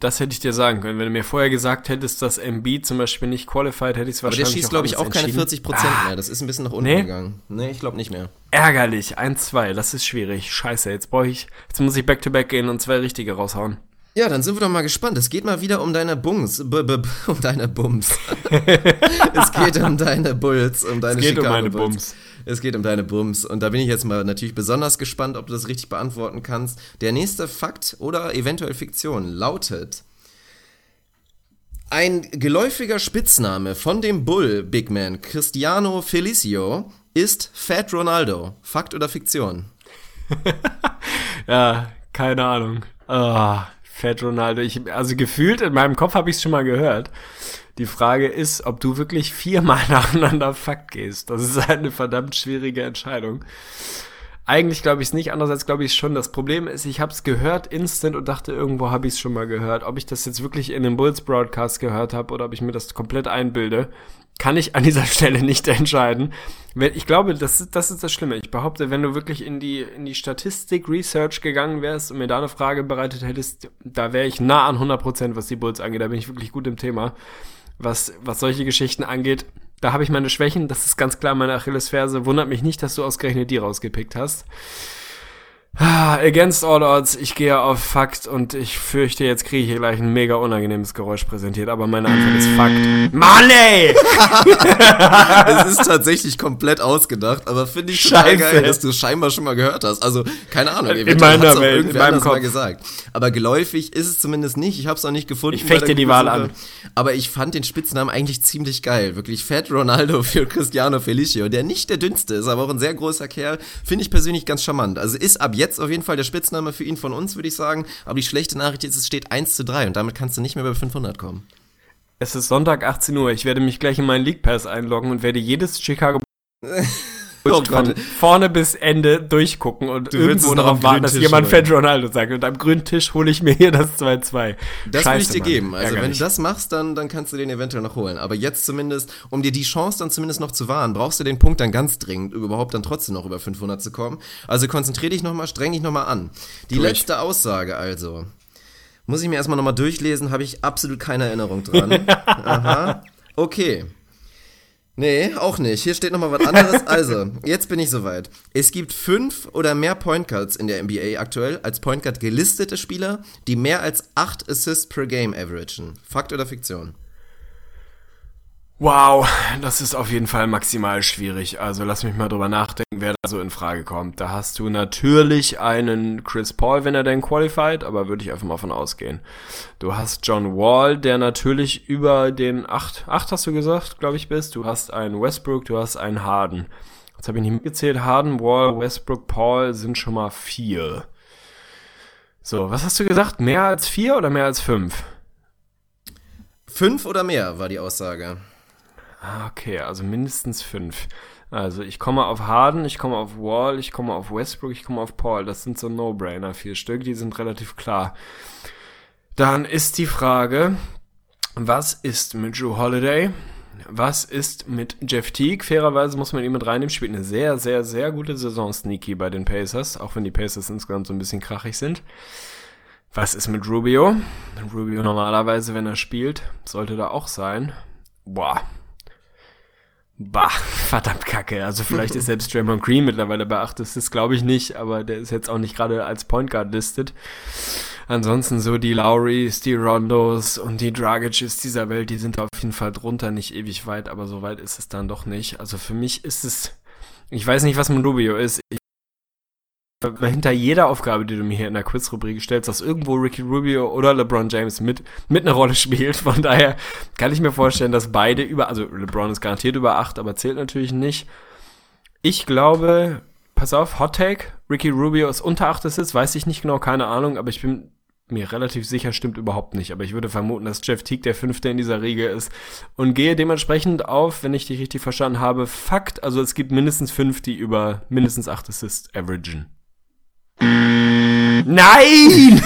Das hätte ich dir sagen können. Wenn du mir vorher gesagt hättest, dass MB zum Beispiel nicht qualified, hätte ich es Aber der wahrscheinlich schießt, glaube ich, auch keine entschieden. 40 Prozent mehr. Das ist ein bisschen nach unten Nee? gegangen. Nee, ich glaube nicht mehr. Ärgerlich. 1-2. Das ist schwierig. Scheiße, jetzt brauche ich, jetzt muss ich Back-to-Back gehen und zwei richtige raushauen. Ja, dann sind wir doch mal gespannt. Es geht mal wieder um deine Bums. B -b -b um deine Bums. es geht um deine Bulls, um deine geht um Chicago meine Bulls. Bums. Es geht um deine Bums. Und da bin ich jetzt mal natürlich besonders gespannt, ob du das richtig beantworten kannst. Der nächste Fakt oder eventuell Fiktion lautet: Ein geläufiger Spitzname von dem Bull Big Man Cristiano Felicio ist Fat Ronaldo. Fakt oder Fiktion? Ja, keine Ahnung. Ah, Fat Ronaldo. Ich, also gefühlt in meinem Kopf habe ich es schon mal gehört. Die Frage ist, ob du wirklich viermal nacheinander Fakt gehst. Das ist halt eine verdammt schwierige Entscheidung. Eigentlich glaube ich es nicht, andererseits glaube ich es schon. Das Problem ist, ich habe es gehört instant und dachte, irgendwo habe ich es schon mal gehört. Ob ich das jetzt wirklich in dem Bulls Broadcast gehört habe oder ob ich mir das komplett einbilde, kann ich an dieser Stelle nicht entscheiden. Ich glaube, das, ist- das ist das Schlimme. Ich behaupte, wenn du wirklich in die, in die Statistik Research gegangen wärst und mir da eine Frage bereitet hättest, da wäre ich nah an 100%, was die Bulls angeht. Da bin ich wirklich gut im Thema. Was, was solche Geschichten angeht, da habe ich meine Schwächen. Das ist ganz klar meine Achillesferse. Wundert mich nicht, dass du ausgerechnet die rausgepickt hast. Ah, Against all odds, ich gehe auf Fakt und ich fürchte, jetzt kriege ich hier gleich ein mega unangenehmes Geräusch präsentiert, aber meine Antwort ist Fakt. Mann ey! es ist tatsächlich komplett ausgedacht, aber finde ich Scheiße. total geil, dass du es scheinbar schon mal gehört hast. Also, keine Ahnung, In meiner Welt, in meinem Kopf. gesagt. Aber geläufig ist es zumindest nicht. Ich habe es auch nicht gefunden. Ich fechte die Wahl Google-Suche. Aber ich fand den Spitznamen eigentlich ziemlich geil. Wirklich Fat Ronaldo für Cristiano Felicio, der nicht der dünnste ist, aber auch ein sehr großer Kerl. Finde ich persönlich ganz charmant. Also ist ab jetzt auf jeden Fall der Spitzname für ihn von uns, würde ich sagen. Aber die schlechte Nachricht ist, es steht 1 zu 3 und damit kannst du nicht mehr bei 500 kommen. Es ist Sonntag 18 Uhr. Ich werde mich gleich in meinen League Pass einloggen und werde jedes Chicago Oh von vorne bis Ende durchgucken und Du irgendwo darauf warten, dass Tisch jemand. Fat Ronaldo sagt. Und am grünen Tisch hole ich mir hier das 2-2. Das Scheiße, will ich dir Mann. geben. Also wenn Ärgerlich. du das machst, dann, dann kannst du den eventuell noch holen. Aber jetzt zumindest, um dir die Chance dann zumindest noch zu wahren, brauchst du den Punkt dann ganz dringend, überhaupt dann trotzdem noch über 500 zu kommen. Also konzentrier dich nochmal, streng dich nochmal an. Die Tu ich. letzte Aussage also. Muss ich mir erstmal nochmal durchlesen, habe ich absolut keine Erinnerung dran. Aha. Okay. Nee, auch nicht. Hier steht nochmal was anderes. Also, jetzt bin ich soweit. Es gibt fünf oder mehr Point Guards in der NBA aktuell als Point Guard gelistete Spieler, die mehr als acht Assists per Game averagen. Fakt oder Fiktion? Wow, das ist auf jeden Fall maximal schwierig. Also lass mich mal drüber nachdenken, wer da so in Frage kommt. Da hast du natürlich einen Chris Paul, wenn er denn qualified, aber würde ich einfach mal von ausgehen. Du hast John Wall, der natürlich über den acht, acht hast du gesagt, glaube ich, bist. Du hast einen Westbrook, du hast einen Harden. Jetzt habe ich nicht mitgezählt. Harden, Wall, Westbrook, Paul sind schon mal vier. So, was hast du gesagt? Mehr als vier oder mehr als fünf? Fünf oder mehr war die Aussage. Ah, Okay, also mindestens fünf. Also ich komme auf Harden, ich komme auf Wall, ich komme auf Westbrook, ich komme auf Paul. Das sind so No-Brainer, vier Stück, die sind relativ klar. Dann ist die Frage, was ist mit Drew Holiday? Was ist mit Jeff Teague? Fairerweise muss man ihn mit reinnehmen. Spielt eine sehr, sehr, sehr gute Saison Sneaky bei den Pacers, auch wenn die Pacers insgesamt so ein bisschen krachig sind. Was ist mit Rubio? Rubio normalerweise, wenn er spielt, sollte da auch sein. Boah, Bah, verdammt kacke. Also vielleicht ist selbst Draymond Green mittlerweile 8 Assists, glaube ich nicht, aber der ist jetzt auch nicht gerade als Point Guard listed. Ansonsten so die Lowrys, die Rondos und die Dragics dieser Welt, die sind auf jeden Fall drunter, nicht ewig weit, aber so weit ist es dann doch nicht. Also für mich ist es, ich weiß nicht, was mit Rubio ist. Ich, hinter jeder Aufgabe, die du mir hier in der Quiz-Rubrik stellst, dass irgendwo Ricky Rubio oder LeBron James mit, mit einer Rolle spielt. Von daher kann ich mir vorstellen, dass beide über, also LeBron ist garantiert über 8, aber zählt natürlich nicht. Ich glaube, pass auf, Hot Take, Ricky Rubio ist unter 8 Assists, weiß ich nicht genau, keine Ahnung, aber ich bin mir relativ sicher stimmt überhaupt nicht, aber ich würde vermuten, dass Jeff Teague der Fünfte in dieser Riege ist und gehe dementsprechend auf, wenn ich dich richtig verstanden habe, Fakt, also es gibt mindestens fünf, die über mindestens acht Assists averagen. Nein!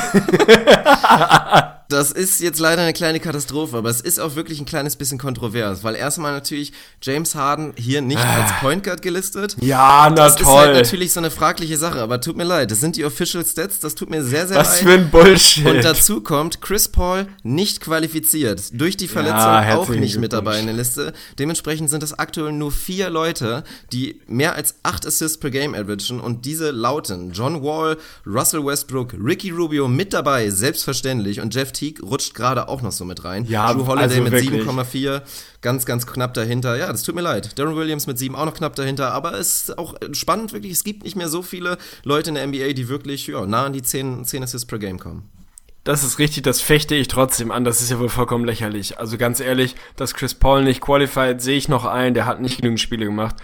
Das ist jetzt leider eine kleine Katastrophe, aber es ist auch wirklich ein kleines bisschen kontrovers, weil erstmal natürlich James Harden hier nicht als Point Guard gelistet. Ja, na Das ist toll. halt natürlich so eine fragliche Sache, aber tut mir leid, das sind die Official Stats, das tut mir sehr, sehr Was leid. für ein Bullshit. Und dazu kommt Chris Paul nicht qualifiziert. Durch die Verletzung Ja, auch nicht mit dabei in der Liste. Dementsprechend sind es aktuell nur vier Leute, die mehr als acht Assists per Game averagen. Und diese lauten John Wall, Russell Westbrook, Ricky Rubio mit dabei, selbstverständlich. Und Jeff Teague rutscht gerade auch noch so mit rein. Ja, Drew Holiday also mit wirklich. 7,4, ganz, ganz knapp dahinter. Ja, das tut mir leid. Darren Williams mit 7 auch noch knapp dahinter. Aber es ist auch spannend, wirklich. Es gibt nicht mehr so viele Leute in der NBA, die wirklich ja, nah an die 10, 10 Assists per Game kommen. Das ist richtig, das fechte ich trotzdem an. Das ist ja wohl vollkommen lächerlich. Also ganz ehrlich, dass Chris Paul nicht qualified, sehe ich noch ein. Der hat nicht genügend Spiele gemacht.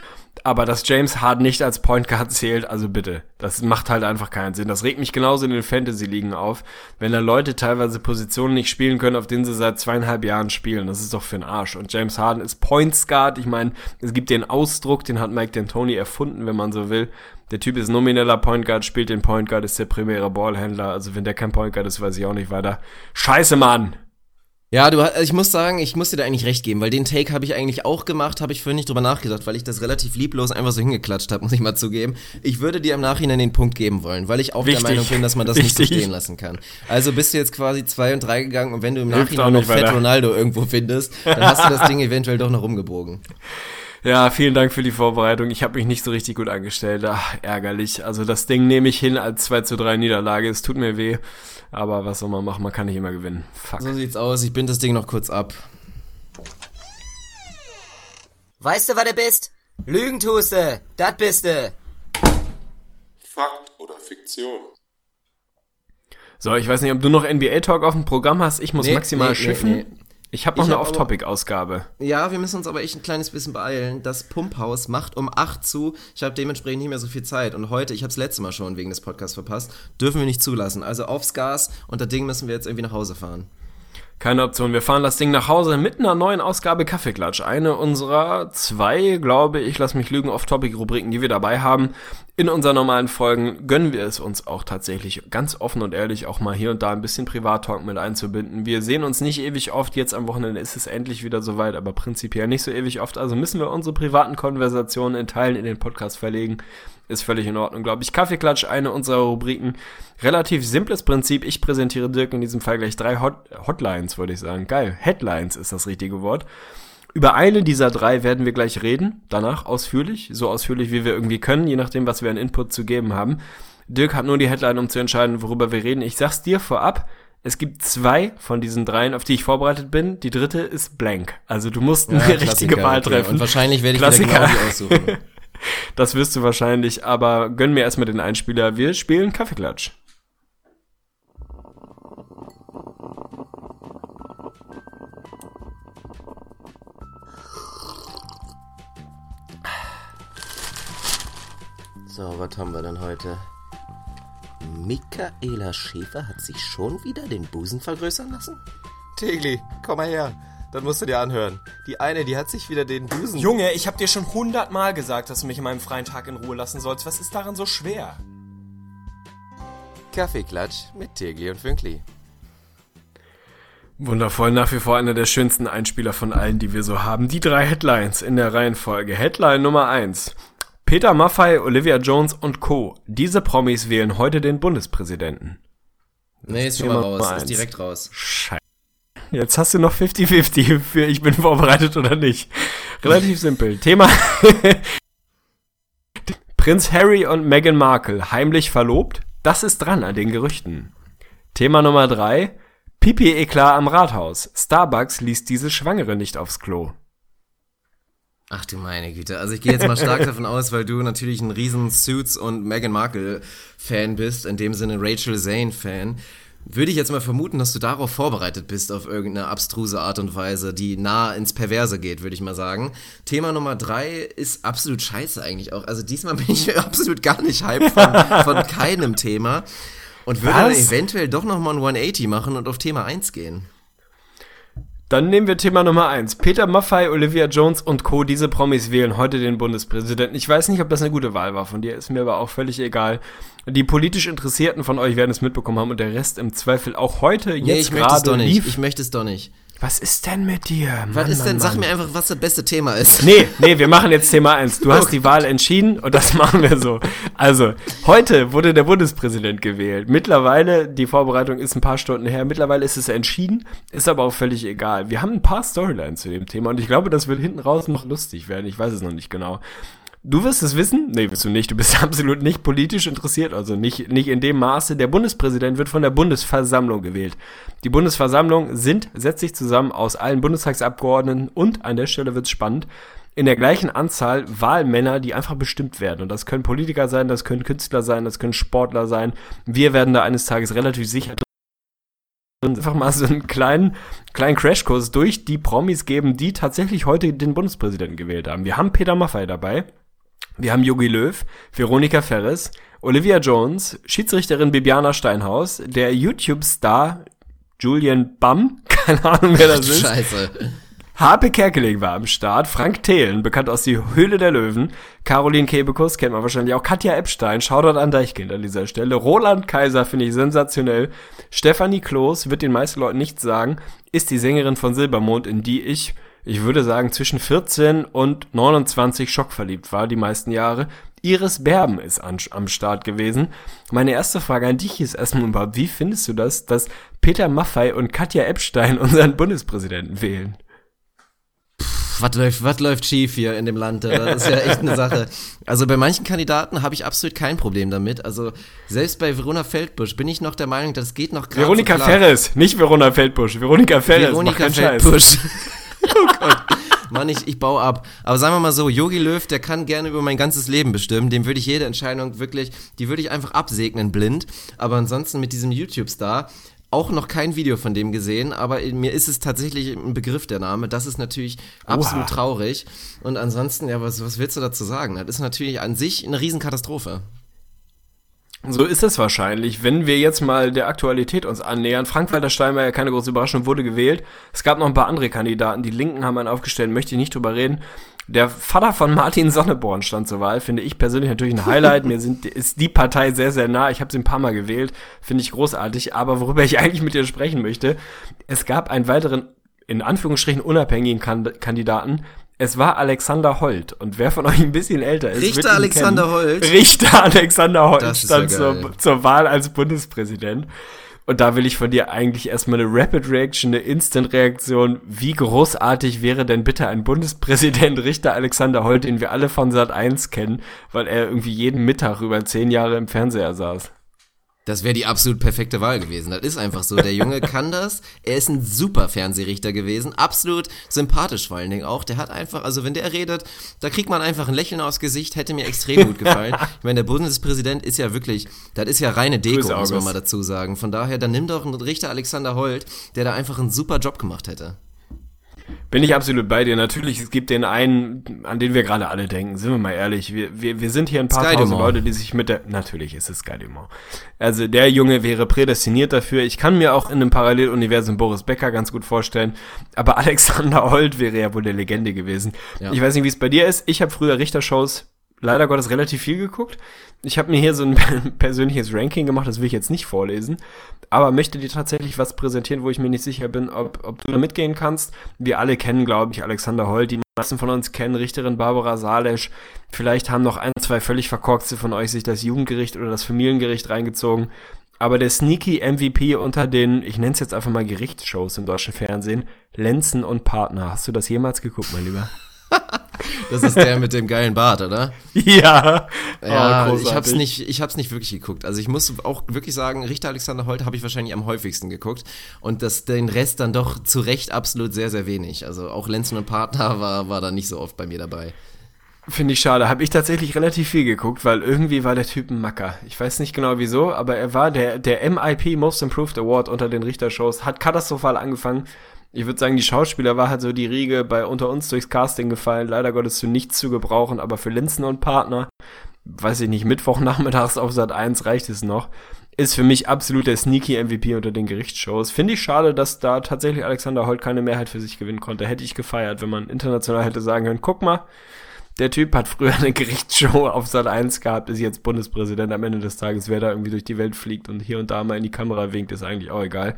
Aber dass James Harden nicht als Point Guard zählt, also bitte. Das macht halt einfach keinen Sinn. Das regt mich genauso in den Fantasy-Ligen auf. Wenn da Leute teilweise Positionen nicht spielen können, auf denen sie seit zweieinhalb Jahren spielen. Das ist doch für den Arsch. Und James Harden ist Points Guard. Ich meine, es gibt den Ausdruck, den hat Mike D'Antoni erfunden, wenn man so will. Der Typ ist nomineller Point Guard, spielt den Point Guard, ist der primäre Ballhändler. Also wenn der kein Point Guard ist, weiß ich auch nicht weiter. Scheiße, Mann! Ja, du, also ich muss sagen, ich muss dir da eigentlich recht geben, weil den Take habe ich eigentlich auch gemacht, habe ich vorhin nicht drüber nachgedacht, weil ich das relativ lieblos einfach so hingeklatscht habe, muss ich mal zugeben. Ich würde dir im Nachhinein den Punkt geben wollen, weil ich auch Wichtig. der Meinung bin, dass man das nicht so Wichtig. stehen lassen kann. Also bist du jetzt quasi zwei und drei gegangen und wenn du im Nachhinein noch Fett weiter. Ronaldo irgendwo findest, dann hast du das Ding eventuell doch noch umgebogen. Ja, vielen Dank für die Vorbereitung. Ich habe mich nicht so richtig gut angestellt. Ach, ärgerlich. Also das Ding nehme ich hin als 2 zu 3 Niederlage. Es tut mir weh. Aber was soll man machen? Man kann nicht immer gewinnen. Fuck. So sieht's aus, ich bind das Ding noch kurz ab. Weißt du, was du bist? Lügen tust du. Dat bist du. Fakt oder Fiktion? So, ich weiß nicht, ob du noch NBA-Talk auf dem Programm hast. Ich muss Nee, maximal nee, nee, schiffen. nee. Ich habe noch Ich eine hab Off-Topic-Ausgabe. Ja, wir müssen uns aber echt ein kleines bisschen beeilen. Das Pumphaus macht um 8 zu. Ich habe dementsprechend nicht mehr so viel Zeit. Und heute, ich habe das letzte Mal schon wegen des Podcasts verpasst, dürfen wir nicht zulassen. Also aufs Gas und das Ding müssen wir jetzt irgendwie nach Hause fahren. Keine Option. Wir fahren das Ding nach Hause mit einer neuen Ausgabe Kaffeeklatsch. Eine unserer zwei, glaube ich, lass mich lügen, Off-Topic-Rubriken, die wir dabei haben. In unseren normalen Folgen gönnen wir es uns auch tatsächlich ganz offen und ehrlich auch mal hier und da ein bisschen Privat-Talk mit einzubinden. Wir sehen uns nicht ewig oft. Jetzt am Wochenende ist es endlich wieder soweit, aber prinzipiell nicht so ewig oft. Also müssen wir unsere privaten Konversationen in Teilen in den Podcast verlegen. Ist völlig in Ordnung, glaube ich. Kaffeeklatsch, eine unserer Rubriken. Relativ simples Prinzip. Ich präsentiere Dirk in diesem Fall gleich drei Hot Hotlines, würde ich sagen. Geil. Headlines ist das richtige Wort. Über eine dieser drei werden wir gleich reden. Danach ausführlich. So ausführlich, wie wir irgendwie können, je nachdem, was wir an Input zu geben haben. Dirk hat nur die Headline, um zu entscheiden, worüber wir reden. Ich sag's dir vorab. Es gibt zwei von diesen dreien, auf die ich vorbereitet bin. Die dritte ist blank. Also du musst eine richtige Klassiker, Wahl okay. treffen. Und wahrscheinlich werde ich Klassiker. wieder genau die aussuchen. Das wirst du wahrscheinlich, aber gönn mir erstmal den Einspieler. Wir spielen Kaffeeklatsch. So, was haben wir denn heute? Michaela Schäfer hat sich schon wieder den Busen vergrößern lassen? Tegli, komm mal her. Dann musst du dir anhören. Die eine, die hat sich wieder den Busen... Junge, ich hab dir schon hundertmal gesagt, dass du mich in meinem freien Tag in Ruhe lassen sollst. Was ist daran so schwer? Kaffeeklatsch mit Tegli und Fünkli. Wundervoll, nach wie vor einer der schönsten Einspieler von allen, die wir so haben. Die drei Headlines in der Reihenfolge. Headline Nummer eins: Peter Maffei, Olivia Jones und Co. Diese Promis wählen heute den Bundespräsidenten. Nee, ist schon mal raus. Ist direkt raus. Scheiße. Jetzt hast du noch 50-50 für ich bin vorbereitet oder nicht. Relativ simpel. Thema Prinz Harry und Meghan Markle heimlich verlobt? Das ist dran an den Gerüchten. Thema Nummer drei Pipi-Eklat am Rathaus. Starbucks ließ diese Schwangere nicht aufs Klo. Ach du meine Güte. Also ich gehe jetzt mal stark davon aus, weil du natürlich ein riesen Suits und Meghan Markle Fan bist, in dem Sinne Rachel Zane Fan. Würde ich jetzt mal vermuten, dass du darauf vorbereitet bist, auf irgendeine abstruse Art und Weise, die nah ins Perverse geht, würde ich mal sagen. Thema Nummer drei ist absolut scheiße eigentlich auch. Also diesmal bin ich absolut gar nicht hype von, von keinem Thema. Und würde dann Was? eventuell doch nochmal ein 180 machen und auf Thema 1 gehen. Dann nehmen wir Thema Nummer eins. Peter Maffay, Olivia Jones und Co. Diese Promis wählen heute den Bundespräsidenten. Ich weiß nicht, ob das eine gute Wahl war von dir, ist mir aber auch völlig egal. Die politisch Interessierten von euch werden es mitbekommen haben und der Rest im Zweifel auch heute, Nee, jetzt ich möchte es gerade doch nicht. lief. Ich möchte es doch nicht. Was ist denn mit dir? Was Mann, ist denn? Mann, Sag mir einfach, was das beste Thema ist. Nee, nee, wir machen jetzt Thema eins. Du hast Okay. die Wahl entschieden und das machen wir so. Also, heute wurde der Bundespräsident gewählt. Mittlerweile, die Vorbereitung ist ein paar Stunden her, mittlerweile ist es entschieden, ist aber auch völlig egal. Wir haben ein paar Storylines zu dem Thema und ich glaube, das wird hinten raus noch lustig werden. Ich weiß es noch nicht genau. Du wirst es wissen? Nee, wirst du nicht. Du bist absolut nicht politisch interessiert, also nicht, nicht in dem Maße. Der Bundespräsident wird von der Bundesversammlung gewählt. Die Bundesversammlung sind, setzt sich zusammen aus allen Bundestagsabgeordneten und an der Stelle wird's spannend, in der gleichen Anzahl Wahlmänner, die einfach bestimmt werden. Und das können Politiker sein, das können Künstler sein, das können Sportler sein. Wir werden da eines Tages relativ sicher einfach mal so einen kleinen, kleinen Crashkurs durch die Promis geben, die tatsächlich heute den Bundespräsidenten gewählt haben. Wir haben Peter Maffay dabei. Wir haben Jogi Löw, Veronika Ferres, Olivia Jones, Schiedsrichterin Bibiana Steinhaus, der YouTube-Star Julian Bam, keine Ahnung wer das ist, Scheiße. Harpe Kerkeling war am Start, Frank Thelen, bekannt aus die Höhle der Löwen, Caroline Kebekus, kennt man wahrscheinlich auch, Katja Epstein, Shoutout an Deichkind an dieser Stelle, Roland Kaiser finde ich sensationell, Stefanie Kloß, wird den meisten Leuten nichts sagen, ist die Sängerin von Silbermond, in die ich, ich würde sagen, zwischen 14 und 29 schockverliebt war, die meisten Jahre. Iris Berben ist an, am Start gewesen. Meine erste Frage an dich ist erstmal überhaupt, wie findest du das, dass Peter Maffay und Katja Epstein unseren Bundespräsidenten wählen? Was läuft, was läuft schief hier in dem Land? Das ist ja echt eine Sache. Also bei manchen Kandidaten habe ich absolut kein Problem damit. Also selbst bei Verona Feldbusch bin ich noch der Meinung, das geht noch gerade Veronika so. Ferres, nicht Veronika Feldbusch. Veronika Ferres, Veronika. Feldbusch. oh Gott. Mann, ich, ich baue ab. Aber sagen wir mal so, Yogi Löw, der kann gerne über mein ganzes Leben bestimmen. Dem würde ich jede Entscheidung wirklich, die würde ich einfach absegnen blind. Aber ansonsten mit diesem YouTube-Star, auch noch kein Video von dem gesehen, aber mir ist es tatsächlich ein Begriff der Name. Das ist natürlich absolut traurig. Und ansonsten, ja, was, was willst du dazu sagen? Das ist natürlich an sich eine Riesenkatastrophe. So ist es wahrscheinlich, wenn wir jetzt mal der Aktualität uns annähern. Frank-Walter Steinmeier, keine große Überraschung, wurde gewählt. Es gab noch ein paar andere Kandidaten. Die Linken haben einen aufgestellt, möchte ich nicht drüber reden. Der Vater von Martin Sonneborn stand zur Wahl, finde ich persönlich natürlich ein Highlight. Mir sind, ist die Partei sehr, sehr nah. Ich habe sie ein paar Mal gewählt, finde ich großartig. Aber worüber ich eigentlich mit dir sprechen möchte, es gab einen weiteren, in Anführungsstrichen unabhängigen Kan- Kandidaten. Es war Alexander Holt. Und wer von euch ein bisschen älter ist, Richter Alexander kennen. Holt? Richter Alexander Holt stand ja zur, zur Wahl als Bundespräsident. Und da will ich von dir eigentlich erstmal eine Rapid Reaction, eine Instant Reaktion. Wie großartig wäre denn bitte ein Bundespräsident Richter Alexander Holt, den wir alle von Sat 1 kennen, weil er irgendwie jeden Mittag über zehn Jahre im Fernseher saß. Das wäre die absolut perfekte Wahl gewesen. Das ist einfach so. Der Junge kann das. Er ist ein super Fernsehrichter gewesen. Absolut sympathisch vor allen Dingen auch. Der hat einfach, also wenn der redet, da kriegt man einfach ein Lächeln aufs Gesicht. Hätte mir extrem gut gefallen. Ich meine, der Bundespräsident ist ja wirklich, das ist ja reine Deko, muss man mal dazu sagen. Von daher, dann nimm doch einen Richter Alexander Holt, der da einfach einen super Job gemacht hätte. Bin ich absolut bei dir. Natürlich, es gibt den einen, an den wir gerade alle denken, sind wir mal ehrlich. Wir, wir, wir sind hier ein paar Sky tausend. Leute, die sich mit der, natürlich ist es Sky Dumont. Also der Junge wäre prädestiniert dafür. Ich kann mir auch in einem Paralleluniversum Boris Becker ganz gut vorstellen. Aber Alexander Holt wäre ja wohl der Legende gewesen. Ja. Ich weiß nicht, wie es bei dir ist. Ich habe früher Richtershows leider Gottes relativ viel geguckt. Ich habe mir hier so ein persönliches Ranking gemacht, das will ich jetzt nicht vorlesen, aber möchte dir tatsächlich was präsentieren, wo ich mir nicht sicher bin, ob, ob du da mitgehen kannst. Wir alle kennen, glaube ich, Alexander Holt, die meisten von uns kennen Richterin Barbara Salesch. Vielleicht haben noch ein, zwei völlig verkorkste von euch sich das Jugendgericht oder das Familiengericht reingezogen. Aber der sneaky MVP unter den, ich nenne es jetzt einfach mal Gerichtsshows im deutschen Fernsehen, Lenzen und Partner. Hast du das jemals geguckt, mein Lieber? Das ist der mit dem geilen Bart, oder? Ja. Ja, Oh, ich hab's nicht, ich hab's nicht wirklich geguckt. Also ich muss auch wirklich sagen, Richter Alexander Holt habe ich wahrscheinlich am häufigsten geguckt und das den Rest dann doch zu Recht absolut sehr sehr wenig. Also auch Lenzen und Partner war war da nicht so oft bei mir dabei. Finde ich schade. Habe ich tatsächlich relativ viel geguckt, weil irgendwie war der Typ ein Macker. Ich weiß nicht genau wieso, aber er war der, der MIP Most Improved Award unter den Richtershows. Hat katastrophal angefangen. Ich würde sagen, die Schauspieler war halt so die Riege bei unter uns durchs Casting gefallen. Leider Gottes zu nichts zu gebrauchen, aber für Linzen und Partner, weiß ich nicht, Mittwochnachmittags auf Sat 1 reicht es noch. ist für mich absolut der sneaky MVP unter den Gerichtsshows. Finde ich schade, dass da tatsächlich Alexander Holt keine Mehrheit für sich gewinnen konnte. Hätte ich gefeiert, wenn man international hätte sagen können, guck mal, der Typ hat früher eine Gerichtsshow auf Sat 1 gehabt, ist jetzt Bundespräsident am Ende des Tages. Wer da irgendwie durch die Welt fliegt und hier und da mal in die Kamera winkt, ist eigentlich auch egal.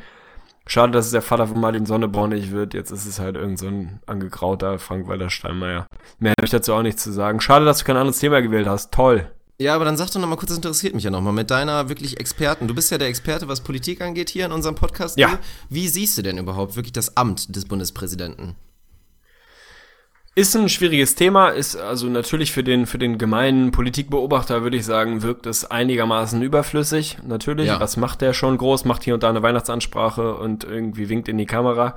Schade, dass es der Vater von Martin Sonneborn nicht wird. Jetzt ist es halt irgend so ein angegrauter Frank-Walter Steinmeier. Mehr habe ich dazu auch nichts zu sagen. Schade, dass du kein anderes Thema gewählt hast. Toll. Ja, aber dann sag doch nochmal kurz, das interessiert mich ja nochmal, mit deiner wirklich Experten. Du bist ja der Experte, was Politik angeht hier in unserem Podcast. Ja. Wie siehst du denn überhaupt wirklich das Amt des Bundespräsidenten? Ist ein schwieriges Thema, ist also natürlich für den, für den gemeinen Politikbeobachter, würde ich sagen, wirkt es einigermaßen überflüssig. Natürlich, Ja. was macht der schon groß, macht hier und da eine Weihnachtsansprache und irgendwie winkt in die Kamera.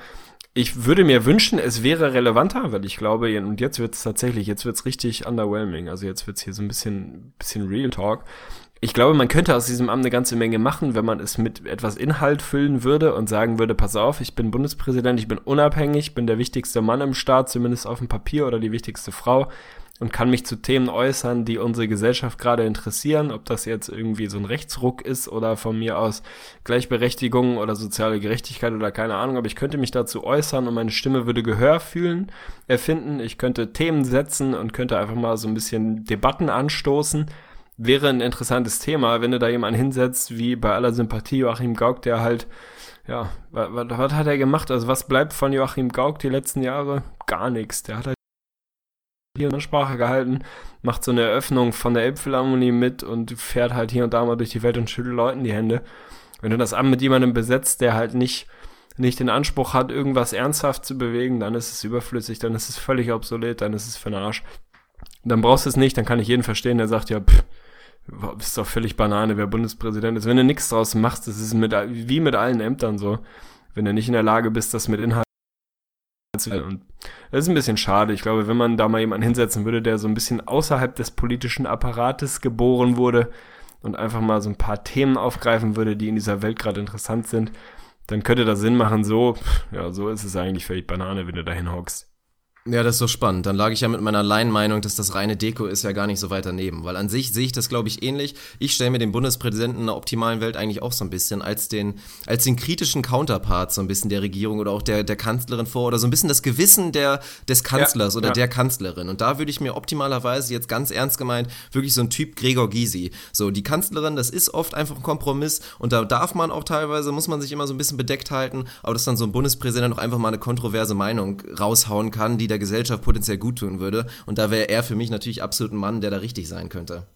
Ich würde mir wünschen, es wäre relevanter, weil ich glaube, und jetzt wird's tatsächlich, jetzt wird's richtig underwhelming. Also jetzt wird's hier so ein bisschen, bisschen Real Talk. Ich glaube, man könnte aus diesem Amt eine ganze Menge machen, wenn man es mit etwas Inhalt füllen würde und sagen würde, pass auf, ich bin Bundespräsident, ich bin unabhängig, bin der wichtigste Mann im Staat, zumindest auf dem Papier oder die wichtigste Frau und kann mich zu Themen äußern, die unsere Gesellschaft gerade interessieren, ob das jetzt irgendwie so ein Rechtsruck ist oder von mir aus Gleichberechtigung oder soziale Gerechtigkeit oder keine Ahnung, aber ich könnte mich dazu äußern und meine Stimme würde Gehör fühlen, erfinden, ich könnte Themen setzen und könnte einfach mal so ein bisschen Debatten anstoßen wäre ein interessantes Thema, wenn du da jemanden hinsetzt, wie bei aller Sympathie Joachim Gauck, der halt, ja, was, was hat er gemacht? Also was bleibt von Joachim Gauck die letzten Jahre? Gar nichts. Der hat halt hier eine Sprache gehalten, macht so eine Eröffnung von der Elbphilharmonie mit und fährt halt hier und da mal durch die Welt und schüttelt Leuten die Hände. Wenn du das Amt mit jemandem besetzt, der halt nicht nicht den Anspruch hat, irgendwas ernsthaft zu bewegen, dann ist es überflüssig, dann ist es völlig obsolet, dann ist es für den Arsch. Dann brauchst du es nicht, dann kann ich jeden verstehen, der sagt, ja, pff, ist doch völlig Banane, wer Bundespräsident ist. Wenn du nichts draus machst, das ist mit, wie mit allen Ämtern so. Wenn du nicht in der Lage bist, das mit Inhalt zu und das ist ein bisschen schade. Ich glaube, wenn man da mal jemanden hinsetzen würde, der so ein bisschen außerhalb des politischen Apparates geboren wurde und einfach mal so ein paar Themen aufgreifen würde, die in dieser Welt gerade interessant sind, dann könnte das Sinn machen, so, ja, so ist es eigentlich völlig Banane, wenn du da hinhockst. Ja, das ist so spannend. Dann lag ich ja mit meiner Laienmeinung, dass das reine Deko ist, ja gar nicht so weit daneben. Weil an sich sehe ich das, glaube ich, ähnlich. Ich stelle mir den Bundespräsidenten in der optimalen Welt eigentlich auch so ein bisschen als den, als den kritischen Counterpart so ein bisschen der Regierung oder auch der, der Kanzlerin vor oder so ein bisschen das Gewissen der, des Kanzlers Ja, oder ja. der Kanzlerin. Und da würde ich mir optimalerweise jetzt ganz ernst gemeint wirklich so ein Typ Gregor Gysi. So, die Kanzlerin, das ist oft einfach ein Kompromiss und da darf man auch teilweise, muss man sich immer so ein bisschen bedeckt halten, aber dass dann so ein Bundespräsident auch einfach mal eine kontroverse Meinung raushauen kann, die der Gesellschaft potenziell gut tun würde. Und da wäre er für mich natürlich absolut ein Mann, der da richtig sein könnte.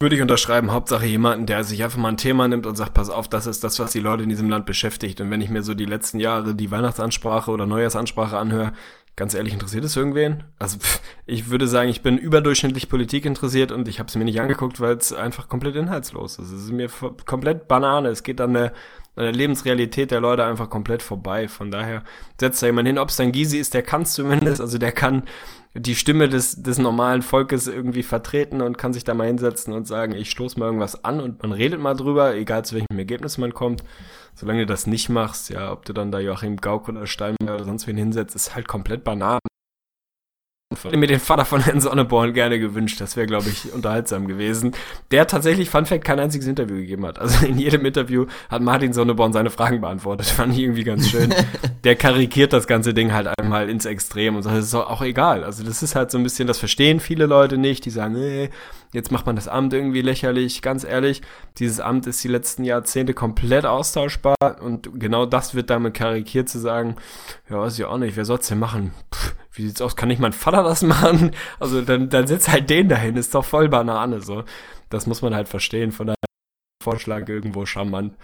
Würde ich unterschreiben, Hauptsache jemanden, der sich einfach mal ein Thema nimmt und sagt, pass auf, das ist das, was die Leute in diesem Land beschäftigt. Und wenn ich mir so die letzten Jahre die Weihnachtsansprache oder Neujahrsansprache anhöre, ganz ehrlich, interessiert es irgendwen? Also pff, ich würde sagen, ich bin überdurchschnittlich Politik interessiert und ich habe es mir nicht angeguckt, weil es einfach komplett inhaltslos ist. Es ist mir komplett Banane. Es geht an der, an der Lebensrealität der Leute einfach komplett vorbei. Von daher setzt da jemand hin, ob es dann Gysi ist, der kann zumindest, also der kann die Stimme des, des normalen Volkes irgendwie vertreten und kann sich da mal hinsetzen und sagen, ich stoße mal irgendwas an und man redet mal drüber, egal zu welchem Ergebnis man kommt. Solange du das nicht machst, ja, ob du dann da Joachim Gauck oder Steinmeier oder sonst wen hinsetzt, ist halt komplett banal. Ich hätte mir den Vater von Herrn Sonneborn gerne gewünscht. Das wäre, glaube ich, unterhaltsam gewesen. Der tatsächlich, Fun Fact, kein einziges Interview gegeben hat. Also in jedem Interview hat Martin Sonneborn seine Fragen beantwortet. Fand ich irgendwie ganz schön. Der karikiert das ganze Ding halt einmal ins Extrem und sagt, das ist auch egal. Also das ist halt so ein bisschen, das verstehen viele Leute nicht. Die sagen, nee, jetzt macht man das Amt irgendwie lächerlich. Ganz ehrlich, dieses Amt ist die letzten Jahrzehnte komplett austauschbar und genau das wird damit karikiert zu sagen, ja, weiß ich auch nicht, wer soll's denn machen? Pff, wie sieht's aus? Kann nicht mein Vater das machen? Also dann, dann setzt halt den dahin, ist doch voll Banane so. Das muss man halt verstehen. Von daher Vorschlag irgendwo charmant.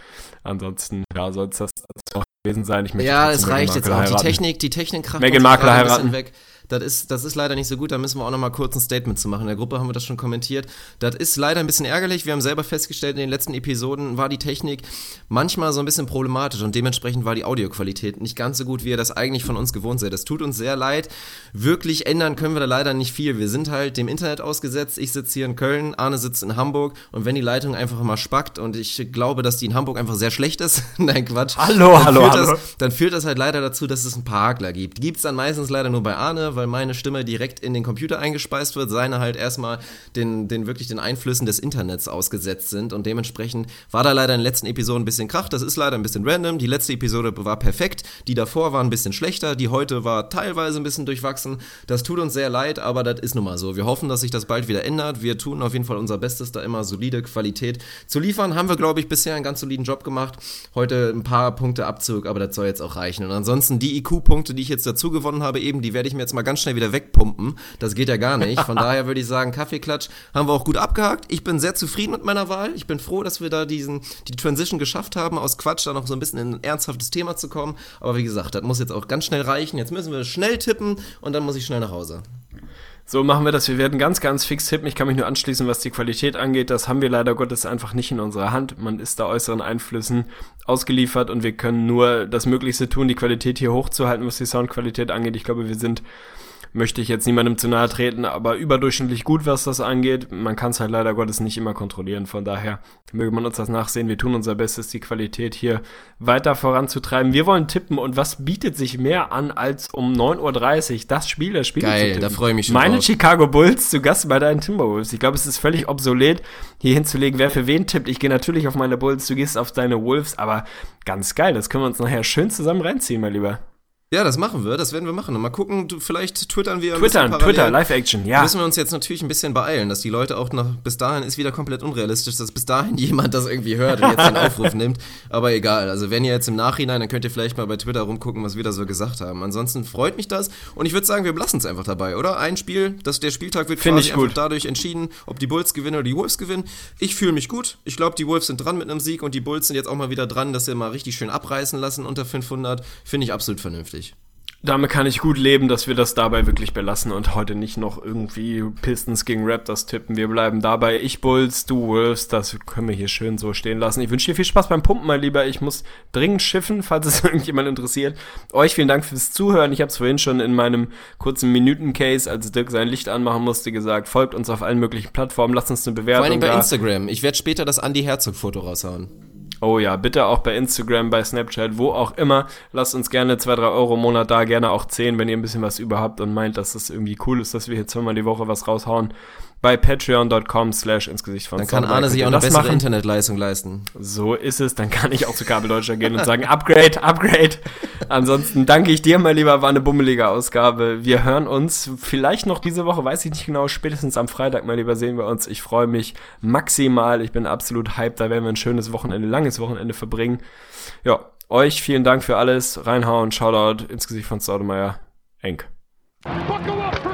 Ansonsten, ja, soll es das auch gewesen sein. Ich möchte Ja, es reicht jetzt auch. Die heiraten. Technik, die Technik Markle gerade ein bisschen heiraten. weg. Das ist, das ist leider nicht so gut, da müssen wir auch noch mal kurz ein Statement zu machen. In der Gruppe haben wir das schon kommentiert. Das ist leider ein bisschen ärgerlich. Wir haben selber festgestellt, in den letzten Episoden war die Technik manchmal so ein bisschen problematisch und dementsprechend war die Audioqualität nicht ganz so gut, wie ihr das eigentlich von uns gewohnt seid. Das tut uns sehr leid. Wirklich ändern können wir da leider nicht viel. Wir sind halt dem Internet ausgesetzt. Ich sitze hier in Köln, Arne sitzt in Hamburg und wenn die Leitung einfach mal spackt und ich glaube, dass die in Hamburg einfach sehr schlecht ist, nein Quatsch. Hallo, dann hallo, führt Hallo. das, dann führt das halt leider dazu, dass es ein paar Hakler gibt. Gibt's dann meistens leider nur bei Arne, weil meine Stimme direkt in den Computer eingespeist wird, seine halt erstmal den, den wirklich den Einflüssen des Internets ausgesetzt sind und dementsprechend war da leider in den letzten Episoden ein bisschen Krach. Das ist leider ein bisschen random. Die letzte Episode war perfekt, die davor war ein bisschen schlechter, die heute war teilweise ein bisschen durchwachsen. Das tut uns sehr leid, aber das ist nun mal so. Wir hoffen, dass sich das bald wieder ändert. Wir tun auf jeden Fall unser Bestes, da immer solide Qualität zu liefern. Haben wir, glaube ich, bisher einen ganz soliden Job gemacht. Heute ein paar Punkte Abzug, aber das soll jetzt auch reichen. Und ansonsten die IQ-Punkte, die ich jetzt dazu gewonnen habe, eben, die werde ich mir jetzt mal ganz schnell wieder wegpumpen. Das geht ja gar nicht. Von daher würde ich sagen, Kaffeeklatsch haben wir auch gut abgehakt. Ich bin sehr zufrieden mit meiner Wahl. Ich bin froh, dass wir da diesen, die Transition geschafft haben, aus Quatsch da noch so ein bisschen in ein ernsthaftes Thema zu kommen. Aber wie gesagt, das muss jetzt auch ganz schnell reichen. Jetzt müssen wir schnell tippen und dann muss ich schnell nach Hause. So machen wir das. Wir werden ganz, ganz fix tippen. Ich kann mich nur anschließen, was die Qualität angeht. Das haben wir leider Gottes einfach nicht in unserer Hand. Man ist da äußeren Einflüssen ausgeliefert und wir können nur das Möglichste tun, die Qualität hier hochzuhalten, was die Soundqualität angeht. Ich glaube, wir sind möchte ich jetzt niemandem zu nahe treten, aber überdurchschnittlich gut, was das angeht. Man kann es halt leider Gottes nicht immer kontrollieren. Von daher möge man uns das nachsehen. Wir tun unser Bestes, die Qualität hier weiter voranzutreiben. Wir wollen tippen und was bietet sich mehr an als um 9.30 Uhr das Spiel, das Spiel Geil, zu tippen? da freue ich mich schon Meine drauf. Chicago Bulls zu Gast bei deinen Timberwolves. Ich glaube, es ist völlig obsolet, hier hinzulegen, wer für wen tippt. Ich gehe natürlich auf meine Bulls, du gehst auf deine Wolves, aber ganz geil, das können wir uns nachher schön zusammen reinziehen, mein Lieber. Ja, das machen wir, das werden wir machen. Mal gucken, du, vielleicht twittern wir Twittern. Twitter, Live-Action, ja. Müssen wir uns jetzt natürlich ein bisschen beeilen, dass die Leute auch noch, bis dahin ist wieder komplett unrealistisch, dass bis dahin jemand das irgendwie hört und jetzt den Aufruf nimmt. Aber egal, also wenn ihr jetzt im Nachhinein, dann könnt ihr vielleicht mal bei Twitter rumgucken, was wir da so gesagt haben. Ansonsten freut mich das und ich würde sagen, wir lassen es einfach dabei, oder? Ein Spiel, das, der Spieltag wird Find quasi einfach dadurch entschieden, ob die Bulls gewinnen oder die Wolves gewinnen. Ich fühle mich gut. Ich glaube, die Wolves sind dran mit einem Sieg und die Bulls sind jetzt auch mal wieder dran, dass sie mal richtig schön abreißen lassen unter 500. Finde ich absolut vernünftig. Damit kann ich gut leben, dass wir das dabei wirklich belassen und heute nicht noch irgendwie Pistons gegen Raptors tippen. Wir bleiben dabei. Ich Bulls, du Wolves, das können wir hier schön so stehen lassen. Ich wünsche dir viel Spaß beim Pumpen, mein Lieber. Ich muss dringend schiffen, falls es irgendjemand interessiert. Euch vielen Dank fürs Zuhören. Ich habe es vorhin schon in meinem kurzen Minuten-Case, als Dirk sein Licht anmachen musste, gesagt. Folgt uns auf allen möglichen Plattformen. Lasst uns eine Vor Bewertung allen Dingen bei da. Instagram. Ich werde später das Andy Herzog-Foto raushauen. Oh ja, bitte auch bei Instagram, bei Snapchat, wo auch immer. Lasst uns gerne 2, 3 Euro im Monat da, gerne auch 10, wenn ihr ein bisschen was überhaupt und meint, dass das irgendwie cool ist, dass wir hier zweimal die Woche was raushauen. Bei patreon.com slash ins Gesicht von Dann kann Arne sich auch eine bessere machen. Internetleistung leisten. So ist es, dann kann ich auch zu Kabeldeutscher gehen und sagen, Upgrade, Upgrade. Ansonsten danke ich dir, mein Lieber, war eine bummelige Ausgabe. Wir hören uns vielleicht noch diese Woche, weiß ich nicht genau, spätestens am Freitag, mein Lieber, sehen wir uns. Ich freue mich maximal, ich bin absolut hyped, da werden wir ein schönes Wochenende, langes Wochenende verbringen. Ja, euch vielen Dank für alles, reinhauen, Shoutout ins Gesicht von Staudemeyer, Enk. Buckle up for